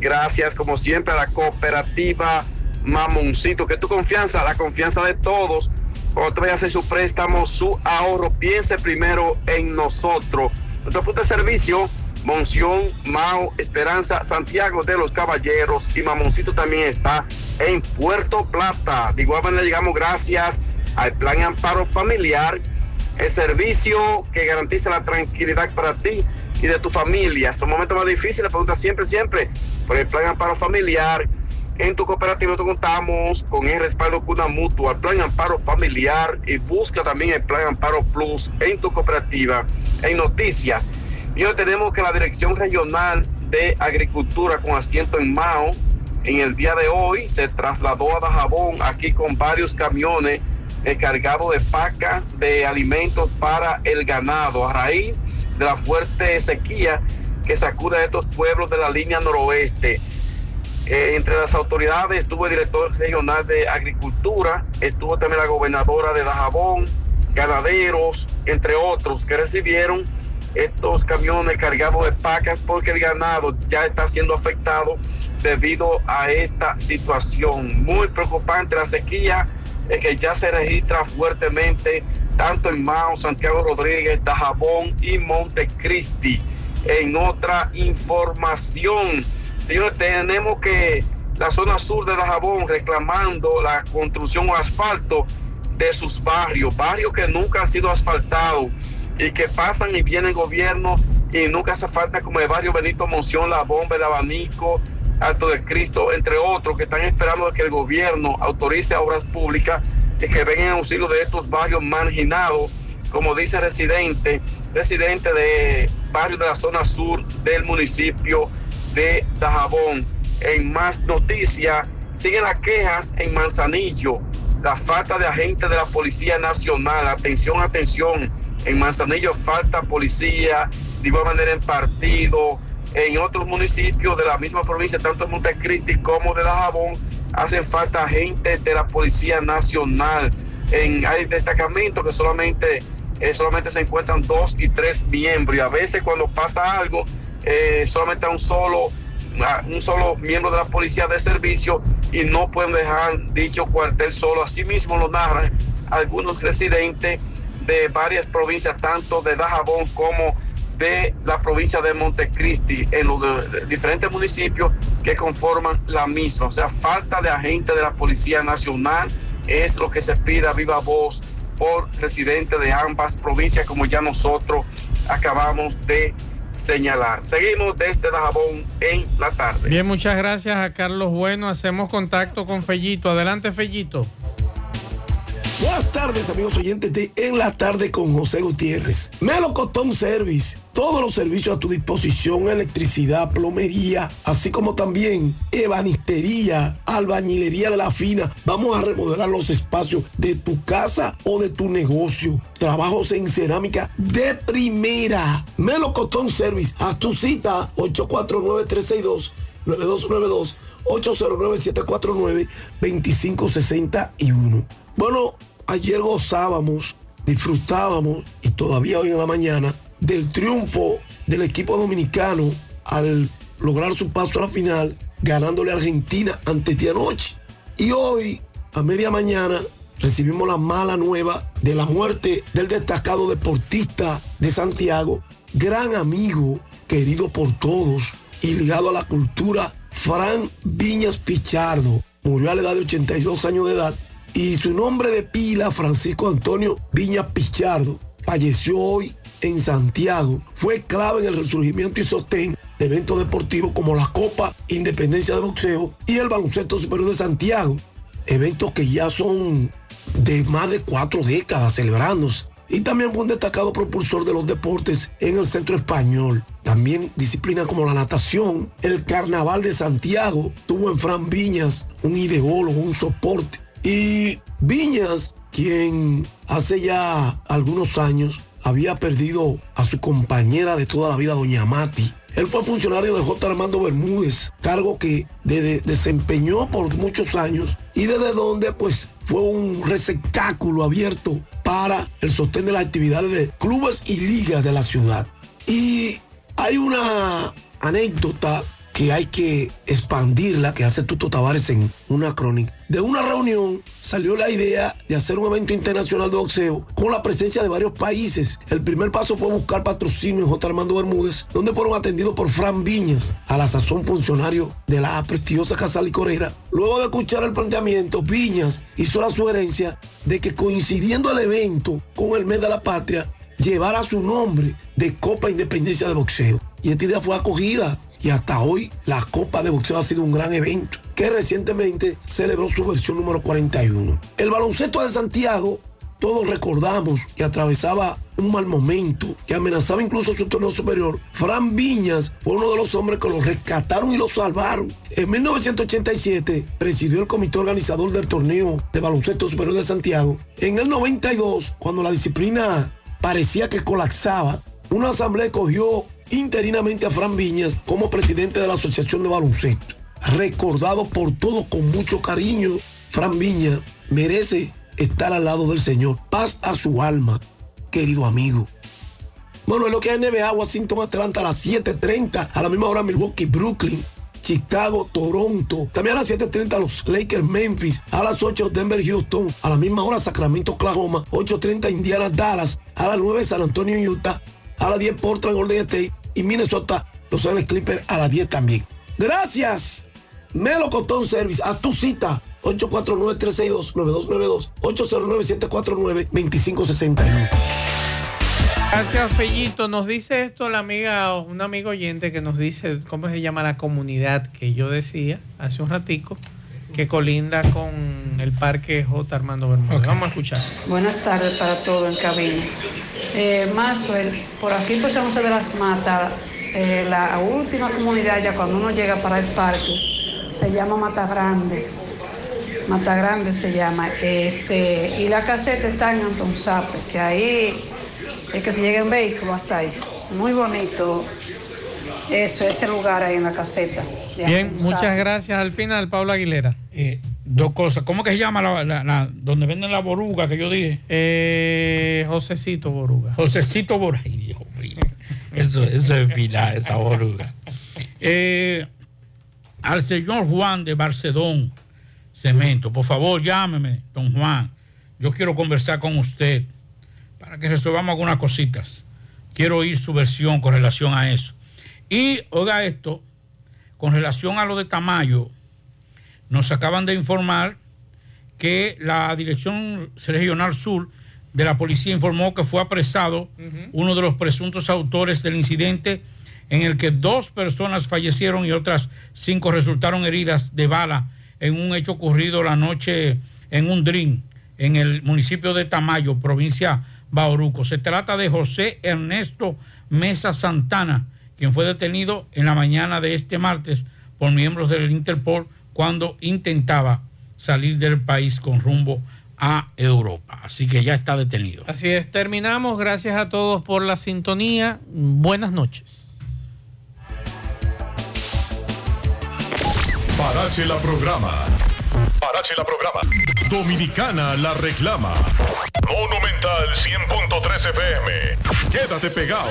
Gracias, como siempre, a la cooperativa Mamoncito, que tu confianza, la confianza de todos. Cuando te vayas a hacer su préstamo, su ahorro, piense primero en nosotros. Nuestro punto de servicio, Monción, Mao, Esperanza, Santiago de los Caballeros y Mamoncito también está en Puerto Plata. De igual manera llegamos gracias al Plan Amparo Familiar, el servicio que garantiza la tranquilidad para ti y de tu familia. Son momentos más difíciles, pregunta siempre, siempre por el Plan Amparo Familiar. En tu cooperativa nosotros contamos con el respaldo Cuna Mutua, Plan Amparo Familiar y busca también el Plan Amparo Plus en tu cooperativa. En noticias, y hoy tenemos que la Dirección Regional de Agricultura con asiento en Mao, en el día de hoy se trasladó a Dajabón aquí con varios camiones cargados de pacas de alimentos para el ganado a raíz de la fuerte sequía que sacude a estos pueblos de la línea noroeste. Eh, entre las autoridades estuvo el director regional de Agricultura, estuvo también la gobernadora de Dajabón, ganaderos, entre otros, que recibieron estos camiones cargados de pacas porque el ganado ya está siendo afectado debido a esta situación. Muy preocupante la sequía es que ya se registra fuertemente tanto en Mao, Santiago Rodríguez, Dajabón y Montecristi. En otra información, señores, tenemos que la zona sur de Dajabón reclamando la construcción o asfalto de sus barrios, barrios que nunca han sido asfaltados y que pasan y vienen gobierno y nunca hace falta como el barrio Benito Monción, La Bomba, El Abanico, Alto de Cristo, entre otros, que están esperando que el gobierno autorice obras públicas y que vengan en auxilio de estos barrios marginados, como dice residente, residente de barrios de la zona sur del municipio de Dajabón. En más noticias, siguen las quejas en Manzanillo, la falta de agentes de la Policía Nacional, atención, atención, en Manzanillo falta policía, de igual manera en partido, en otros municipios de la misma provincia, tanto en Montecristi como de Dajabón, hacen falta agentes de la Policía Nacional. En, hay destacamentos que solamente, eh, solamente se encuentran dos y tres miembros y a veces cuando pasa algo, eh, solamente a un solo, un solo miembro de la policía de servicio y no pueden dejar dicho cuartel solo. Asimismo lo narran algunos residentes de varias provincias, tanto de Dajabón como de la provincia de Montecristi, en los diferentes municipios que conforman la misma. O sea, falta de agentes de la Policía Nacional es lo que se pide a viva voz por residentes de ambas provincias, como ya nosotros acabamos de señalar. Seguimos desde Dajabón en la tarde. Bien, muchas gracias a Carlos Bueno. Hacemos contacto con Fellito. Adelante, Fellito. Buenas tardes, amigos oyentes de En la Tarde con José Gutiérrez. Melocotón Service. Todos los servicios a tu disposición, electricidad, plomería, así como también ebanistería, albañilería de la fina. Vamos a remodelar los espacios de tu casa o de tu negocio. Trabajos en cerámica de primera. Melocotón Service. A tu cita 849-362-9292. 809-749-2561. Bueno, ayer gozábamos, disfrutábamos y todavía hoy en la mañana del triunfo del equipo dominicano al lograr su paso a la final, ganándole a Argentina antes de anoche. Y hoy, a media mañana, recibimos la mala nueva de la muerte del destacado deportista de Santiago, gran amigo, querido por todos y ligado a la cultura, Fran Viñas Pichardo. Murió a la edad de 82 años de edad y su nombre de pila, Francisco Antonio Viñas Pichardo, falleció hoy en Santiago. Fue clave en el resurgimiento y sostén de eventos deportivos como la Copa Independencia de Boxeo y el Baloncesto Superior de Santiago. Eventos que ya son de más de cuatro décadas celebrándose. Y también fue un destacado propulsor de los deportes en el centro español. También disciplinas como la natación, el carnaval de Santiago, tuvo en Fran Viñas un ideólogo, un soporte. Y Viñas, quien hace ya algunos años había perdido a su compañera de toda la vida, doña Mati. Él fue funcionario de J. Armando Bermúdez, cargo que de- desempeñó por muchos años y desde donde pues fue un receptáculo abierto para el sostén de las actividades de clubes y ligas de la ciudad. Y hay una anécdota que hay que expandirla, que hace Tuto Tavares en una crónica. De una reunión salió la idea de hacer un evento internacional de boxeo con la presencia de varios países. El primer paso fue buscar patrocinio en J. Armando Bermúdez, donde fueron atendidos por Fran Viñas, a la sazón funcionario de la prestigiosa Casa Licorera. Luego de escuchar el planteamiento, Viñas hizo la sugerencia de que coincidiendo el evento con el mes de la patria, llevara su nombre de Copa Independencia de Boxeo. Y esta idea fue acogida y hasta hoy la Copa de Boxeo ha sido un gran evento que recientemente celebró su versión número 41. El baloncesto de Santiago, todos recordamos que atravesaba un mal momento, que amenazaba incluso su torneo superior. Fran Viñas fue uno de los hombres que lo rescataron y lo salvaron. En 1987 presidió el comité organizador del torneo de baloncesto superior de Santiago. En el 92, cuando la disciplina parecía que colapsaba, una asamblea escogió interinamente a Fran Viñas como presidente de la Asociación de Baloncesto. Recordado por todos con mucho cariño, Fran Viñas merece estar al lado del Señor. Paz a su alma, querido amigo. Bueno, es lo que hay NBA, Washington, Atlanta a las 7.30, a la misma hora Milwaukee, Brooklyn, Chicago, Toronto. También a las 7.30 los Lakers, Memphis. A las 8 Denver, Houston. A la misma hora Sacramento, Oklahoma. 8.30 Indiana, Dallas. A las 9 San Antonio, Utah. A las 10 Portland, Golden State. Y Minnesota, Los Ángeles Clippers a las 10 también. Gracias. Melocotón Service. A tu cita. 849-362-9292. 809-749-2561. Gracias, Fellito. Nos dice esto la amiga, un amigo oyente que nos dice cómo se llama la comunidad que yo decía hace un ratico, que colinda con el parque J. Armando Bermúdez. Vamos a escuchar. Buenas tardes para todos en cabina. Eh, Maxwell, por aquí por San José de las Matas, eh, la última comunidad ya cuando uno llega para el parque se llama Mata Grande. Mata Grande se llama. Este, y la caseta está en Anton Sape, que ahí es que se llega en vehículo hasta ahí. Muy bonito eso, ese lugar ahí en la caseta. Bien, muchas Sape. gracias. Al final, Pablo Aguilera. Eh, dos cosas. ¿Cómo que se llama la, la- la- donde venden la boruga que yo dije? Eh, Josecito Boruga. Josecito Boruga. Ay, Dios mío. Eso, eso es pilar, esa boruga. Eh, al señor Juan de Barcedón Cemento, por favor, llámeme, don Juan. Yo quiero conversar con usted para que resolvamos algunas cositas. Quiero oír su versión con relación a eso. Y oiga esto, con relación a lo de Tamayo, nos acaban de informar que la Dirección Regional Sur de la Policía informó que fue apresado uno de los presuntos autores del incidente en el que dos personas fallecieron y otras cinco resultaron heridas de bala en un hecho ocurrido la noche en un drink en el municipio de Tamayo, provincia Bauruco. Se trata de José Ernesto Mesa Santana, quien fue detenido en la mañana de este martes por miembros del Interpol cuando intentaba salir del país con rumbo a Europa. Así que ya está detenido. Así es, terminamos. Gracias a todos por la sintonía. Buenas noches. Parache la programa. Parache la programa. Dominicana la reclama. Monumental 100.13 FM. Quédate pegado.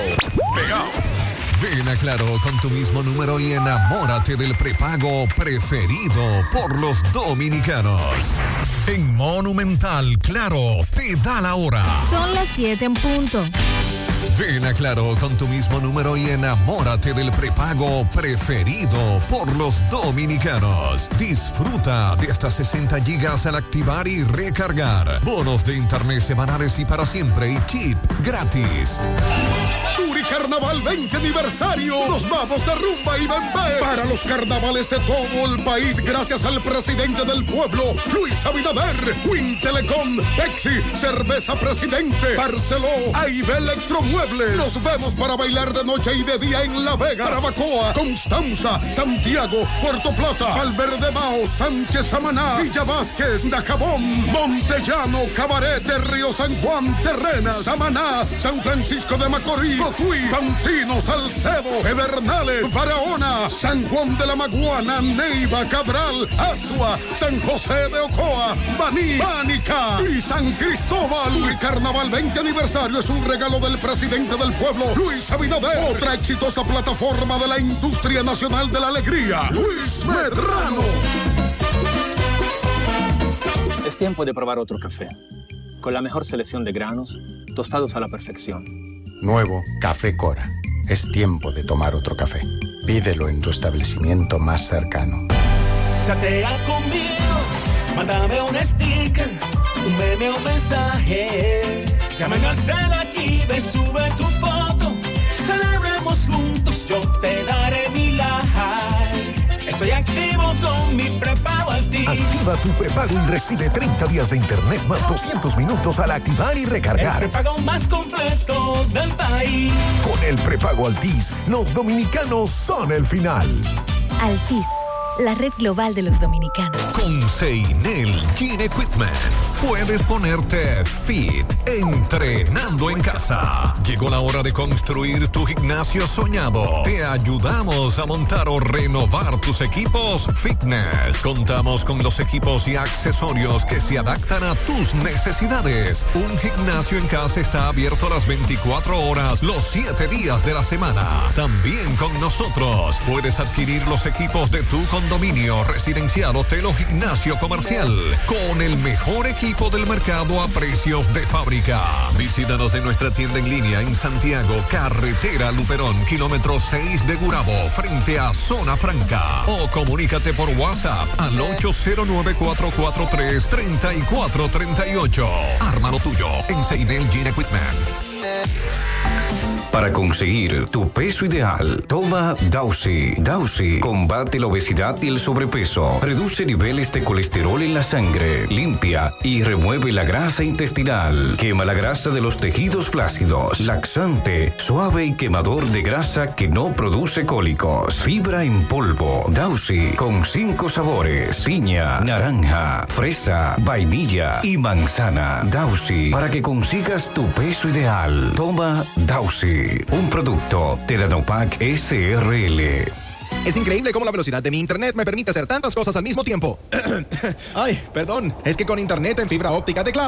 Pegado. Ven a Claro con tu mismo número y enamórate del prepago preferido por los dominicanos. En Monumental, Claro, te da la hora. Son las 7 en punto. Ven a Claro con tu mismo número y enamórate del prepago preferido por los dominicanos. Disfruta de hasta 60 gigas al activar y recargar. Bonos de internet semanales y para siempre y chip gratis. Carnaval 20 aniversario. Nos vamos de rumba y bembé para los carnavales de todo el país gracias al presidente del pueblo, Luis Abinader, Win Telecom, Pepsi, Cerveza Presidente, Barceló, AIB Electromuebles. Nos vemos para bailar de noche y de día en La Vega, Arabacoa, Constanza, Santiago, Puerto Plata, Valverde Sánchez Samaná, Villa Vázquez, Dajabón, Montellano, Cabaret Río San Juan, Terrena, Samaná, San Francisco de Macorís, Cotuí, Fantino, Salcedo, Pedernales, Barahona, San Juan de la Maguana, Neiva, Cabral, Asua, San José de Ocoa, Baní, Bánica y San Cristóbal. Y Carnaval 20 aniversario es un regalo del presidente del pueblo, Luis Abinader. Otra exitosa plataforma de la industria nacional de la alegría, Luis Medrano. Es tiempo de probar otro café. Con la mejor selección de granos, tostados a la perfección. Nuevo Café Cora. Es tiempo de tomar otro café. Pídelo en tu establecimiento más cercano. Chatea conmigo, mándame un sticker, un meme o mensaje. Llamen al cel aquí, ve, sube tu foto. Celebremos juntos, yo te daré. Estoy activo con mi prepago Altis. Activa tu prepago y recibe 30 días de internet más 200 minutos al activar y El recargar. prepago más completo del país. Con el prepago Altis, los dominicanos son el final. Altis, la red global de los dominicanos. Con Seinel Gene Equipment puedes ponerte fit entrenando en casa. Llegó la hora de construir tu gimnasio soñado. Te ayudamos a montar o renovar tus equipos fitness. Contamos con los equipos y accesorios que se adaptan a tus necesidades. Un gimnasio en casa está abierto las 24 horas, los 7 días de la semana. También con nosotros puedes adquirir los equipos de tu condominio, residencial, hotel o gimnasio comercial con el mejor equipo del mercado a precios de fábrica. Visítanos en nuestra tienda en línea en Santiago, carretera Luperón, kilómetro 6 de Gurabo, frente a Zona Franca. O comunícate por WhatsApp al 809-443-3438. Arma lo tuyo en Seinel Gene Equipment. Para conseguir tu peso ideal, toma Dausi. Dausi combate la obesidad y el sobrepeso, reduce niveles de colesterol en la sangre, limpia y remueve la grasa intestinal, quema la grasa de los tejidos flácidos, laxante, suave y quemador de grasa que no produce cólicos, fibra en polvo. Dausi con cinco sabores: piña, naranja, fresa, vainilla y manzana. Dausi para que consigas tu peso ideal. Toma Un producto de Danopac SRL. Es increíble cómo la velocidad de mi internet me permite hacer tantas cosas al mismo tiempo. Ay, perdón, es que con internet en fibra óptica de Claro